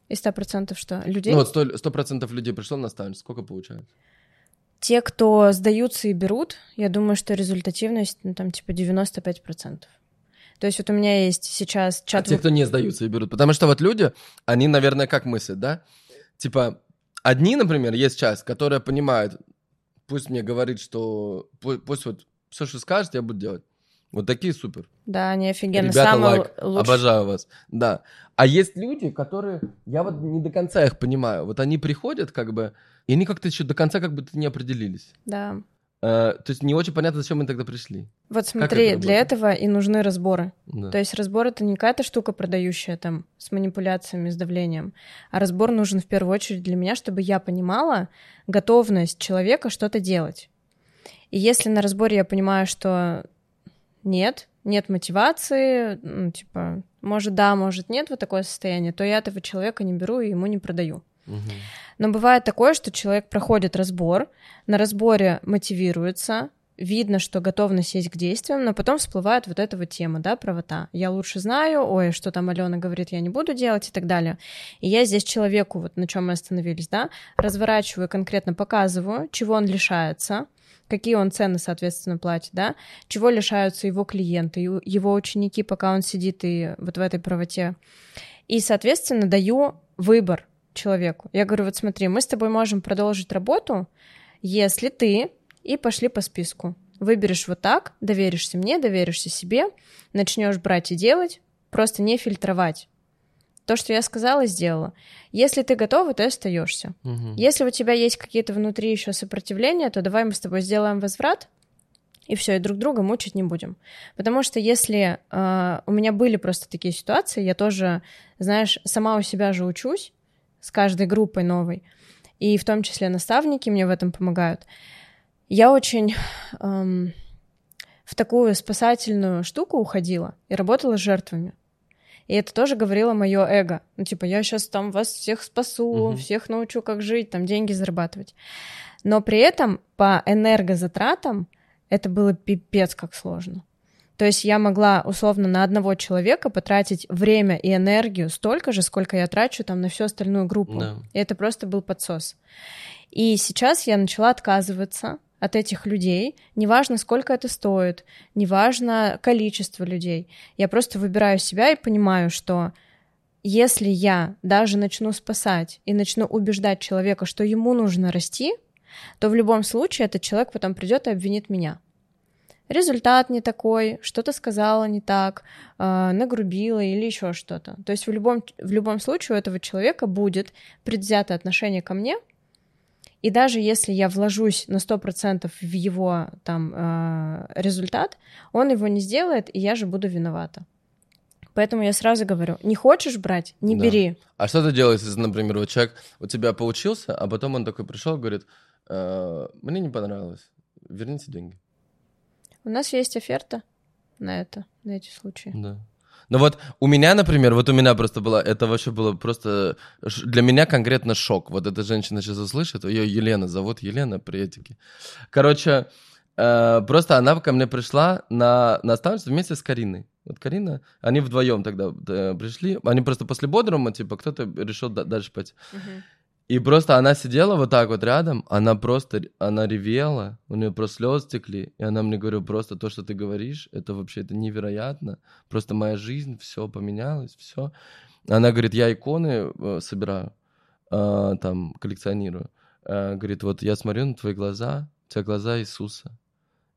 Из 100% что? Людей? Ну вот 100%, 100 людей пришло на наставничество, сколько получается? Те, кто сдаются и берут, я думаю, что результативность, ну, там, типа 95%. То есть вот у меня есть сейчас чат... А те, кто не сдаются и берут. Потому что вот люди, они, наверное, как мыслят, да? Типа, одни, например, есть часть, которая понимает, пусть мне говорит, что... Пусть, пусть вот все, что скажет, я буду делать. Вот такие супер. Да, они офигенно. Ребята, Самый лайк. Лучший. Обожаю вас. Да. А есть люди, которые... Я вот не до конца их понимаю. Вот они приходят как бы... И они как-то еще до конца как будто не определились. Да. Uh, то есть не очень понятно, зачем мы тогда пришли. Вот смотри, это для этого и нужны разборы. Да. То есть разбор это не какая-то штука продающая там с манипуляциями, с давлением, а разбор нужен в первую очередь для меня, чтобы я понимала готовность человека что-то делать. И если на разборе я понимаю, что нет, нет мотивации, ну, типа, может да, может нет, вот такое состояние, то я этого человека не беру и ему не продаю. Но бывает такое, что человек проходит разбор, на разборе мотивируется, видно, что готовность есть к действиям, но потом всплывает вот эта вот тема, да, правота. Я лучше знаю, ой, что там Алена говорит, я не буду делать и так далее. И я здесь человеку, вот на чем мы остановились, да, разворачиваю, конкретно показываю, чего он лишается, какие он цены, соответственно, платит, да, чего лишаются его клиенты, его ученики, пока он сидит и вот в этой правоте. И, соответственно, даю выбор, человеку. Я говорю, вот смотри, мы с тобой можем продолжить работу, если ты и пошли по списку. Выберешь вот так, доверишься мне, доверишься себе, начнешь брать и делать, просто не фильтровать. То, что я сказала, сделала. Если ты готова, то остаешься. Угу. Если у тебя есть какие-то внутри еще сопротивления, то давай мы с тобой сделаем возврат, и все, и друг друга мучить не будем. Потому что если э, у меня были просто такие ситуации, я тоже, знаешь, сама у себя же учусь, с каждой группой новой. И в том числе наставники мне в этом помогают. Я очень эм, в такую спасательную штуку уходила и работала с жертвами. И это тоже говорило мое эго. Ну, типа, я сейчас там вас всех спасу, угу. всех научу, как жить, там деньги зарабатывать. Но при этом по энергозатратам это было пипец как сложно. То есть я могла условно на одного человека потратить время и энергию столько же, сколько я трачу там на всю остальную группу. Да. И это просто был подсос. И сейчас я начала отказываться от этих людей, неважно, сколько это стоит, неважно количество людей. Я просто выбираю себя и понимаю, что если я даже начну спасать и начну убеждать человека, что ему нужно расти, то в любом случае этот человек потом придет и обвинит меня. Результат не такой, что-то сказала не так, э, нагрубила или еще что-то. То есть в любом, в любом случае у этого человека будет предвзятое отношение ко мне, и даже если я вложусь на 100% в его там э, результат, он его не сделает, и я же буду виновата. Поэтому я сразу говорю, не хочешь брать, не Да. бери. А что ты делаешь, если, например, вот человек у тебя поучился, а потом он такой пришел и говорит, «Э, мне не понравилось, верните деньги. У нас есть оферта на это, на эти случаи. Да. Ну вот у меня, например, вот у меня просто было, это вообще было просто для меня конкретно шок. Вот эта женщина сейчас услышит, ее Елена зовут, Елена, приветики. Короче, э, просто она ко мне пришла на наставничество вместе с Кариной. Вот Карина, они вдвоем тогда э, пришли, они просто после бодрума, типа, кто-то решил да- дальше пойти. И просто она сидела вот так вот рядом, она просто, она ревела, у нее просто слезы текли, и она мне говорила, просто то, что ты говоришь, это вообще, это невероятно, просто моя жизнь, все поменялось, все. Она говорит, я иконы э, собираю, э, там, коллекционирую. Э, говорит, вот я смотрю на твои глаза, у тебя глаза Иисуса,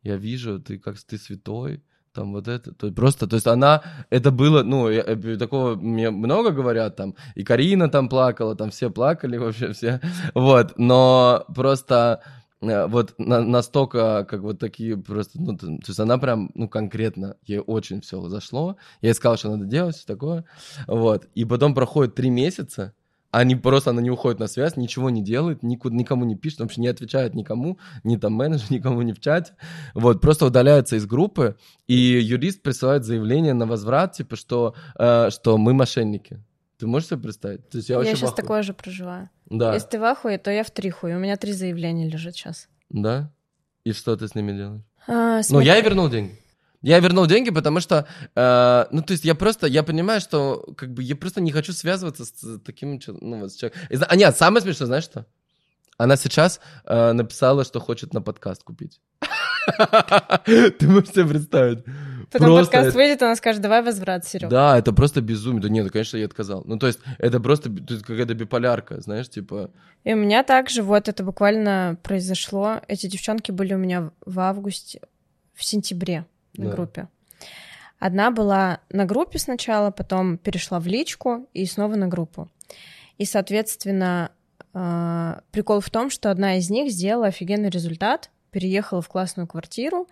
я вижу, ты как ты святой, там вот это, то есть просто, то есть она, это было, ну, я- э, такого мне много говорят, там, и Карина там плакала, там все плакали вообще, все, вот, но просто э, вот на- настолько, как вот такие просто, ну, т- то есть она прям, ну, конкретно, ей очень все зашло, я ей сказал, что надо делать, все такое, вот, и потом проходит три месяца, они просто, она не уходит на связь, ничего не делает, никуда, никому не пишет, вообще не отвечает никому, ни там менеджер, никому не в чате, вот, просто удаляется из группы, и юрист присылает заявление на возврат, типа, что, э, что мы мошенники. Ты можешь себе представить? То есть я, Я, сейчас ахуе. такое же проживаю. Да, Если ты в ахуе, то я в трихуе. У меня три заявления лежит сейчас. да? И что ты с ними делаешь? А, Ну, я и вернул деньги. Я вернул деньги, потому что, э, ну, то есть я просто, я понимаю, что, как бы, я просто не хочу связываться с таким, ну, вот, с человеком. И А, нет, самое смешное, знаешь что? Она сейчас э, написала, что хочет на подкаст купить. Ты можешь себе представить? Потом Просто подкаст это- выйдет, она скажет, давай возврат, Серега. Да, это просто безумие. Да нет, конечно, я отказал. Ну, то есть, это просто какая-то биполярка, знаешь, типа... И у меня также вот это буквально произошло. Эти девчонки были у меня в августе, в сентябре на Да. группе. Одна была на группе сначала, потом перешла в личку и снова на группу. И, соответственно, э, прикол в том, что одна из них сделала офигенный результат, переехала в классную квартиру,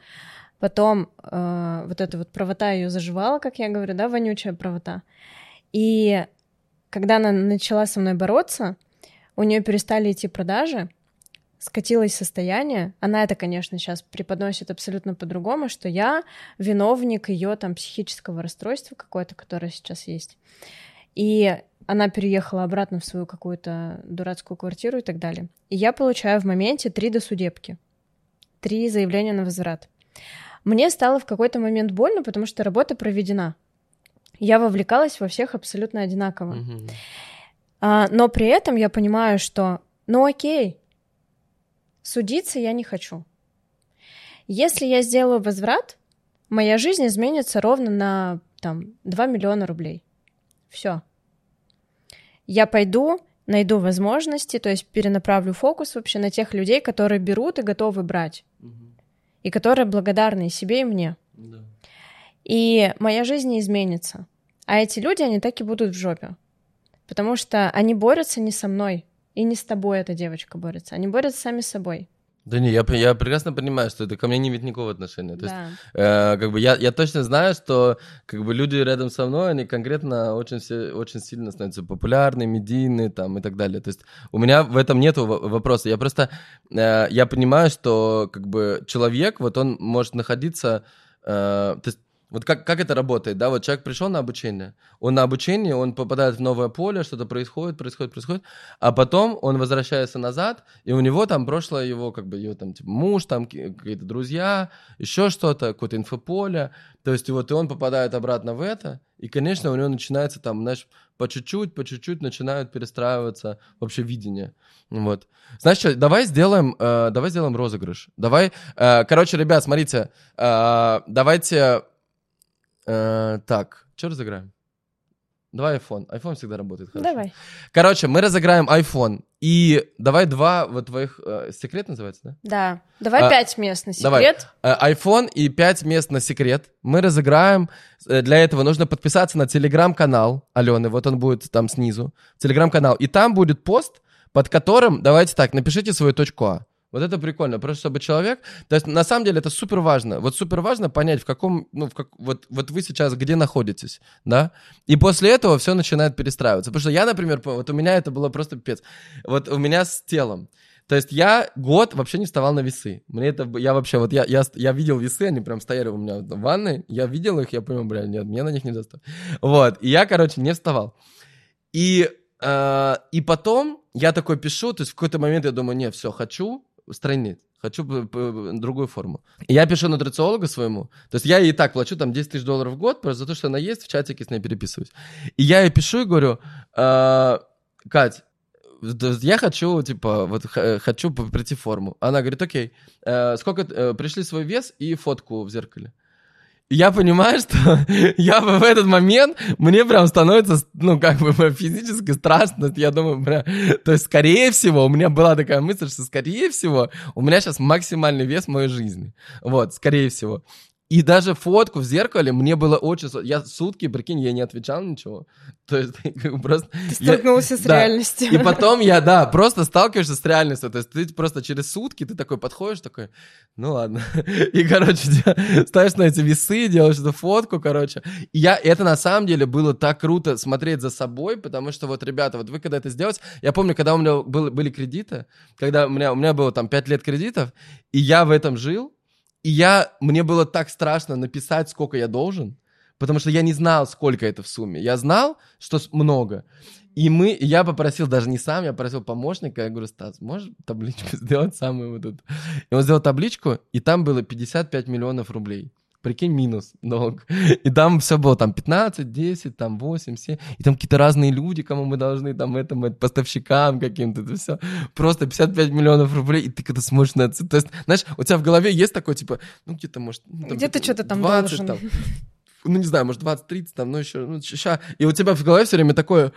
потом э, вот эта вот правота ее заживала, как я говорю, да, вонючая правота. И когда она начала со мной бороться, у нее перестали идти продажи, скатилось состояние. Она это, конечно, сейчас преподносит абсолютно по-другому, что я виновник ее там психического расстройства какое-то, которое сейчас есть. И она переехала обратно в свою какую-то дурацкую квартиру и так далее. И я получаю в моменте три досудебки, три заявления на возврат. Мне стало в какой-то момент больно, потому что работа проведена. Я вовлекалась во всех абсолютно одинаково. мгм. А, но при этом я понимаю, что, ну окей, судиться я не хочу. Если я сделаю возврат, моя жизнь изменится ровно на там 2 миллиона рублей. Все. Я пойду, найду возможности, то есть перенаправлю фокус вообще на тех людей, которые берут и готовы брать, Мгм. и которые благодарны и себе, и мне. Да. И моя жизнь не изменится. А эти люди, они так и будут в жопе. Потому что они борются не со мной. И не с тобой эта девочка борется. Они борются сами с собой. Да не, я, я прекрасно понимаю, что это ко мне не имеет никакого отношения. То есть, Да. э, как бы я, я точно знаю, что как бы люди рядом со мной, они конкретно очень, все, очень сильно становятся популярны, медийны там и так далее. То есть у меня в этом нет вопроса. Я просто, э, я понимаю, что как бы человек, вот он может находиться, э, то есть вот как, как это работает, да, вот человек пришел на обучение, он на обучении, он попадает в новое поле, что-то происходит, происходит, происходит, а потом он возвращается назад, и у него там прошлое его, как бы, его там, типа, муж, там ки- какие-то друзья, еще что-то, какое-то инфополе, то есть вот и он попадает обратно в это, и, конечно, у него начинается там, знаешь, по чуть-чуть, по чуть-чуть начинают перестраиваться вообще видение, вот. Что, давай сделаем, э, давай сделаем розыгрыш, давай, э, короче, ребят, смотрите, э, давайте, так, что разыграем? Давай iPhone. iPhone всегда работает хорошо. Давай. Короче, мы разыграем iPhone. И давай два вот твоих... Э, секрет называется, да? Да. Давай А, пять мест на давай. секрет. Э, iPhone и 5 мест на секрет. Мы разыграем. Э, Для этого нужно подписаться на телеграм-канал Алены. Вот он будет там снизу. Телеграм-канал. И там будет пост, под которым, давайте так, напишите свою точку А. Вот это прикольно, просто чтобы человек... То есть, на самом деле, это супер важно. Вот супер важно понять, в каком... Ну, в как, вот, вот вы сейчас где находитесь, да? И после этого все начинает перестраиваться. Потому что я, например, вот у меня это было просто пипец. Вот у меня с телом. То есть я год вообще не вставал на весы. Мне это... Я вообще... Вот я, я, я видел весы, они прям стояли у меня в ванной. Я видел их, я понял, бля, нет, мне на них не достать. Вот. И я, короче, не вставал. И, э, и потом я такой пишу, то есть в какой-то момент я думаю, не, все, хочу стройнеть. Хочу другую форму. Я пишу нутрициологу своему. То есть я ей и так плачу там 10 тысяч долларов в год, просто за то, что она есть, в чатике с ней переписываюсь. И я ей пишу и говорю, «Э, Кать, я хочу, типа, вот хочу прийти в форму. Она говорит, окей, э, сколько, э, пришли свой вес и фотку в зеркале. Я понимаю, что я в этот момент, мне прям становится, ну, как бы физически страшно. Я думаю, бля, то есть, скорее всего, у меня была такая мысль, что, скорее всего, у меня сейчас максимальный вес моей жизни. Вот, скорее всего. И даже фотку в зеркале мне было очень... Я сутки, прикинь, я не отвечал ничего. То есть, просто... Ты я- столкнулся с да. реальностью. И потом я, да, просто сталкиваешься с реальностью. То есть ты просто через сутки ты такой подходишь, такой, ну ладно. И, короче, ставишь на эти весы, делаешь эту фотку, короче. И я, это на самом деле было так круто смотреть за собой, потому что вот, ребята, вот вы когда это сделаете, я помню, когда у меня был- были кредиты, когда у меня, у меня было там 5 лет кредитов, и я в этом жил, и я, мне было так страшно написать, сколько я должен, потому что я не знал, сколько это в сумме. Я знал, что много. И мы, я попросил даже не сам, я попросил помощника, я говорю, Стас, можешь табличку сделать самую вот эту? И он сделал табличку, и там было 55 миллионов рублей. Прикинь, минус долг. И там все было, там 15, 10, там 8, 7. И там какие-то разные люди, кому мы должны, там, этому, это, поставщикам каким-то, это все. Просто 55 миллионов рублей, и ты когда смотришь на это, то есть, знаешь, у тебя в голове есть такой, типа, ну, где-то, может... ну, там, Где-то что-то там 20, должен. там, ну, не знаю, может, 20-30, там, ну, еще, ну, ща. И у тебя в голове все время такое,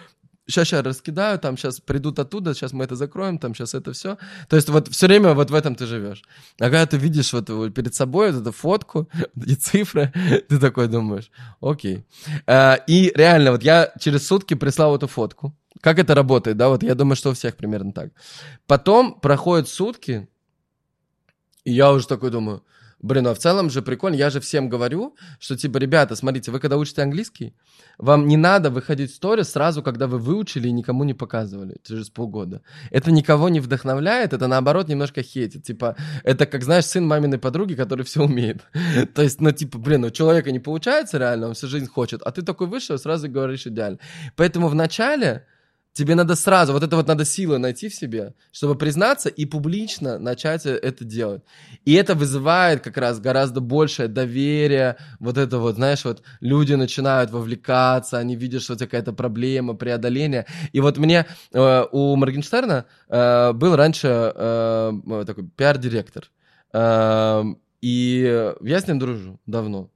сейчас, сейчас раскидаю, там, сейчас придут оттуда, сейчас мы это закроем, там, сейчас это все. То есть вот все время вот в этом ты живешь. А когда ты видишь вот, перед собой вот эту фотку, эти цифры, ты такой думаешь, окей. А, и реально, вот я через сутки прислал эту фотку. Как это работает, да, вот я думаю, что у всех примерно так. Потом проходят сутки, и я уже такой думаю, блин, а в целом же прикольно, я же всем говорю, что типа, ребята, смотрите, вы когда учите английский, вам не надо выходить в сторис сразу, когда вы выучили и никому не показывали через полгода. Это никого не вдохновляет, это наоборот немножко хейтит. Типа, это как, знаешь, сын маминой подруги, который все умеет. То есть, ну, типа, блин, у человека не получается реально, он всю жизнь хочет, а ты такой вышел, сразу говоришь идеально. Поэтому в начале тебе надо сразу, вот это вот надо силы найти в себе, чтобы признаться и публично начать это делать. И это вызывает как раз гораздо большее доверие, вот это вот, знаешь, вот люди начинают вовлекаться, они видят, что у тебя какая-то проблема, преодоление. И вот мне э, у Моргенштерна э, был раньше э, такой пиар-директор. Э, и я с ним дружу давно.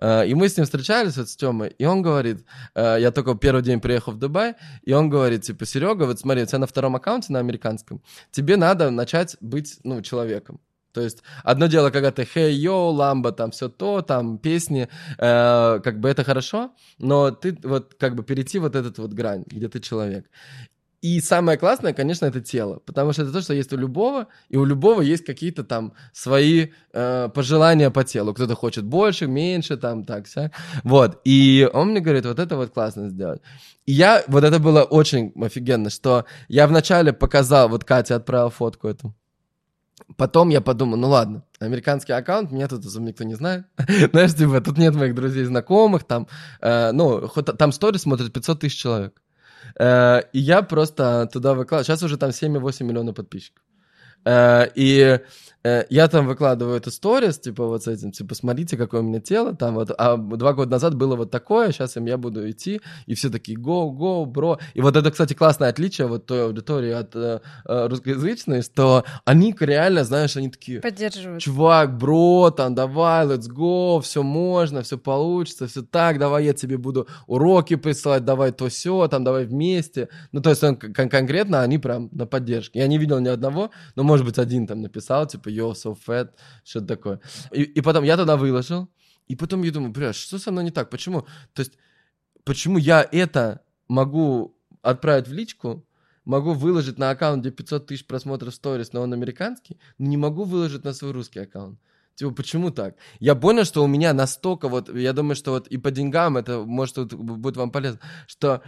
Э, И мы с ним встречались вот с Тёмой, и он говорит, э, я только первый день приехал в Дубай, и он говорит, типа, Серега, вот смотри, у тебя на втором аккаунте, на американском, тебе надо начать быть, ну, человеком. То есть одно дело, когда ты «Hey, yo, ламба», там все то, там песни, э, как бы это хорошо, но ты вот как бы перейти вот этот вот грань, где ты человек. И самое классное, конечно, это тело, потому что это то, что есть у любого, и у любого есть какие-то там свои э, пожелания по телу. Кто-то хочет больше, меньше, там так, вся. Вот. И он мне говорит, вот это вот классно сделать. И я, вот это было очень офигенно, что я вначале показал, вот Катя отправила фотку эту. Потом я подумал, ну ладно, американский аккаунт, меня тут особо никто не знает. Знаешь, типа, тут нет моих друзей, знакомых, там, э, ну, хоть там сторис смотрит 500 тысяч человек. Э, и я просто туда выкладываю. Сейчас уже там 7,8 миллиона подписчиков. Э, и я там выкладываю эту сторис, типа вот с этим, типа, смотрите, какое у меня тело, там вот, а два года назад было вот такое, сейчас я буду идти, и все такие, go, go, бро. И вот это, кстати, классное отличие вот той аудитории от э, э русскоязычной, что они реально, знаешь, они такие... Поддерживают. Чувак, бро, там, давай, let's go, все можно, все получится, все так, давай я тебе буду уроки присылать, давай то все, там, давай вместе. Ну, то есть он кон- конкретно, они прям на поддержке. Я не видел ни одного, но, может быть, один там написал, типа, yo, so fat, что-то такое. И, и потом я туда выложил, и потом я думаю, бля, что со мной не так? Почему? То есть, почему я это могу отправить в личку, могу выложить на аккаунт, где 500 тысяч просмотров сторис, но он американский, но не могу выложить на свой русский аккаунт. Типа, почему так? Я понял, что у меня настолько вот, я думаю, что вот и по деньгам это, может, будет вам полезно, что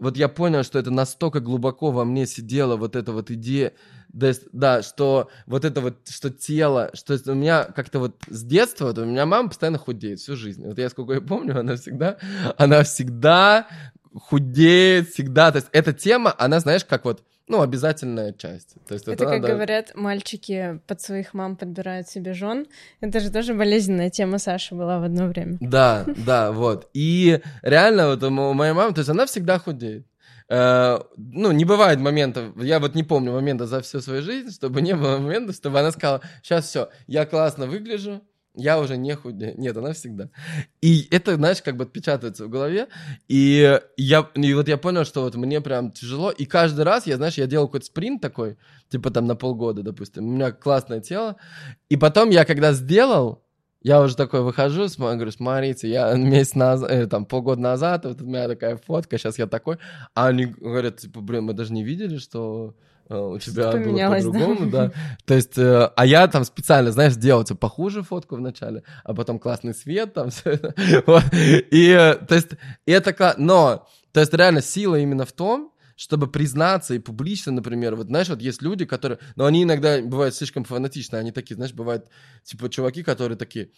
вот я понял, что это настолько глубоко во мне сидела вот эта вот идея, да, да, что вот это вот, что тело, что у меня как-то вот с детства, вот у меня мама постоянно худеет всю жизнь. Вот я сколько я помню, она всегда, она всегда худеет, всегда. То есть эта тема, она, знаешь, как вот ну, обязательная часть. То есть это, это как надо... говорят, мальчики под своих мам подбирают себе жен. Это же тоже болезненная тема Саши была в одно время. Да, да, вот. И реально вот у моей мамы, то есть она всегда худеет. Uh, ну, не бывает моментов, я вот не помню момента за всю свою жизнь, чтобы не было момента, чтобы она сказала, сейчас все, я классно выгляжу, я уже не худею. Нет, она всегда. И это, знаешь, как бы отпечатывается в голове. И, я, и вот я понял, что вот мне прям тяжело. И каждый раз, я, знаешь, я делал какой-то спринт такой, типа там на полгода, допустим. У меня классное тело. И потом я когда сделал, я уже такой выхожу, говорю, смотрите, я месяц назад, э, там, полгода назад, вот у меня такая фотка, сейчас я такой. А они говорят, типа, блин, мы даже не видели, что у тебя было по-другому, да. да. То есть, э, а я там специально, знаешь, сделал типа, похуже фотку вначале, а потом классный свет там, все это. Вот. И, э, то есть, это, но, то есть, реально сила именно в том, чтобы признаться и публично, например, вот знаешь, вот есть люди, которые, но они иногда бывают слишком фанатичны, они такие, знаешь, бывают типа чуваки, которые такие,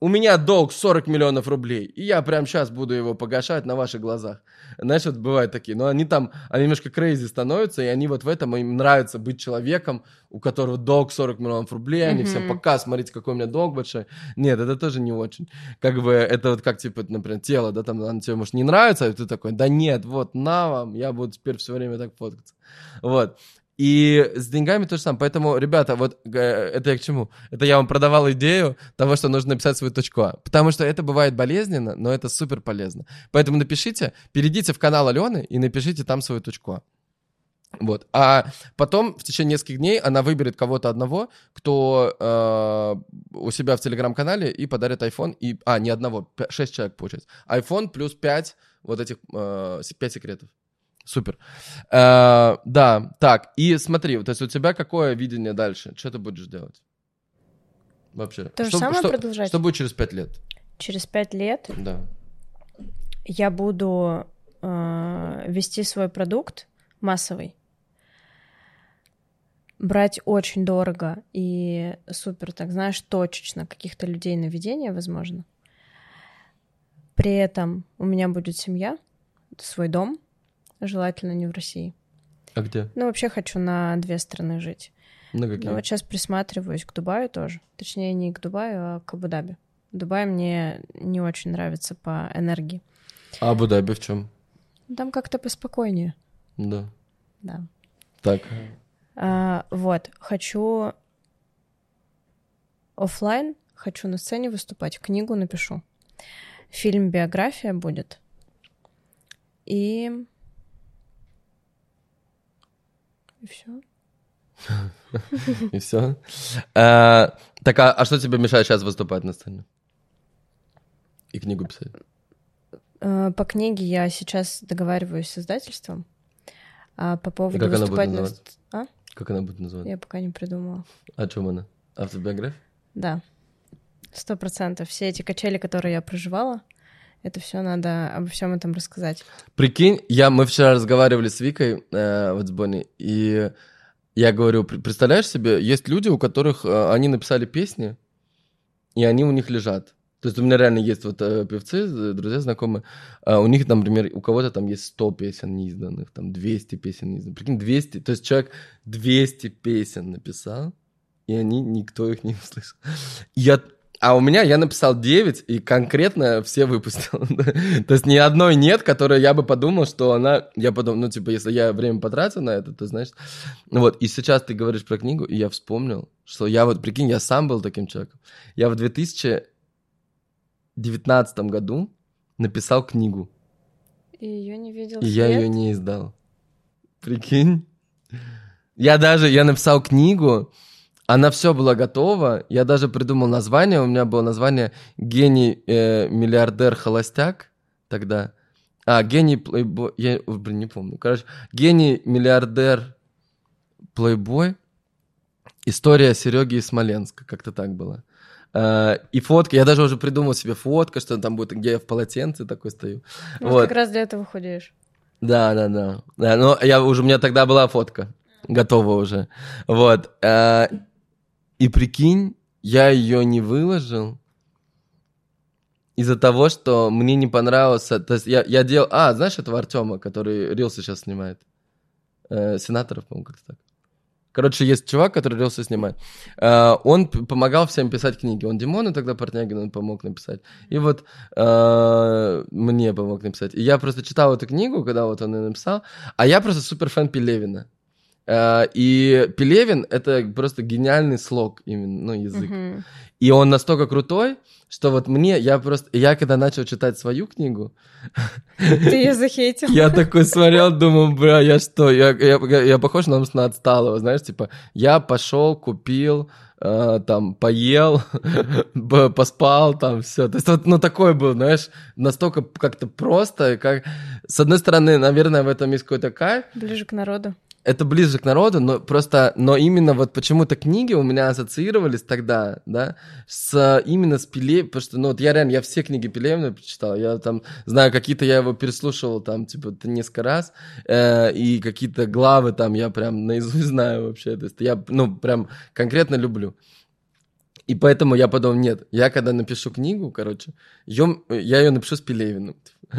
у меня долг 40 миллионов рублей, и я прямо сейчас буду его погашать на ваших глазах. Знаешь, вот бывают такие, но они там, они немножко крейзи становятся, и они вот в этом, им нравится быть человеком, у которого долг 40 миллионов рублей, они mm-hmm. всем пока, смотрите, какой у меня долг большой. Нет, это тоже не очень. Как бы это вот как, типа, например, тело, да, там, оно тебе, может, не нравится, и ты такой, да нет, вот, на вам, я буду теперь все время так фоткаться. Вот. И с деньгами то же самое. Поэтому, ребята, вот это я к чему? Это я вам продавал идею того, что нужно написать свою точку А. Потому что это бывает болезненно, но это супер полезно. Поэтому напишите, перейдите в канал Алены и напишите там свою точку А. Вот. А потом в течение нескольких дней она выберет кого-то одного, кто э, у себя в телеграм-канале и подарит iPhone. И, а, не одного, 6 человек получается. iPhone плюс 5 вот этих э, 5 секретов. Супер. Э, да, так, и смотри, то есть у тебя какое видение дальше? Что ты будешь делать? Вообще. То же что, самое что, продолжать? Что будет через пять лет? Через пять лет? Да. Я буду э, вести свой продукт массовый, брать очень дорого и супер, так знаешь, точечно каких-то людей на ведение, возможно. При этом у меня будет семья, свой дом, Желательно не в России. А где? Ну, вообще хочу на две страны жить. На какие? Ну, вот сейчас присматриваюсь к Дубаю тоже. Точнее, не к Дубаю, а к Абу-Даби. Дубай мне не очень нравится по энергии. А Абу-Даби в чем? Там как-то поспокойнее. Да. Да. Так. А, вот, хочу офлайн, хочу на сцене выступать, книгу напишу. Фильм биография будет. И и все. И все. Э, так, а, а что тебе мешает сейчас выступать на сцене? И книгу писать? Э, по книге я сейчас договариваюсь с издательством. А по поводу как выступать она будет на... А? Как она будет называться? Я пока не придумала. О чем она? Автобиография? Да. Сто процентов. Все эти качели, которые я проживала, это все надо обо всем этом рассказать. Прикинь, я, мы вчера разговаривали с Викой э, вот с Бонни, и я говорю, представляешь себе, есть люди, у которых э, они написали песни, и они у них лежат. То есть у меня реально есть вот э, певцы, друзья, знакомые, э, у них, например, у кого-то там есть 100 песен неизданных, там 200 песен неизданных. Прикинь, 200, то есть человек 200 песен написал, и они, никто их не услышал. Я а у меня я написал 9, и конкретно все выпустил. то есть ни одной нет, которой я бы подумал, что она... Я подумал, ну, типа, если я время потратил на это, то, знаешь... Вот, и сейчас ты говоришь про книгу, и я вспомнил, что я вот, прикинь, я сам был таким человеком. Я в 2019 году написал книгу. И ее не видел И свет? я ее не издал. Прикинь? Я даже, я написал книгу, она все была готова. Я даже придумал название. У меня было название «Гений э, миллиардер холостяк» тогда. А, гений плейбой... Я, блин, не помню. Короче, гений миллиардер плейбой. История Сереги из Смоленска. Как-то так было. Uh, и фотка, я даже уже придумал себе фотка, что там будет, где я в полотенце такой стою. Ну, вот. как раз для этого худеешь. Да, да, да. да но я уже, у меня тогда была фотка готова уже. Вот. Uh, и прикинь, я ее не выложил из-за того, что мне не понравился. То есть я, я делал. А, знаешь этого Артема, который Рилсы сейчас снимает? Э, сенаторов, по-моему, как-то так. Короче, есть чувак, который Рилсы снимает. Э, он помогал всем писать книги. Он Димону тогда Портнягину помог написать. И вот э, мне помог написать. И я просто читал эту книгу, когда вот он ее написал. А я просто супер фэн Пелевина. Э, и Пелевин — это просто гениальный слог, именно, ну, язык. Uh-huh. И он настолько крутой, что вот мне, я просто, я когда начал читать свою книгу... Ты ее захейтил. Я такой смотрел, думал, бля, я что, я, я, я похож на, на отсталого, знаешь, типа, я пошел, купил, Uh, там поел, поспал, там все. То есть вот, ну такой был, знаешь, настолько как-то просто, как с одной стороны, наверное, в этом есть какой-то кайф. Ближе к народу это ближе к народу, но просто, но именно вот почему-то книги у меня ассоциировались тогда, да, с именно с Пеле, потому что, ну вот я реально, я все книги Пелевина прочитал, я там знаю, какие-то я его переслушивал там, типа, несколько раз, э, и какие-то главы там я прям наизусть знаю вообще, то есть я, ну, прям конкретно люблю. И поэтому я подумал, нет, я когда напишу книгу, короче, ее, я ее напишу с Пелевиным.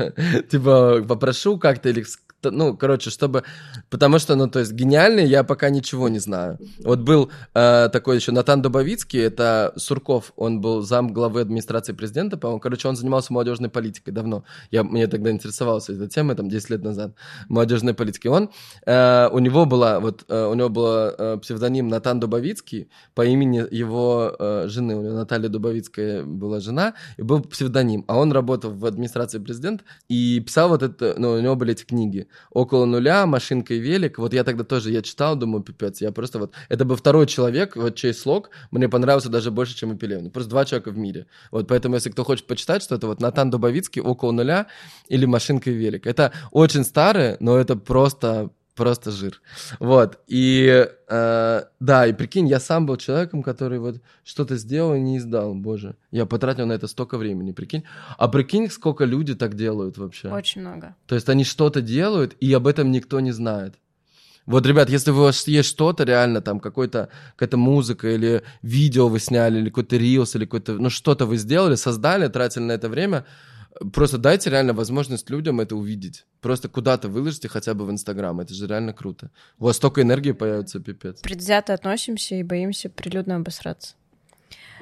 Типа, попрошу как-то или ну, короче, чтобы... Потому что, ну, то есть, гениальный я пока ничего не знаю. Вот был э, такой еще Натан Дубовицкий, это Сурков, он был зам главы администрации президента, по-моему. Короче, он занимался молодежной политикой давно. Я, мне тогда интересовался этой темой, там, 10 лет назад, молодежной политикой. Он, э, у него была, вот, э, у него был э, псевдоним Натан Дубовицкий по имени его э, жены. У него Наталья Дубовицкая была жена, и был псевдоним. А он работал в администрации президента и писал вот это, ну, у него были эти книги около нуля, машинка и велик. Вот я тогда тоже, я читал, думаю, пипец, я просто вот... Это был второй человек, вот чей слог мне понравился даже больше, чем и Пелевин. Просто два человека в мире. Вот поэтому, если кто хочет почитать что-то, вот Натан Дубовицкий «Около нуля» или «Машинка и велик». Это очень старое, но это просто просто жир. Вот. И э, да, и прикинь, я сам был человеком, который вот что-то сделал и не издал. Боже, я потратил на это столько времени, прикинь. А прикинь, сколько люди так делают вообще. Очень много. То есть они что-то делают, и об этом никто не знает. Вот, ребят, если у вас есть что-то реально, там, какой-то, какая-то музыка или видео вы сняли, или какой-то рилс, или какой-то, ну, что-то вы сделали, создали, тратили на это время, Просто дайте реально возможность людям это увидеть. Просто куда-то выложите хотя бы в Инстаграм. Это же реально круто. У вас столько энергии появится, пипец. Предвзято относимся и боимся прилюдно обосраться.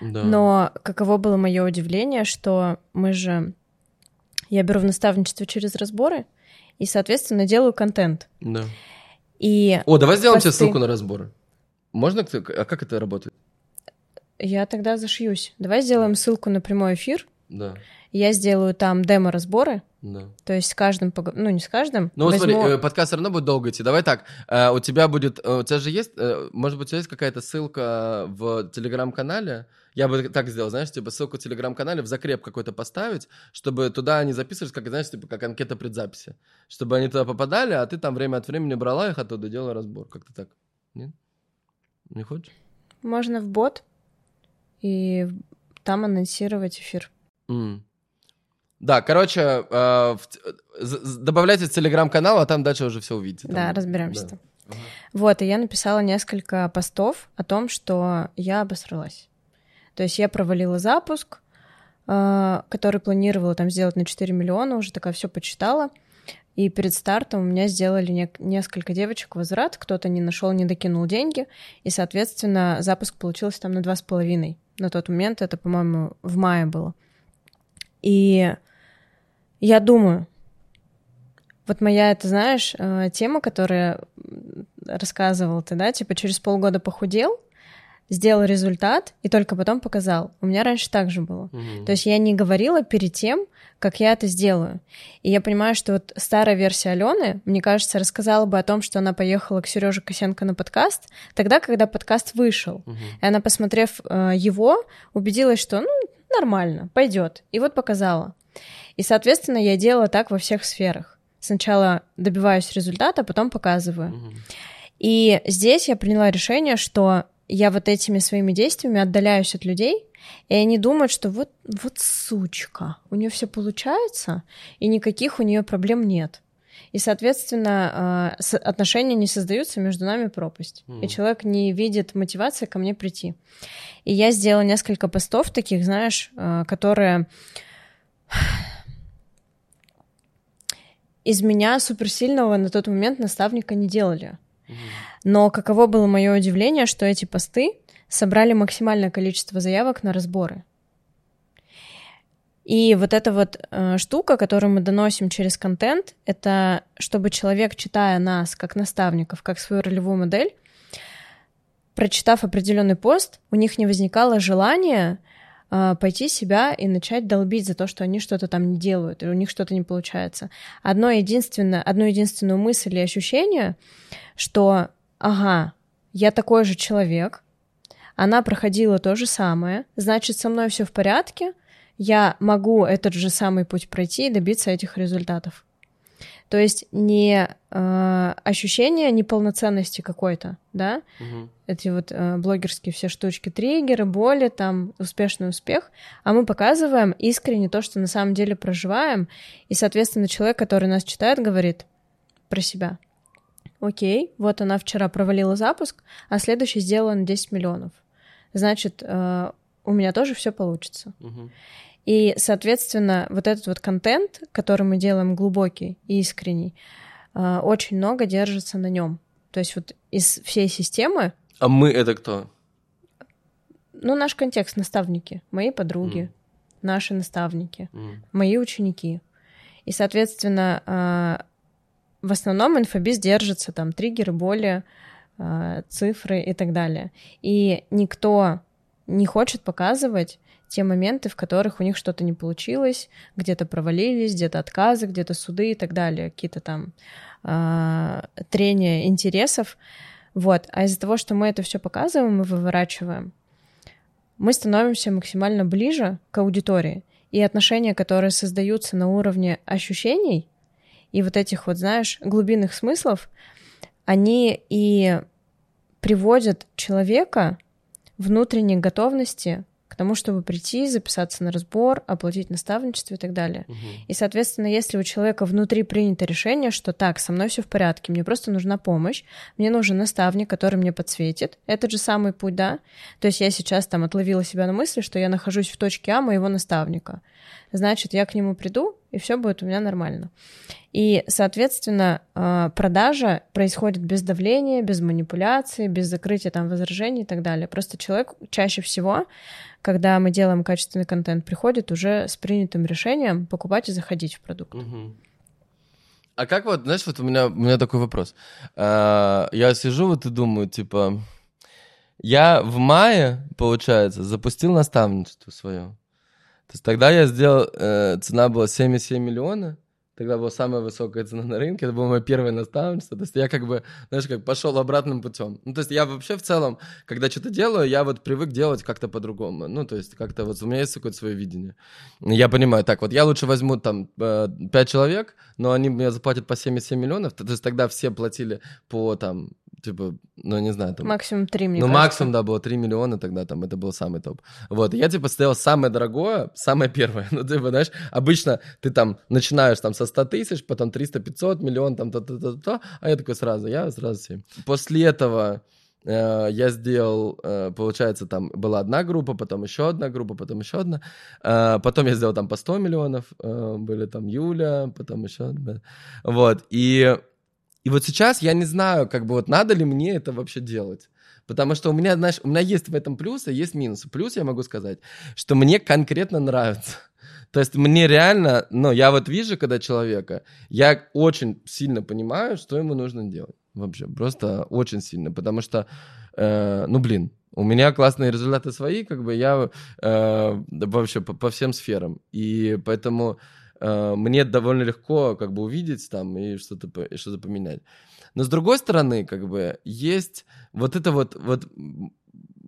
Да. Но каково было мое удивление, что мы же... Я беру в наставничество через разборы и, соответственно, делаю контент. Да. И О, давай сделаем посты... тебе ссылку на разборы. Можно? А как это работает? Я тогда зашьюсь. Давай сделаем ссылку на прямой эфир. Да. Я сделаю там демо-разборы. Да. То есть с каждым, ну не с каждым. Ну возьму... смотри, э, подкаст все равно будет долго идти. Давай так, э, у тебя будет, э, у тебя же есть, может быть, у тебя есть какая-то ссылка в телеграм-канале? Я бы так сделал, знаешь, типа ссылку в телеграм-канале в закреп какой-то поставить, чтобы туда они записывались, как, знаешь, типа как анкета предзаписи. Чтобы они туда попадали, а ты там время от времени брала их оттуда, делала разбор. Как-то так. Нет? Не хочешь? Можно в бот и там анонсировать эфир. Mm. Да, короче, э, в, добавляйте в телеграм-канал, а там дальше уже все увидите. Там, да, разберемся. Да. Ага. Вот, и я написала несколько постов о том, что я обосралась. То есть я провалила запуск, э, который планировала там сделать на 4 миллиона, уже такая все почитала. И перед стартом у меня сделали не- несколько девочек возврат, кто-то не нашел, не докинул деньги, и, соответственно, запуск получился там на два с половиной. На тот момент это, по-моему, в мае было. И я думаю, вот моя, это знаешь, э, тема, которая рассказывал ты, да, типа через полгода похудел, сделал результат и только потом показал. У меня раньше так же было. Мгм. То есть я не говорила перед тем, как я это сделаю. И я понимаю, что вот старая версия Алены, мне кажется, рассказала бы о том, что она поехала к Сереже Косенко на подкаст, тогда, когда подкаст вышел. Мгм. И она, посмотрев э, его, убедилась, что ну нормально, пойдет. И вот показала. И, соответственно, я делала так во всех сферах. Сначала добиваюсь результата, потом показываю. Мгм. И здесь я приняла решение, что я вот этими своими действиями отдаляюсь от людей, и они думают, что вот, вот сучка, у нее все получается, и никаких у нее проблем нет. И, соответственно, с- отношения не создаются, между нами пропасть. И Мгм. человек не видит мотивации ко мне прийти. И я сделала несколько постов таких, знаешь, э, которые из меня суперсильного на тот момент наставника не делали. Но каково было мое удивление, что эти посты собрали максимальное количество заявок на разборы. И вот эта вот э, штука, которую мы доносим через контент, это чтобы человек, читая нас как наставников, как свою ролевую модель, прочитав определенный пост, у них не возникало желания э, пойти себя и начать долбить за то, что они что-то там не делают, или у них что-то не получается. Одно единственное, одну единственную мысль и ощущение, что, ага, я такой же человек, она проходила то же самое, значит, со мной все в порядке, я могу этот же самый путь пройти и добиться этих результатов. То есть не э, ощущение неполноценности какой-то, да, Мгм. эти вот э, блогерские все штучки, триггеры, боли, там, успешный успех, а мы показываем искренне то, что на самом деле проживаем, и, соответственно, человек, который нас читает, говорит про себя. Окей, вот она вчера провалила запуск, а следующий сделала на 10 миллионов. Значит, э, у меня тоже все получится. Мгм. И, соответственно, вот этот вот контент, который мы делаем глубокий и искренний, э, очень много держится на нем. То есть вот из всей системы А мы это кто? Ну, наш контекст наставники, мои подруги, Мгм. наши наставники, Мгм. мои ученики. И, соответственно, а, в основном инфобиз держится там триггеры, боли, а, цифры и так далее. И никто не хочет показывать те моменты, в которых у них что-то не получилось, где-то провалились, где-то отказы, где-то суды и так далее, какие-то там а, трения интересов. Вот. А из-за того, что мы это все показываем и выворачиваем, мы становимся максимально ближе к аудитории. И отношения, которые создаются на уровне ощущений и вот этих вот, знаешь, глубинных смыслов, они и приводят человека внутренней готовности тому, чтобы прийти, записаться на разбор, оплатить наставничество и так далее. Мгм. И, соответственно, если у человека внутри принято решение, что так, со мной все в порядке, мне просто нужна помощь, мне нужен наставник, который мне подсветит, этот же самый путь, да? То есть я сейчас там отловила себя на мысли, что я нахожусь в точке А моего наставника. Значит, я к нему приду, и все будет у меня нормально. И, соответственно, э, продажа происходит без давления, без манипуляции, без закрытия там возражений и так далее. Просто человек чаще всего, когда мы делаем качественный контент, приходит уже с принятым решением покупать и заходить в продукт. А как вот, знаешь, вот у меня, у меня такой вопрос. А, Я сижу вот и думаю, типа, я в мае, получается, запустил наставничество свое. То есть тогда я сделал, э, цена была 7,7 миллиона, тогда была самая высокая цена на рынке, это было мое первое наставничество. То есть я как бы, знаешь, как пошел обратным путем. Ну, то есть я вообще в целом, когда что-то делаю, я вот привык делать как-то по-другому. Ну, то есть как-то вот у меня есть какое-то свое видение. Я понимаю, так вот, я лучше возьму там 5 человек, но они мне заплатят по 77 миллионов, то есть тогда все платили по там, типа, ну, не знаю, там... Максимум три, мне ну, кажется. максимум, да, было 3 миллиона тогда, там, это был самый топ. Вот, я, типа, сделал самое дорогое, самое первое. Ну, типа, знаешь, обычно ты там начинаешь там со 100 тысяч, потом 300, 500, миллион, там, то-то-то-то, а я такой сразу, я сразу 7. После этого Э, я сделал, э, получается, там была одна группа, потом еще одна группа, потом еще одна. Э, потом я сделал там по 100 миллионов, были там Юля, потом еще одна. Вот, и, и вот сейчас я не знаю, как бы вот надо ли мне это вообще делать. Потому что у меня, знаешь, у меня есть в этом плюсы, есть минусы. Плюс я могу сказать, что мне конкретно нравится. То есть мне реально, ну, я вот вижу, когда человека, я очень сильно понимаю, что ему нужно делать. Вообще, просто очень сильно. Потому что, э, ну, блин, у меня классные результаты свои, как бы я э, вообще по, по всем сферам. И поэтому мне довольно легко как бы увидеть там и что-то что поменять. Но с другой стороны, как бы есть вот эта вот, вот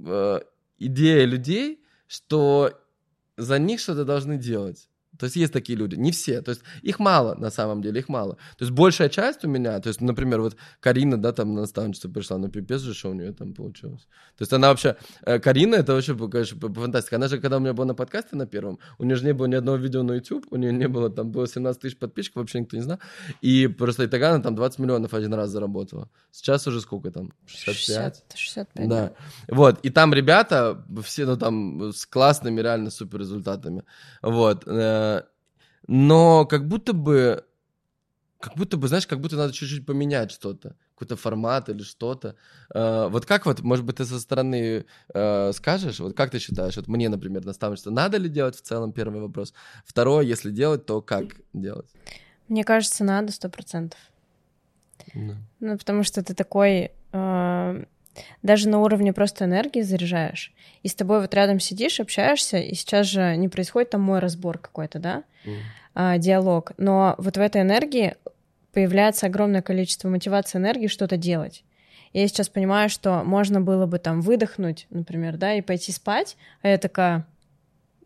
э, идея людей, что за них что-то должны делать. То есть есть такие люди, не все, то есть их мало на самом деле, их мало. То есть большая часть у меня, то есть, например, вот Карина, да, там на наставничество пришла, ну пипец же, что у нее там получилось. То есть она вообще, э, Карина, это вообще, конечно, фантастика. Она же, когда у меня была на подкасте на первом, у нее же не было ни одного видео на YouTube, у нее не было, там было 17 тысяч подписчиков, вообще никто не знал. И просто и тогда она там 20 миллионов один раз заработала. Сейчас уже сколько там? 65? 60, 65. Да. Вот, и там ребята, все, ну там, с классными реально супер результатами. Вот э, но как будто бы, как будто бы, знаешь, как будто надо чуть-чуть поменять что-то, какой-то формат или что-то. Э, вот как вот, может быть, ты со стороны э, скажешь, вот как ты считаешь, вот мне, например, наставничество надо ли делать в целом, первый вопрос. Второе, если делать, то как делать? Мне кажется, надо сто процентов. Да. Ну, потому что ты такой... Э даже на уровне просто энергии заряжаешь, и с тобой вот рядом сидишь, общаешься, и сейчас же не происходит там мой разбор какой-то, да, mm. а, диалог, но вот в этой энергии появляется огромное количество мотивации энергии что-то делать. И я сейчас понимаю, что можно было бы там выдохнуть, например, да, и пойти спать, а я такая,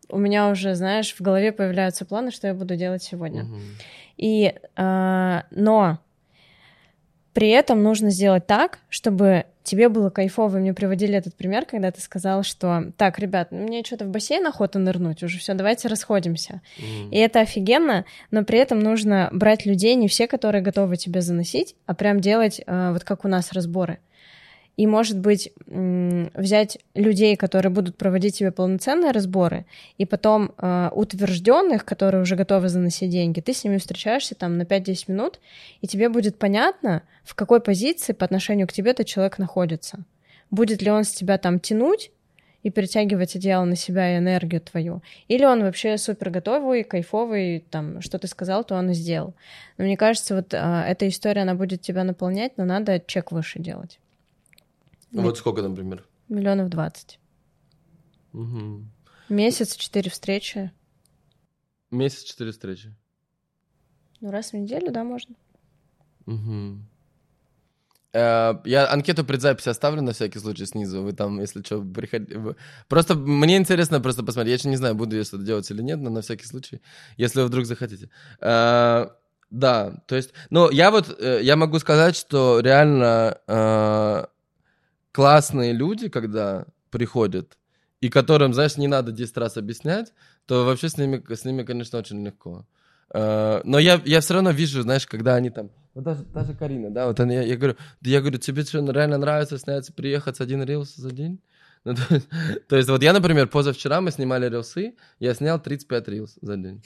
у меня уже, знаешь, в голове появляются планы, что я буду делать сегодня. Mm-hmm. И, а, но при этом нужно сделать так, чтобы тебе было кайфово. Мне приводили этот пример, когда ты сказал, что так, ребят, ну, мне что-то в бассейн охота нырнуть, уже все, давайте расходимся. Mm. И это офигенно, но при этом нужно брать людей, не все, которые готовы тебя заносить, а прям делать э, вот как у нас разборы и, может быть, взять людей, которые будут проводить тебе полноценные разборы, и потом э, утвержденных, которые уже готовы заносить деньги, ты с ними встречаешься там на 5-10 минут, и тебе будет понятно, в какой позиции по отношению к тебе этот человек находится. Будет ли он с тебя там тянуть и перетягивать одеяло на себя и энергию твою, или он вообще супер готовый, кайфовый, там, что ты сказал, то он и сделал. Но мне кажется, вот э, эта история, она будет тебя наполнять, но надо чек выше делать. Ну вот сколько, например? Миллионов двадцать. Угу. Месяц, четыре встречи. Месяц, четыре встречи. Ну, раз в неделю, да, можно. Угу. Я анкету предзаписи оставлю на всякий случай снизу. Вы там, если что, приходите. Просто мне интересно просто посмотреть. Я еще не знаю, буду я что-то делать или нет, но на всякий случай, если вы вдруг захотите. Э, да, то есть, ну, я вот, э, я могу сказать, что реально классные люди, когда приходят, и которым, знаешь, не надо 10 раз объяснять, то вообще с ними, с ними конечно, очень легко. Uh, но я, я все равно вижу, знаешь, когда они там, вот даже, даже Карина, да, вот она, я, я говорю, я говорю, тебе что, реально нравится снять, приехать один рилс за день? Ну, то, то есть вот я, например, позавчера мы снимали рилсы, я снял 35 рилс за день.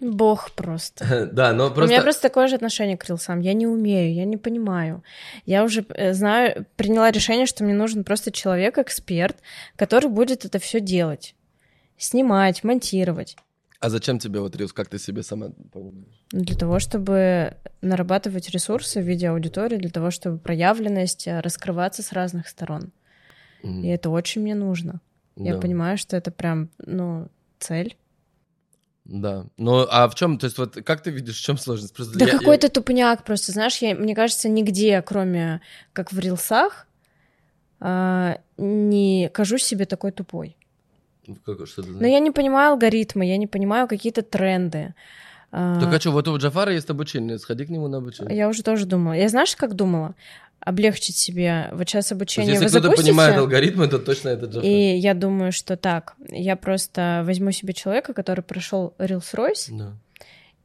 Бог просто. Да, но просто... У меня просто такое же отношение к рилсам. Я не умею, я не понимаю. Я уже э, знаю, приняла решение, что мне нужен просто человек, эксперт, который будет это все делать. Снимать, монтировать. А зачем тебе вот рилс? Как ты себе сама понимаешь? Для того, чтобы нарабатывать ресурсы в виде аудитории, для того, чтобы проявленность э, раскрываться с разных сторон. Mm. И это очень мне нужно. Да. Я понимаю, что это прям, ну, цель. Да. Ну, а в чем, то есть, вот как ты видишь, в чем сложность? Просто да я, какой-то я... тупняк просто, знаешь, я, мне кажется, нигде, кроме как в рилсах, а, не кажусь себе такой тупой. Ну, как, что Но я не понимаю алгоритмы, я не понимаю какие-то тренды. Так а что, вот у Джафара есть обучение, сходи к нему на обучение. Я уже тоже думала. Я знаешь, как думала? Облегчить себе вот сейчас обучение есть, если вы кто-то понимает алгоритмы, то точно это Джафар. И я думаю, что так, я просто возьму себе человека, который прошел Rolls-Royce, да.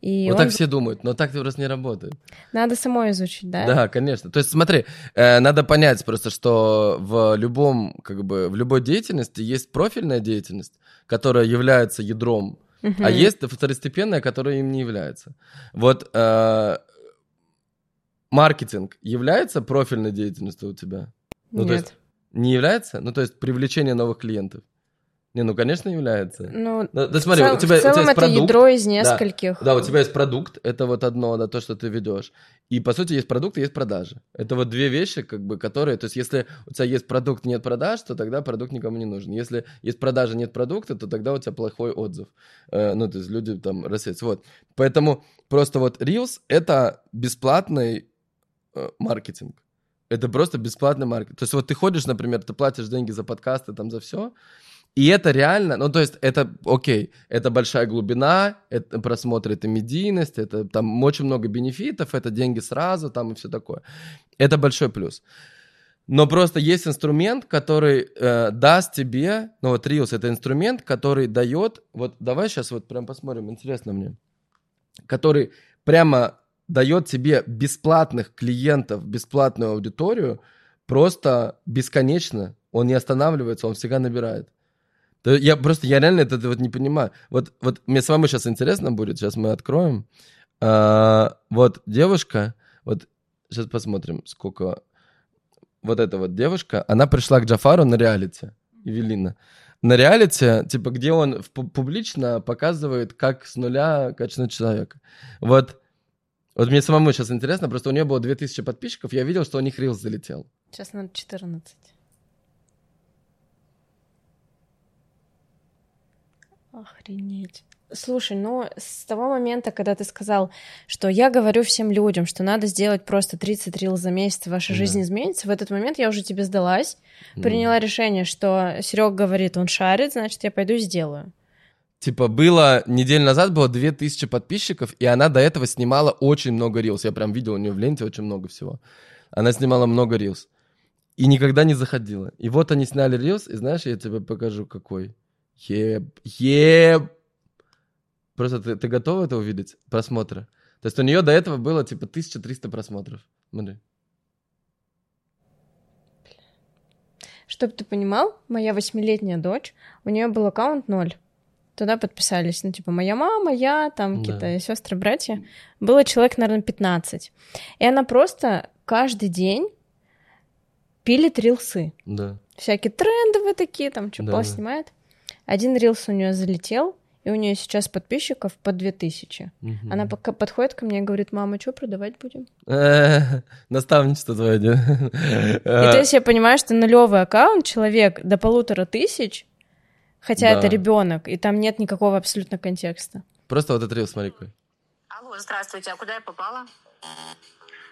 И вот он... так все думают, но так просто не работает. Надо самой изучить, да? Да, конечно. То есть смотри, э, надо понять просто, что в любом, как бы, в любой деятельности есть профильная деятельность, которая является ядром, Мгм. а есть второстепенная, которая им не является. Вот э, маркетинг является профильной деятельностью у тебя? Ну, то Нет. есть не является? Ну, то есть привлечение новых клиентов? Не, ну, конечно, является. Ну, Ну, да смотри, цел- у тебя, в у тебя целом есть это продукт, ядро из нескольких. да, у тебя есть продукт, это вот одно, да, то, что ты ведешь. И, по сути, есть продукт и есть продажи. Это вот две вещи, как бы, которые... То есть, если у тебя есть продукт, нет продаж, то тогда продукт никому не нужен. Если есть продажа, нет продукта, то тогда у тебя плохой отзыв. Э, ну, то есть, люди там рассеются. Вот. Поэтому просто вот Reels — это бесплатный э, маркетинг. Это просто бесплатный маркетинг. То есть, вот ты ходишь, например, ты платишь деньги за подкасты, там, за все, и это реально, ну, то есть, это, окей, это большая глубина, это просмотр, это медийность, это там очень много бенефитов, это деньги сразу, там и все такое. Это большой плюс. Но просто есть инструмент, который э, даст тебе, ну вот Reels это инструмент, который дает, вот давай сейчас вот прям посмотрим, интересно мне, который прямо дает тебе бесплатных клиентов, бесплатную аудиторию, просто бесконечно, он не останавливается, он всегда набирает. Я просто, я реально это, вот не понимаю. Вот, вот мне с вами сейчас интересно будет, сейчас мы откроем. А, вот девушка, вот сейчас посмотрим, сколько... Вот эта вот девушка, она пришла к Джафару на реалити, Евелина. На реалити, типа, где он публично показывает, как с нуля качнуть человека. Вот, вот мне самому сейчас интересно, просто у нее было 2000 подписчиков, я видел, что у них рилс залетел. Сейчас надо 14. Охренеть. Слушай, ну с того момента, когда ты сказал, что я говорю всем людям, что надо сделать просто 30 рил за месяц, ваша Да. жизнь изменится, в этот момент я уже тебе сдалась, М. приняла решение, что Серег говорит, он шарит, значит, я пойду и сделаю. Типа, было, неделю назад было 2000 подписчиков, и она до этого снимала очень много рилс. Я прям видел у нее в ленте очень много всего. Она снимала много рилс. И никогда не заходила. И вот они сняли рилс, и знаешь, я тебе покажу, какой. Еб, еб. Просто ты, ты готова это увидеть? Просмотры. То есть у нее до этого было типа 1300 просмотров. Смотри. Чтобы ты понимал, моя восьмилетняя дочь, у нее был аккаунт ноль. Туда подписались, ну, типа, моя мама, я, там, Да. какие-то сестры, братья. Было человек, наверное, 15. И она просто каждый день пилит рилсы. Да. Всякие трендовые такие, там, что Да, Пол да. снимает. Один рилс у нее залетел, и у нее сейчас подписчиков по 2000. Мгм. Она пока подходит ко мне и говорит, мама, что продавать будем? Наставничество твое? И то есть я понимаю, что нулевый аккаунт, человек до полутора тысяч, хотя Да. это ребенок, и там нет никакого абсолютно контекста. Просто вот этот рилс, смотри какой. Алло, здравствуйте, а куда я попала?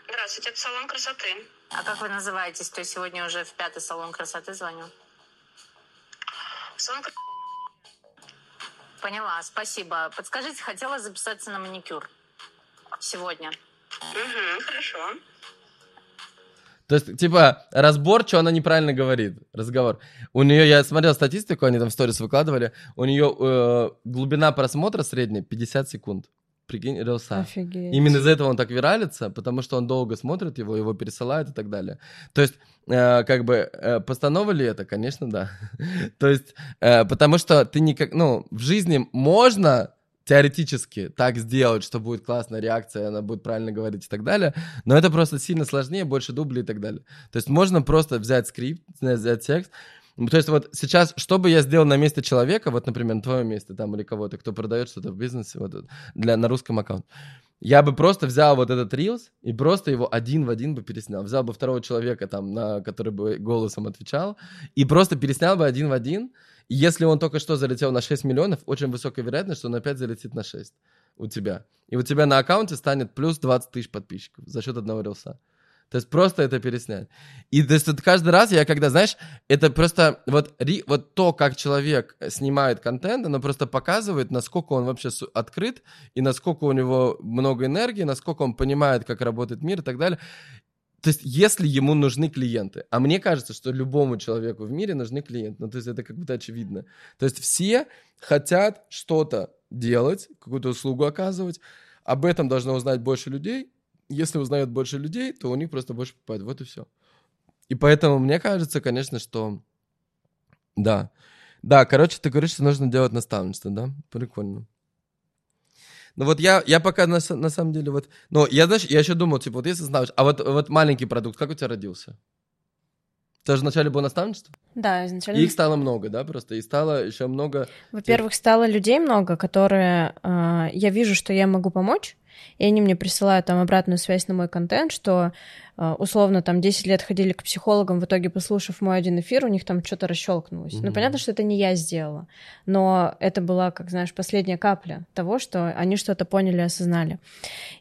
Здравствуйте, это салон красоты. А как вы называетесь? То есть сегодня уже в пятый салон красоты звоню. Салон красоты. Поняла, спасибо. Подскажите, хотела записаться на маникюр сегодня. Угу, хорошо. То есть, типа, разбор, что она неправильно говорит, разговор. У нее, я смотрел статистику, они там в сторис выкладывали, у нее э, глубина просмотра средняя 50 секунд. Прикинь, рилса. Офигеть. Именно из-за этого он так виралится, потому что он долго смотрит его, его пересылают и так далее. То есть, э, как бы, э, постанова ли это? Конечно, да. То есть, э, потому что ты никак, ну, в жизни можно теоретически так сделать, что будет классная реакция, она будет правильно говорить и так далее, но это просто сильно сложнее, больше дублей и так далее. То есть можно просто взять скрипт, взять текст, то есть вот сейчас, что бы я сделал на месте человека, вот, например, на твоем месте там или кого-то, кто продает что-то в бизнесе, вот, для, на русском аккаунте, я бы просто взял вот этот Reels и просто его один в один бы переснял. Взял бы второго человека, там, на, который бы голосом отвечал, и просто переснял бы один в один. И если он только что залетел на 6 миллионов, очень высокая вероятность, что он опять залетит на 6 у тебя. И у тебя на аккаунте станет плюс 20 тысяч подписчиков за счет одного рилса. То есть просто это переснять. И то есть каждый раз я когда, знаешь, это просто вот, ри, вот то, как человек снимает контент, оно просто показывает, насколько он вообще открыт, и насколько у него много энергии, насколько он понимает, как работает мир и так далее. То есть, если ему нужны клиенты, а мне кажется, что любому человеку в мире нужны клиенты, ну, то есть это как будто очевидно. То есть все хотят что-то делать, какую-то услугу оказывать, об этом должно узнать больше людей. Если узнают больше людей, то у них просто больше покупают. Вот и все. И поэтому мне кажется, конечно, что да. Да, короче, ты говоришь, что нужно делать наставничество, да? Прикольно. Ну вот я, я пока на, на самом деле вот... Ну, я, знаешь, я еще думал, типа, вот если знаешь... А вот, вот маленький продукт, как у тебя родился? Это же вначале было наставничество? Да, изначально. И их стало много, да, просто? И стало еще много... Во-первых, стало людей много, которые... Э, я вижу, что я могу помочь, и они мне присылают там обратную связь на мой контент, что э, условно там 10 лет ходили к психологам, в итоге, послушав мой один эфир, у них там что-то расщелкнулось. Mm-hmm. Ну, понятно, что это не я сделала, но это была, как знаешь, последняя капля того, что они что-то поняли, осознали.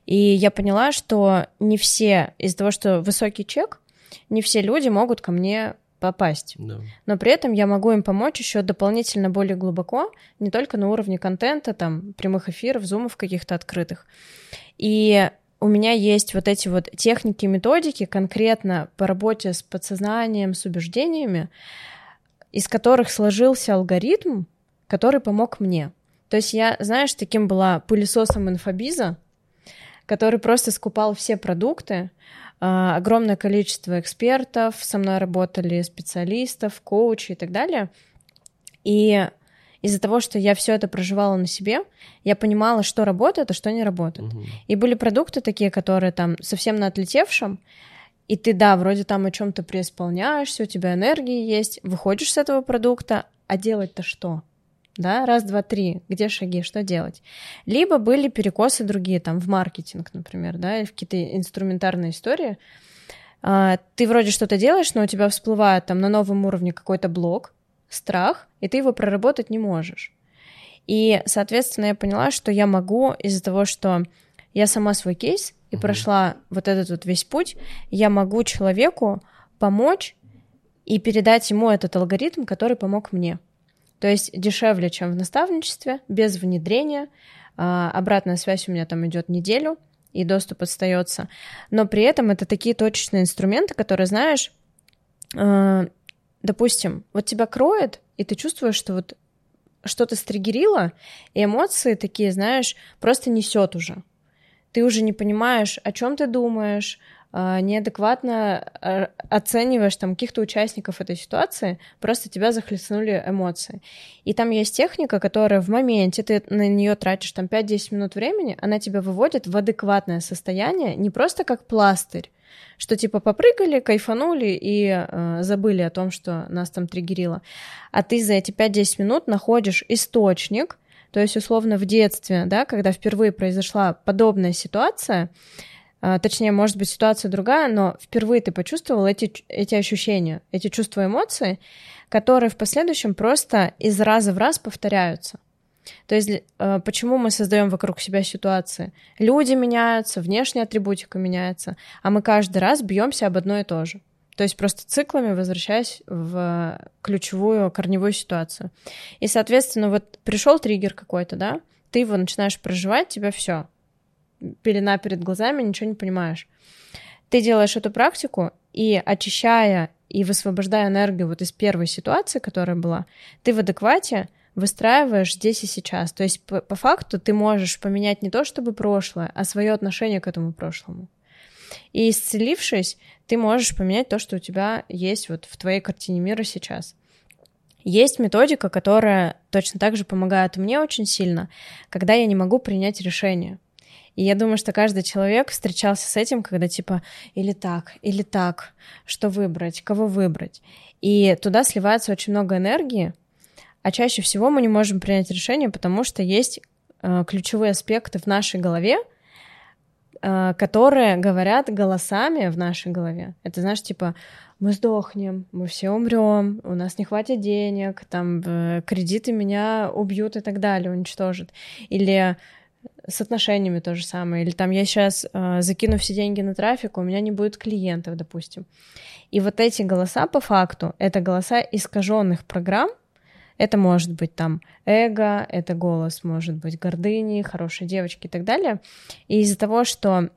И я поняла, что не все, из-за того, что высокий чек, не все люди могут ко мне попасть. Да. Но при этом я могу им помочь еще дополнительно более глубоко, не только на уровне контента, там, прямых эфиров, зумов каких-то открытых. И у меня есть вот эти вот техники, методики конкретно по работе с подсознанием, с убеждениями, из которых сложился алгоритм, который помог мне. То есть я, знаешь, таким была пылесосом инфобиза, который просто скупал все продукты, огромное количество экспертов, со мной работали специалистов, коучи и так далее. И из-за того, что я все это проживала на себе, я понимала, что работает, а что не работает. Угу. И были продукты такие, которые там совсем на отлетевшем, и ты, да, вроде там о чем-то преисполняешься, у тебя энергии есть, выходишь с этого продукта, а делать-то что? Да, раз, два, три, где шаги, что делать. Либо были перекосы другие, там, в маркетинг, например, да, или в какие-то инструментарные истории. А, ты вроде что-то делаешь, но у тебя всплывает там на новом уровне какой-то блок, страх, и ты его проработать не можешь. И, соответственно, я поняла, что я могу из-за того, что я сама свой кейс и mm-hmm. прошла вот этот вот весь путь, я могу человеку помочь и передать ему этот алгоритм, который помог мне. То есть дешевле, чем в наставничестве, без внедрения. А, обратная связь у меня там идет неделю, и доступ остается. Но при этом это такие точечные инструменты, которые, знаешь, а, допустим, вот тебя кроет, и ты чувствуешь, что вот что-то стригерило, и эмоции такие, знаешь, просто несет уже. Ты уже не понимаешь, о чем ты думаешь, неадекватно а, оцениваешь там каких-то участников этой ситуации, просто тебя захлестнули эмоции. И там есть техника, которая в моменте, ты на нее тратишь там 5-10 минут времени, она тебя выводит в адекватное состояние, не просто как пластырь, что типа попрыгали, кайфанули и э, забыли о том, что нас там триггерило. А ты за эти 5-10 минут находишь источник, то есть условно в детстве, да, когда впервые произошла подобная ситуация, а, точнее, может быть, ситуация другая, но впервые ты почувствовал эти, эти ощущения, эти чувства, эмоции, которые в последующем просто из раза в раз повторяются. То есть а, почему мы создаем вокруг себя ситуации? Люди меняются, внешняя атрибутика меняется, а мы каждый раз бьемся об одно и то же. То есть просто циклами возвращаясь в ключевую корневую ситуацию. И, соответственно, вот пришел триггер какой-то, да, ты его начинаешь проживать, тебя все, пелена перед глазами, ничего не понимаешь. Ты делаешь эту практику, и очищая и высвобождая энергию вот из первой ситуации, которая была, ты в адеквате выстраиваешь здесь и сейчас. То есть по, по факту ты можешь поменять не то чтобы прошлое, а свое отношение к этому прошлому. И исцелившись, ты можешь поменять то, что у тебя есть вот в твоей картине мира сейчас. Есть методика, которая точно так же помогает мне очень сильно, когда я не могу принять решение. И я думаю, что каждый человек встречался с этим, когда типа или так, или так, что выбрать, кого выбрать. И туда сливается очень много энергии, а чаще всего мы не можем принять решение, потому что есть э, ключевые аспекты в нашей голове, э, которые говорят голосами в нашей голове. Это знаешь, типа мы сдохнем, мы все умрем, у нас не хватит денег, там э, кредиты меня убьют и так далее, уничтожат. Или с отношениями то же самое. Или там я сейчас э, закину все деньги на трафик, у меня не будет клиентов, допустим. И вот эти голоса по факту, это голоса искаженных программ, это может быть там эго, это голос может быть гордыни, хорошей девочки и так далее. И из-за того, что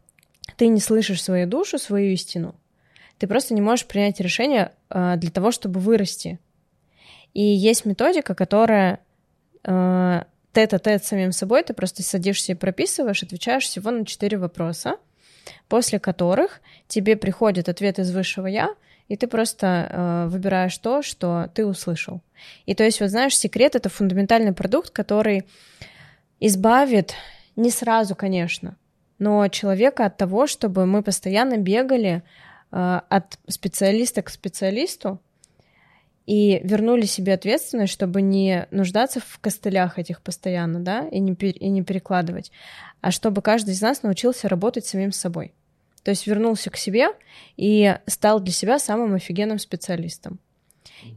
ты не слышишь свою душу, свою истину, ты просто не можешь принять решение э, для того, чтобы вырасти. И есть методика, которая э, тет-а-тет с самим собой, ты просто садишься и прописываешь, отвечаешь всего на четыре вопроса, после которых тебе приходит ответ из высшего я, и ты просто э, выбираешь то, что ты услышал. И то есть, вот знаешь, секрет — это фундаментальный продукт, который избавит, не сразу, конечно, но человека от того, чтобы мы постоянно бегали э, от специалиста к специалисту, и вернули себе ответственность, чтобы не нуждаться в костылях этих постоянно, да, и не, и не перекладывать, а чтобы каждый из нас научился работать самим собой. То есть вернулся к себе и стал для себя самым офигенным специалистом.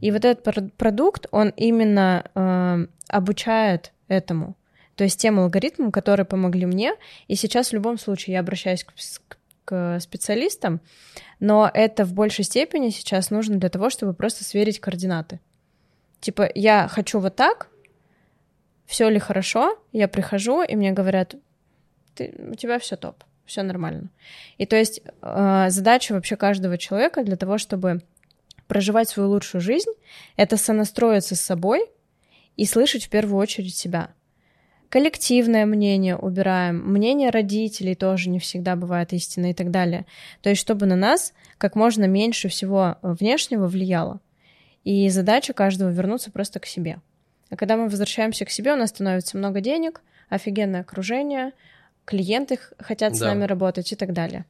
И вот этот продукт, он именно э, обучает этому. То есть тем алгоритмам, которые помогли мне. И сейчас в любом случае я обращаюсь к, к специалистам, но это в большей степени сейчас нужно для того, чтобы просто сверить координаты. Типа, я хочу вот так, все ли хорошо, я прихожу, и мне говорят, ты, у тебя все топ, все нормально. И то есть э, задача вообще каждого человека для того, чтобы проживать свою лучшую жизнь, это сонастроиться с собой и слышать в первую очередь себя коллективное мнение убираем, мнение родителей тоже не всегда бывает истинно и так далее. То есть, чтобы на нас как можно меньше всего внешнего влияло. И задача каждого вернуться просто к себе. А когда мы возвращаемся к себе, у нас становится много денег, офигенное окружение, клиенты хотят с да. нами работать и так далее.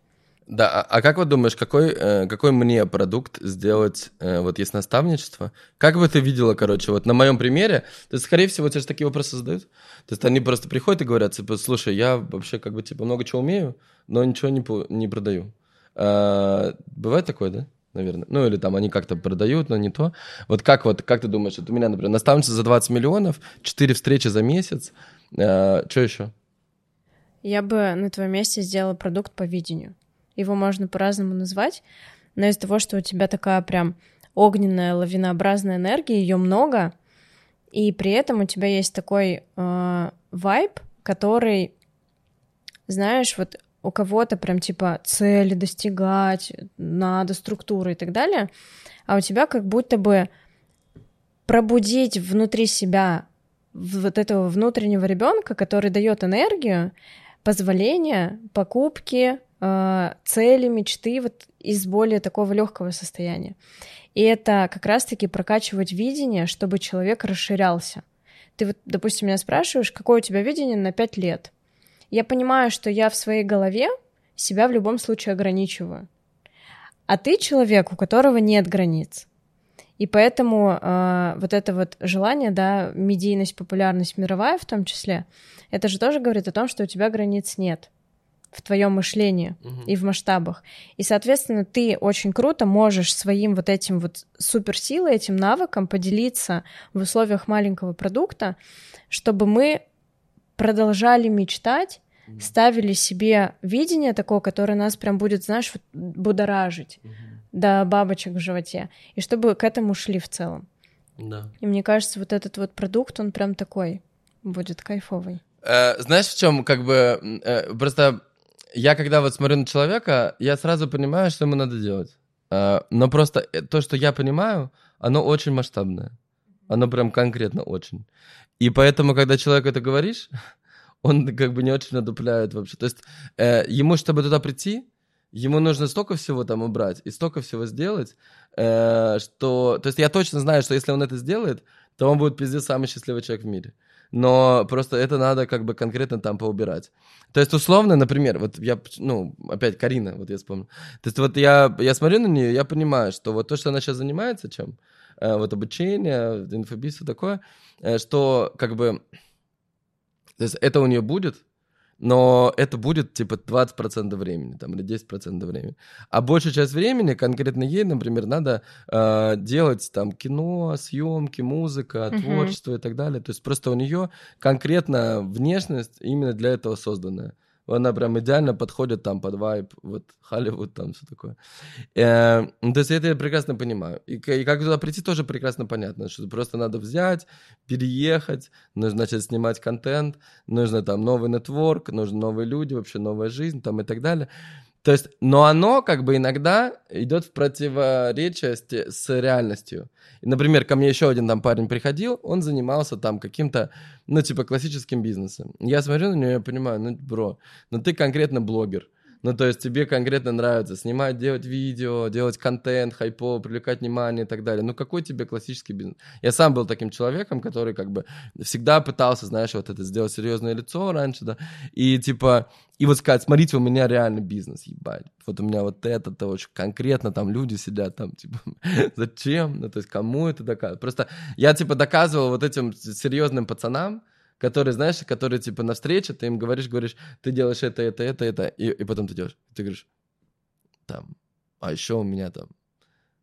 Да, а, а как вот думаешь, какой, э, какой мне продукт сделать, э, вот есть наставничество? Как бы ты видела, короче, вот на моем примере, то есть, скорее всего, тебе же такие вопросы задают. То есть они просто приходят и говорят, типа, слушай, я вообще как бы, типа, много чего умею, но ничего не, не продаю. А, бывает такое, да? наверное. Ну, или там они как-то продают, но не то. Вот как вот, как ты думаешь, вот у меня, например, наставница за 20 миллионов, 4 встречи за месяц, э, что еще? Я бы на твоем месте сделала продукт по видению его можно по-разному назвать, но из-за того, что у тебя такая прям огненная, лавинообразная энергия, ее много, и при этом у тебя есть такой э, вайб, который, знаешь, вот у кого-то прям типа цели достигать, надо структуры и так далее, а у тебя как будто бы пробудить внутри себя вот этого внутреннего ребенка, который дает энергию, позволение, покупки, э, цели, мечты вот из более такого легкого состояния. И это как раз-таки прокачивать видение, чтобы человек расширялся. Ты вот, допустим, меня спрашиваешь, какое у тебя видение на 5 лет? Я понимаю, что я в своей голове себя в любом случае ограничиваю. А ты человек, у которого нет границ. И поэтому э, вот это вот желание, да, медийность, популярность мировая в том числе, это же тоже говорит о том, что у тебя границ нет в твоем мышлении угу. и в масштабах. И, соответственно, ты очень круто можешь своим вот этим вот суперсилой, этим навыком поделиться в условиях маленького продукта, чтобы мы продолжали мечтать, угу. ставили себе видение такое, которое нас прям будет, знаешь, будоражить угу. до бабочек в животе, и чтобы к этому шли в целом. Да. И мне кажется, вот этот вот продукт, он прям такой будет кайфовый. Э, знаешь, в чем как бы э, просто я когда вот смотрю на человека, я сразу понимаю, что ему надо делать. Uh, но просто э, то, что я понимаю, оно очень масштабное. Оно прям конкретно очень. И поэтому, когда человек это говоришь, он как бы не очень надупляет вообще. То есть э, ему, чтобы туда прийти, ему нужно столько всего там убрать и столько всего сделать, э, что... То есть я точно знаю, что если он это сделает, то он будет пиздец самый счастливый человек в мире но просто это надо как бы конкретно там поубирать. То есть, условно, например, вот я, ну, опять Карина, вот я вспомнил. То есть, вот я, я смотрю на нее, я понимаю, что вот то, что она сейчас занимается, чем, э, вот обучение, инфобиз, все такое, э, что как бы, то есть, это у нее будет, но это будет типа 20% времени там, или 10% времени. А большая часть времени конкретно ей, например, надо э, делать там кино, съемки, музыка, uh-huh. творчество и так далее. То есть просто у нее конкретно внешность именно для этого созданная она прям идеально подходит там под вайп, вот Холливуд там все такое. Э, ну, то есть это я прекрасно понимаю. И, и как туда прийти тоже прекрасно понятно, что просто надо взять, переехать, нужно начать снимать контент, нужно там новый нетворк, нужны новые люди, вообще новая жизнь там и так далее. То есть, но оно как бы иногда идет в противоречие с, реальностью. Например, ко мне еще один там парень приходил, он занимался там каким-то, ну, типа, классическим бизнесом. Я смотрю на него, я понимаю, ну, бро, ну ты конкретно блогер. Ну, то есть тебе конкретно нравится снимать, делать видео, делать контент, хайпо, привлекать внимание и так далее. Ну, какой тебе классический бизнес? Я сам был таким человеком, который как бы всегда пытался, знаешь, вот это сделать серьезное лицо раньше, да, и типа, и вот сказать, смотрите, у меня реально бизнес, ебать. Вот у меня вот это, то очень конкретно, там люди сидят, там, типа, зачем? Ну, то есть кому это доказывать? Просто я, типа, доказывал вот этим серьезным пацанам, которые, знаешь, которые, типа, на встрече, ты им говоришь, говоришь, ты делаешь это, это, это, это, и, и потом ты делаешь. Ты говоришь, там, а еще у меня там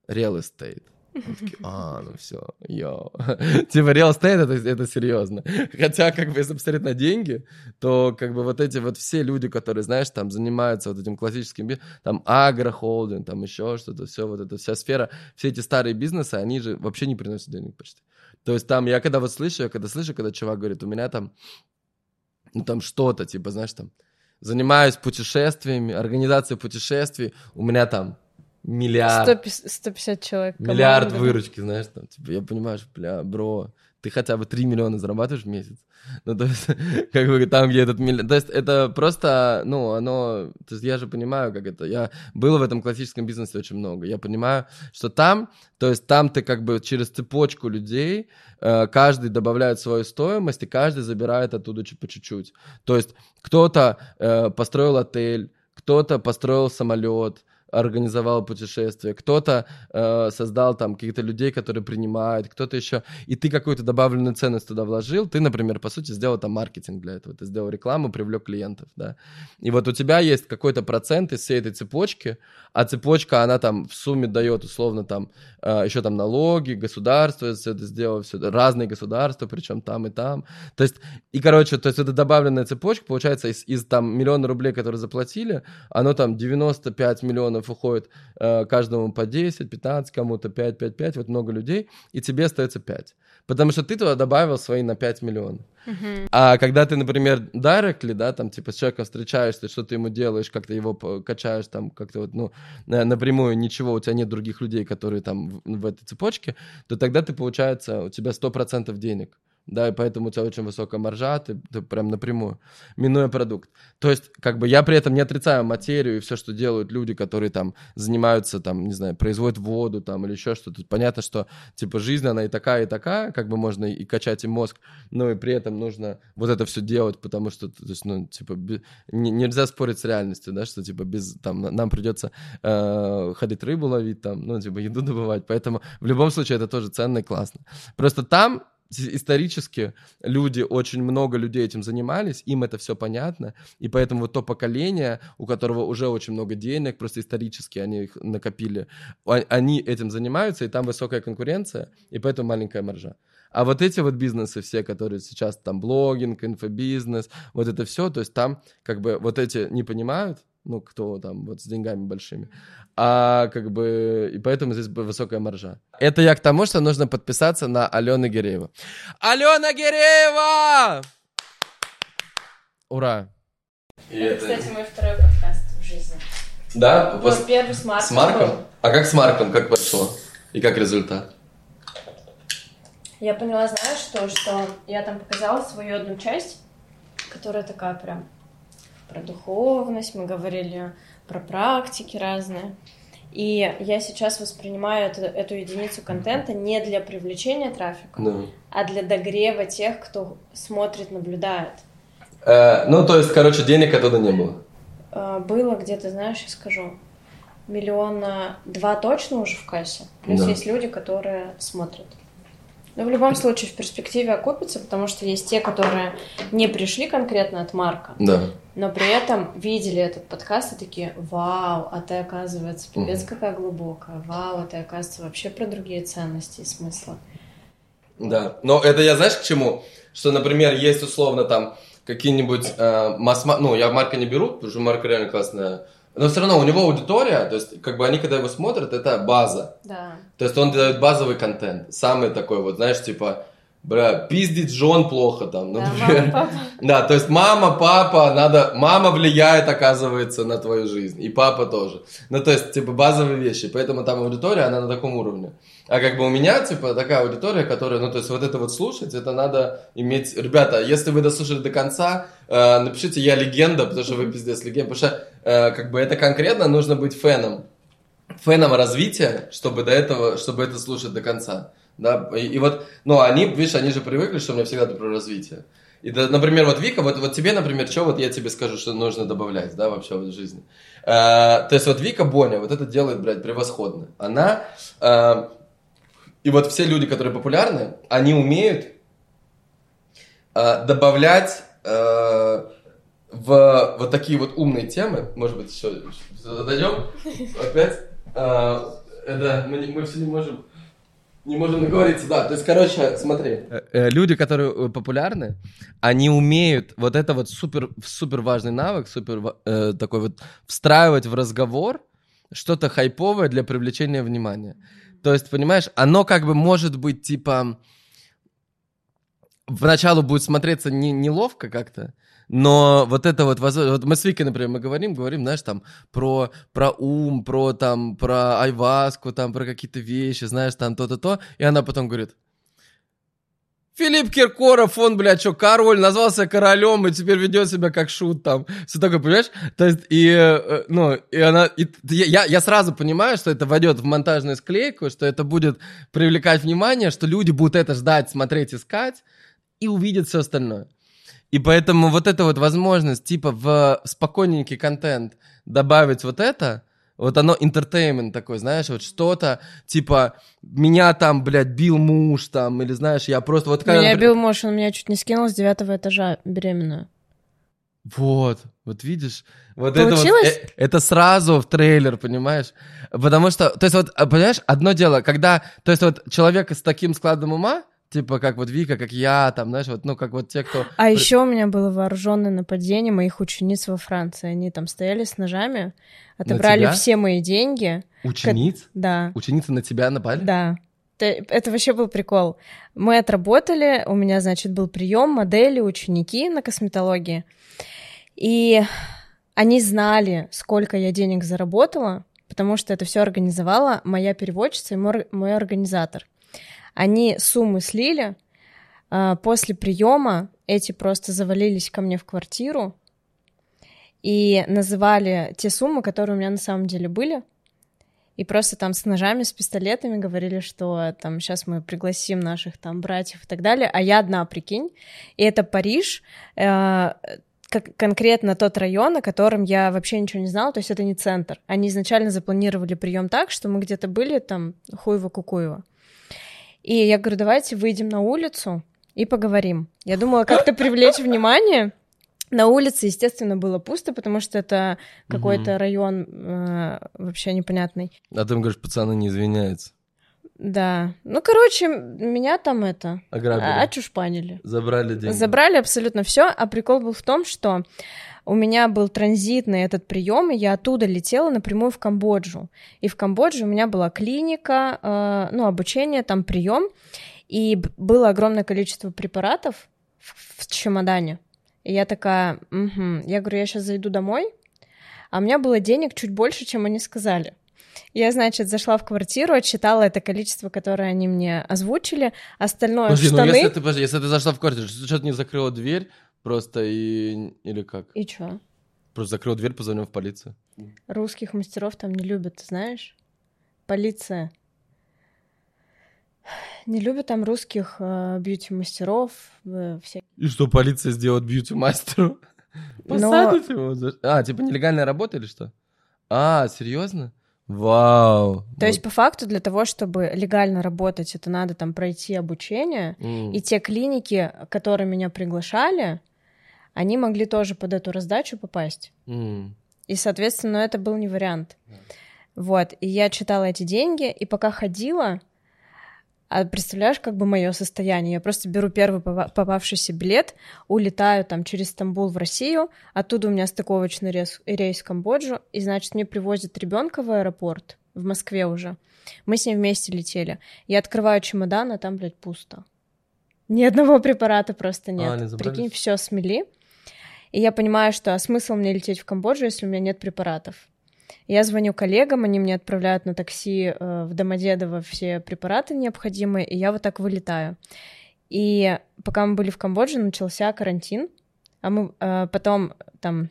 real estate. Такие, а, ну все, йо. Типа real estate это, это серьезно. Хотя, как бы, если посмотреть на деньги, то, как бы, вот эти вот все люди, которые, знаешь, там, занимаются вот этим классическим там, агрохолдинг, там, еще что-то, все, вот эта вся сфера, все эти старые бизнесы, они же вообще не приносят денег почти. То есть там, я когда вот слышу, я когда слышу, когда чувак говорит, у меня там, ну, там что-то, типа, знаешь, там, занимаюсь путешествиями, организацией путешествий, у меня там миллиард, 150 150 человек. миллиард выручки, знаешь, там, типа, я понимаю, что, бля, бро, ты хотя бы 3 миллиона зарабатываешь в месяц. Ну, то есть, как бы там, где этот миллион... То есть, это просто, ну, оно... То есть, я же понимаю, как это... Я был в этом классическом бизнесе очень много. Я понимаю, что там, то есть, там ты как бы через цепочку людей, э, каждый добавляет свою стоимость, и каждый забирает оттуда по чуть-чуть. То есть, кто-то э, построил отель, кто-то построил самолет, организовал путешествие, кто-то э, создал там каких-то людей, которые принимают, кто-то еще, и ты какую-то добавленную ценность туда вложил, ты, например, по сути, сделал там маркетинг для этого, ты сделал рекламу, привлек клиентов, да, и вот у тебя есть какой-то процент из всей этой цепочки, а цепочка, она там в сумме дает условно там э, еще там налоги, государство все это сделало, все это, разные государства, причем там и там, то есть, и, короче, то есть это добавленная цепочка, получается, из, из там миллиона рублей, которые заплатили, оно там 95 миллионов уходит э, каждому по 10, 15, кому-то 5, 5, 5, вот много людей, и тебе остается 5. Потому что ты туда добавил свои на 5 миллионов. А когда ты, например, directly, да, там, типа, с человеком встречаешься, что ты ему делаешь, как-то его качаешь, там, как-то вот, ну, на- напрямую ничего, у тебя нет других людей, которые там в, в этой цепочке, то тогда ты, получается, у тебя 100% денег. Да, и поэтому у тебя очень высокая маржа, ты, ты прям напрямую, минуя продукт. То есть, как бы я при этом не отрицаю материю и все, что делают люди, которые там занимаются, там, не знаю, производят воду там или еще что-то. Понятно, что, типа, жизнь, она и такая, и такая, как бы можно и качать и мозг, но и при этом нужно вот это все делать, потому что, то есть, ну, типа, бе- не- нельзя спорить с реальностью, да, что, типа, без, там, на- нам придется э, ходить рыбу ловить, там, ну, типа, еду добывать, поэтому в любом случае это тоже ценно и классно. Просто там исторически люди, очень много людей этим занимались, им это все понятно, и поэтому вот то поколение, у которого уже очень много денег, просто исторически они их накопили, а- они этим занимаются, и там высокая конкуренция, и поэтому маленькая маржа. А вот эти вот бизнесы все, которые сейчас там блогинг, инфобизнес, вот это все, то есть там как бы вот эти не понимают, ну, кто там вот с деньгами большими, а как бы, и поэтому здесь высокая маржа. Это я к тому, что нужно подписаться на Алену Гиреева. Алена Гиреева! Ура! И Это, кстати, мой второй подкаст в жизни. Да? Ну, первый с Марком. С Марком? был. А как с Марком, как прошло? И как результат? Я поняла, знаешь, что, что я там показала свою одну часть, которая такая прям про духовность, мы говорили про практики разные. И я сейчас воспринимаю эту, эту единицу контента не для привлечения трафика, Да. а для догрева тех, кто смотрит, наблюдает. Э, ну, то есть, короче, денег оттуда не было. Э, Было где-то, знаешь, я скажу, миллиона два точно уже в кассе. Плюс Да. есть люди, которые смотрят. Но в любом случае в перспективе окупится, потому что есть те, которые не пришли конкретно от Марка, Да. но при этом видели этот подкаст и такие, вау, а ты, оказывается, пипец Мгм. какая глубокая, вау, а ты, оказывается, вообще про другие ценности и смыслы. Да. Но это я знаешь к чему? Что, например, есть условно там какие-нибудь э, масс ну, я Марка не беру, потому что Марка реально классная. Но все равно у него аудитория, то есть, как бы они, когда его смотрят, это база. Да. То есть он дает базовый контент, самый такой вот, знаешь, типа бля, пиздить жен плохо там, Да, например. мама, папа. Да, то есть мама, папа, надо, мама влияет, оказывается, на твою жизнь, и папа тоже. Ну, то есть, типа, базовые вещи, поэтому там аудитория, она на таком уровне. А как бы у меня, типа, такая аудитория, которая, ну, то есть, вот это вот слушать, это надо иметь... Ребята, если вы дослушали до конца, э, напишите «Я легенда», потому что вы пиздец легенда, потому что, э, как бы, это конкретно нужно быть феном. Феном развития, чтобы до этого, чтобы это слушать до конца. Да, и, и вот, ну, они, видишь, они же привыкли, что у меня всегда про развитие. И, да, например, вот Вика, вот, вот тебе, например, что вот я тебе скажу, что нужно добавлять, да, вообще в жизни. Э, то есть вот Вика Боня вот это делает, блядь, превосходно. Она, э, и вот все люди, которые популярны, они умеют э, добавлять э, в вот такие вот умные темы, может быть, еще зададем опять. Э, это мы, не- мы все не можем не можем договориться, да. То есть, короче, смотри. Люди, которые э, популярны, они умеют вот это вот супер, супер важный навык, супер э, такой вот встраивать в разговор что-то хайповое для привлечения внимания. То есть, понимаешь, оно как бы может быть типа поначалу будет смотреться не, неловко как-то, но вот это вот, вот мы с Викой, например, мы говорим, говорим, знаешь, там, про, про ум, про там, про айваску, там, про какие-то вещи, знаешь, там, то-то, то, и она потом говорит, Филипп Киркоров, он, блядь, что, король, назвался королем и теперь ведет себя как шут там. Все такое, понимаешь? То есть, и, э, ну, и она, и я, я сразу понимаю, что это войдет в монтажную склейку, что это будет привлекать внимание, что люди будут это ждать, смотреть, искать и увидят все остальное. И поэтому вот эта вот возможность, типа, в спокойненький контент добавить вот это, вот оно entertainment такой, знаешь, вот что-то, типа, меня там, блядь, бил муж там, или знаешь, я просто вот... Меня например- бил муж, он меня чуть не скинул с девятого этажа беременную. Вот, вот видишь, вот это вот, э, это сразу в трейлер, понимаешь? Потому что, то есть вот, а, понимаешь, одно дело, когда, то есть вот человек с таким складом ума, типа как вот Вика, как я, там, знаешь, вот, ну, как вот те, кто... А еще у меня было вооруженное нападение моих учениц во Франции. Они там стояли с ножами, отобрали все мои деньги. Учениц? Да, Ученицы на тебя напали? да. Это вообще был прикол. Мы отработали, у меня, значит, был прием модели, ученики на косметологии. И они знали, сколько я денег заработала, потому что это все организовала моя переводчица и мой, мой организатор. Они суммы слили. а, После приема эти просто завалились ко мне в квартиру и называли те суммы, которые у меня на самом деле были. И просто там с ножами, с пистолетами говорили, что там сейчас мы пригласим наших там братьев и так далее. А я одна, прикинь. И это Париж, э, как- конкретно тот район, о котором я вообще ничего не знала, то есть это не центр. Они изначально запланировали прием так, что мы где-то были там Хуево-Кукуево. И я говорю, давайте выйдем на улицу и поговорим. Я думала как-то привлечь внимание. На улице, естественно, было пусто, потому что это какой-то район э, вообще непонятный. А ты им говоришь, пацаны, не извиняются. Да. Ну, короче, меня там это Ограбили. а- очушпанили. Забрали деньги. Забрали абсолютно все, а прикол был в том, что у меня был транзитный этот прием, и я оттуда летела напрямую в Камбоджу. И в Камбодже у меня была клиника, э, ну, обучение, там прием, и было огромное количество препаратов в, чемодане. И я такая, «Мгм». я говорю, я сейчас зайду домой, а у меня было денег чуть больше, чем они сказали. Я, значит, зашла в квартиру, отчитала это количество, которое они мне озвучили, остальное Подожди, ну штаны. если ты, подожди, если ты зашла в квартиру, что ты не закрыла дверь просто и... Или как? И чё? Просто закрыла дверь, позвонил в полицию. Русских мастеров там не любят, ты знаешь? Полиция. Не любят там русских э, бьюти-мастеров, э, всяких. И что полиция сделает бьюти-мастеру? Но- Посадят его за- А, типа нелегальная работа или что? А, серьезно? Вау. То есть, по факту, для того, чтобы легально работать, это надо там пройти обучение. И те клиники, которые меня приглашали, они могли тоже под эту раздачу попасть. М. И, соответственно, это был не вариант. Вот, и я читала эти деньги, и пока ходила, а представляешь, как бы мое состояние? Я просто беру первый попавшийся билет, улетаю там через Стамбул в Россию, оттуда у меня стыковочный рейс, рейс в Камбоджу, и, значит, мне привозят ребенка в аэропорт, в Москве уже. Мы с ним вместе летели. Я открываю чемодан, а там, блядь, пусто. Ни одного препарата просто нет. А, они забрали Прикинь, все смели. И я понимаю, что а смысл мне лететь в Камбоджу, если у меня нет препаратов? Я звоню коллегам, они мне отправляют на такси э, в Домодедово все препараты необходимые, и я вот так вылетаю. И пока мы были в Камбодже, начался карантин, а мы э, потом там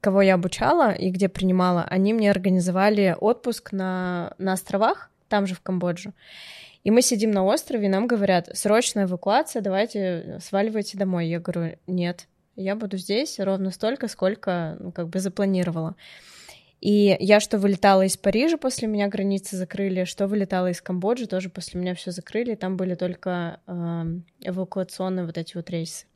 кого я обучала и где принимала, они мне организовали отпуск на, на островах, там же в Камбодже. И мы сидим на острове, и нам говорят, срочная эвакуация, давайте сваливайте домой. Я говорю, нет, я буду здесь ровно столько, сколько, ну, как бы запланировала. И я что вылетала из Парижа, после меня границы закрыли, что вылетала из Камбоджи, тоже после меня все закрыли, там были только э, эвакуационные вот эти вот рейсы.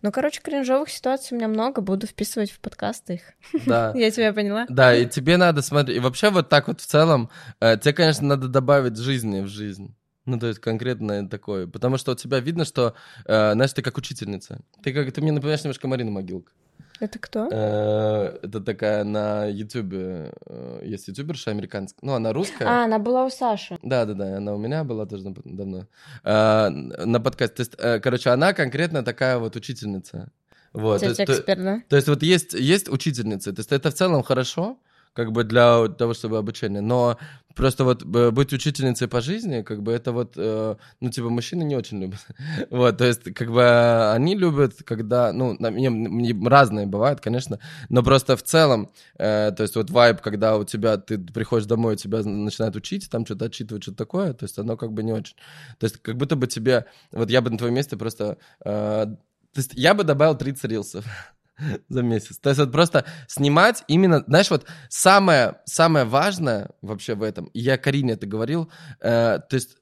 Ну, короче, кринжовых ситуаций у меня много, буду вписывать в подкасты их. Да. Я тебя поняла? Да, и тебе надо смотреть. И вообще вот так вот в целом, э, тебе, конечно, надо добавить жизни в жизнь. Ну, то есть конкретно такое. Потому что у тебя видно, что, э, знаешь, ты как учительница. Ты как ты мне напоминаешь немножко Марину Могилка. Это кто? Э, Это такая на Ютубе, э, есть ютуберша американская, ну, она русская. А, она была у Саши. Да, да, да, она у меня была тоже дав- давно. А, на подкасте. То есть, э, короче, она конкретно такая вот учительница. Вот. Тетя то, то- эксперт, да? то есть вот есть, есть учительницы, то есть это в целом хорошо, как бы для того, чтобы обучение, но просто вот э, быть учительницей по жизни, как бы это вот, э, ну, типа, мужчины не очень любят. Вот, то есть, как бы они любят, когда, ну, мне, мне разные бывают, конечно, но просто в целом, э, то есть вот вайб, когда у тебя, ты приходишь домой, тебя начинают учить, там что-то отчитывать, что-то такое, то есть оно как бы не очень. То есть как будто бы тебе, вот я бы на твоем месте просто, э, то есть я бы добавил 30 рилсов за месяц. То есть вот просто снимать именно, знаешь, вот самое, самое важное вообще в этом, и я Карине это говорил, э, то есть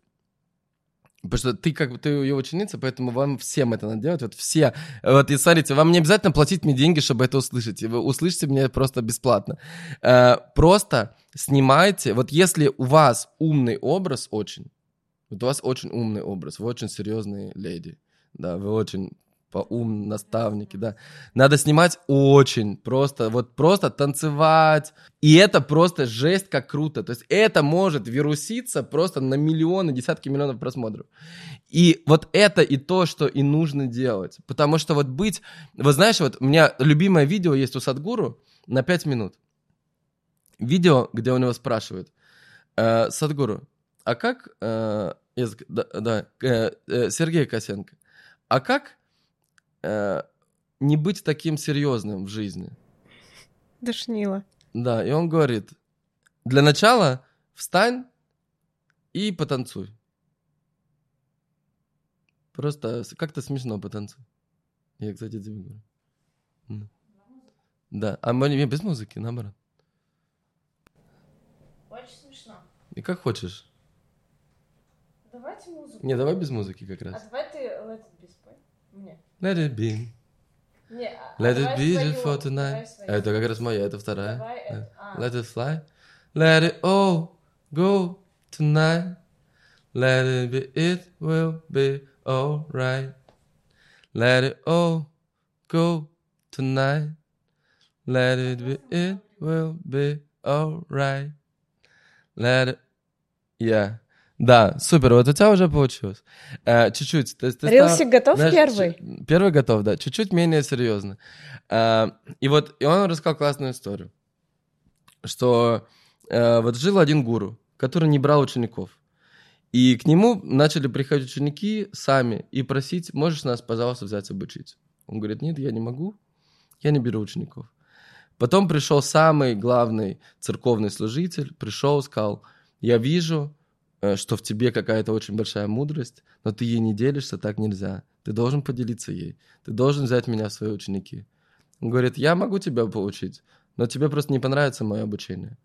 Потому что ты как бы ты ее ученица, поэтому вам всем это надо делать. Вот все. Вот и смотрите, вам не обязательно платить мне деньги, чтобы это услышать. Вы услышите меня просто бесплатно. Э, просто снимайте. Вот если у вас умный образ очень, вот у вас очень умный образ, вы очень серьезные леди, да, вы очень по ум наставники, да. Надо снимать очень просто, вот просто танцевать. И это просто жесть как круто. То есть это может вируситься просто на миллионы, десятки миллионов просмотров. И вот это и то, что и нужно делать. Потому что вот быть... Вот знаешь, вот у меня любимое видео есть у Садгуру на 5 минут. Видео, где у него спрашивают. «Э, Садгуру, а как... э, я да, да, э, э, Сергей Косенко, а как э, не быть таким серьезным в жизни? Душнила. Да, и он говорит, для начала встань и потанцуй. Просто как-то смешно потанцуй. Я, кстати, тебе говорю. Да, а мы не- без музыки, наоборот. Очень смешно. И как хочешь. Давайте музыку. Не, давай без музыки как А раз. давай ты Let It Be спой. Мне. Let it be, Не, а- let it давай be свою, just for давай tonight. свою. Это как раз моя, это вторая. Давай Да. это- а. Let it fly. Let it all go tonight. Let it be, it will be alright. Let it all go tonight. Let it be, it will be alright. Let it... Yeah. Да, супер, вот у тебя уже получилось. Э, чуть-чуть. ты Рилсик стал- готов знаешь, первый? чу- Первый готов, да. Чуть-чуть менее серьезно. Э, и вот и он рассказал классную историю, что э, вот жил один гуру, который не брал учеников. И к нему начали приходить ученики сами и просить, можешь нас, пожалуйста, взять обучить. Он говорит, нет, я не могу, я не беру учеников. Потом пришел самый главный церковный служитель, пришел, сказал, я вижу, что в тебе какая-то очень большая мудрость, но ты ей не делишься, так нельзя. Ты должен поделиться ей. Ты должен взять меня в свои ученики. Он говорит, я могу тебя поучить, но тебе просто не понравится мое обучение.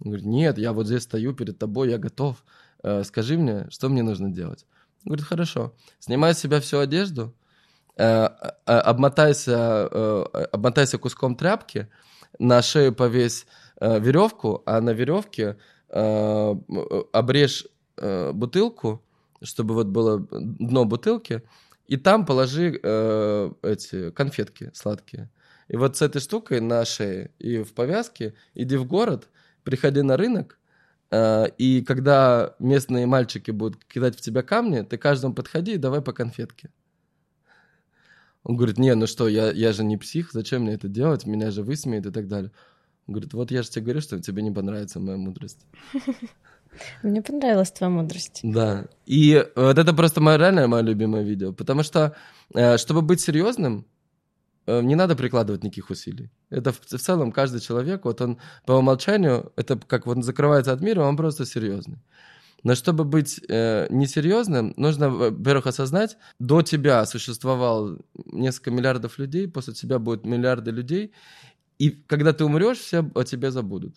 Он говорит, нет, я вот здесь стою перед тобой, я готов. Э, Скажи мне, что мне нужно делать? Он говорит, хорошо. Снимай с себя всю одежду, э, э, обмотайся, э, обмотайся куском тряпки, на шею повесь э, веревку, а на веревке э, э, обрежь э, бутылку, чтобы вот было дно бутылки, и там положи э, эти конфетки сладкие. И вот с этой штукой на шее и в повязке иди в город, приходи на рынок, э, и когда местные мальчики будут кидать в тебя камни, ты каждому подходи и давай по конфетке. Он говорит, не, ну что, я, я же не псих, зачем мне это делать, меня же высмеют и так далее. Он говорит, вот я же тебе говорю, что тебе не понравится моя мудрость. Мне понравилась твоя мудрость. Да. И вот это просто мое реально мое любимое видео. Потому что, э, чтобы быть серьезным, э, не надо прикладывать никаких усилий. Это в, в целом каждый человек, вот он по умолчанию, это как вот он закрывается от мира, он просто серьезный. Но чтобы быть э, несерьезным, нужно, во-первых, осознать, до тебя существовало несколько миллиардов людей, после тебя будет миллиарды людей, и когда ты умрешь, все о тебе забудут.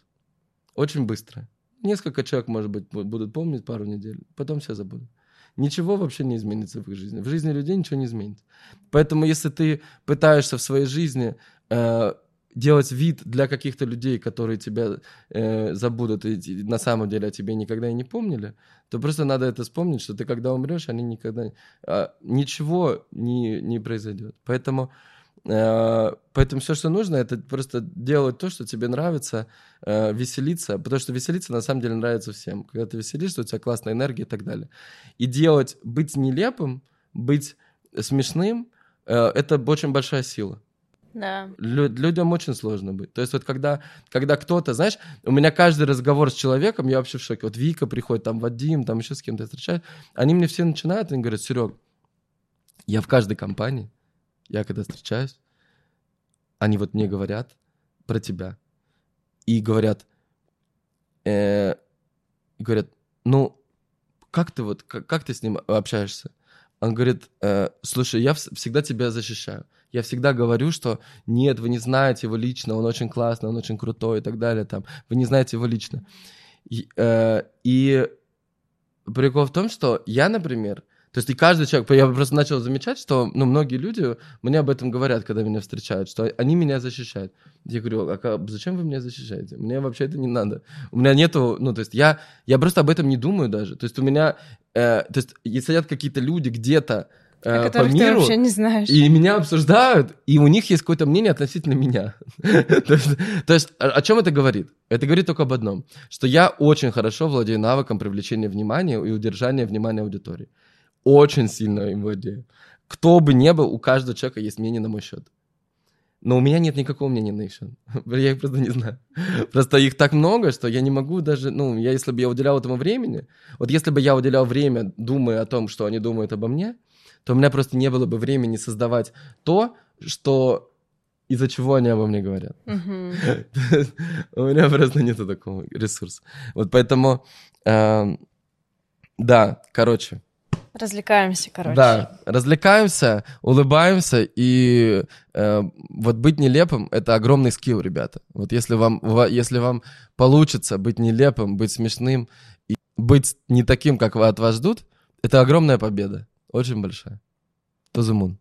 Очень быстро. Несколько человек, может быть, будут помнить пару недель, потом все забудут. Ничего вообще не изменится в их жизни. В жизни людей ничего не изменится. Поэтому, если ты пытаешься в своей жизни э, делать вид для каких-то людей, которые тебя э, забудут и на самом деле о тебе никогда и не помнили, то просто надо это вспомнить, что ты когда умрешь, они никогда э, ничего не не произойдет. Поэтому поэтому все, что нужно, это просто делать то, что тебе нравится, э, веселиться, потому что веселиться на самом деле нравится всем. Когда ты веселишься, у тебя классная энергия и так далее. И делать, быть нелепым, быть смешным, э, это очень большая сила. Да. Лю- людям очень сложно быть. То есть вот когда, когда кто-то, знаешь, у меня каждый разговор с человеком, я вообще в шоке. Вот Вика приходит, там Вадим, там еще с кем-то встречаюсь, они мне все начинают, они говорят, Серег, я в каждой компании, я когда встречаюсь, они вот мне говорят про тебя. И говорят, э, говорят, ну, как ты вот, как, как ты с ним общаешься? Он говорит, э, слушай, я всегда тебя защищаю. Я всегда говорю, что нет, вы не знаете его лично, он очень классный, он очень крутой и так далее. Там. Вы не знаете его лично. И, э, и прикол в том, что я, например, то есть и каждый человек, я просто начал замечать, что ну, многие люди мне об этом говорят, когда меня встречают, что они меня защищают. Я говорю, а зачем вы меня защищаете? Мне вообще это не надо. У меня нету, ну, то есть я, я просто об этом не думаю даже. То есть у меня, э, то есть и сидят какие-то люди где-то, э, по миру, ты вообще не знаешь. И меня обсуждают, и у них есть какое-то мнение относительно меня. То есть о чем это говорит? Это говорит только об одном, что я очень хорошо владею навыком привлечения внимания и удержания внимания аудитории очень сильно им владею. Кто бы ни был, у каждого человека есть мнение на мой счет. Но у меня нет никакого мнения на их счет. Я их просто не знаю. Просто их так много, что я не могу даже... Ну, я, если бы я уделял этому времени... Вот если бы я уделял время, думая о том, что они думают обо мне, то у меня просто не было бы времени создавать то, что из-за чего они обо мне говорят. У меня просто нет такого ресурса. Вот поэтому... Эм, да, короче, Развлекаемся, короче. Да, развлекаемся, улыбаемся, и э, вот быть нелепым — это огромный скилл, ребята. Вот если вам, если вам получится быть нелепым, быть смешным и быть не таким, как вы от вас ждут, это огромная победа, очень большая. Moon.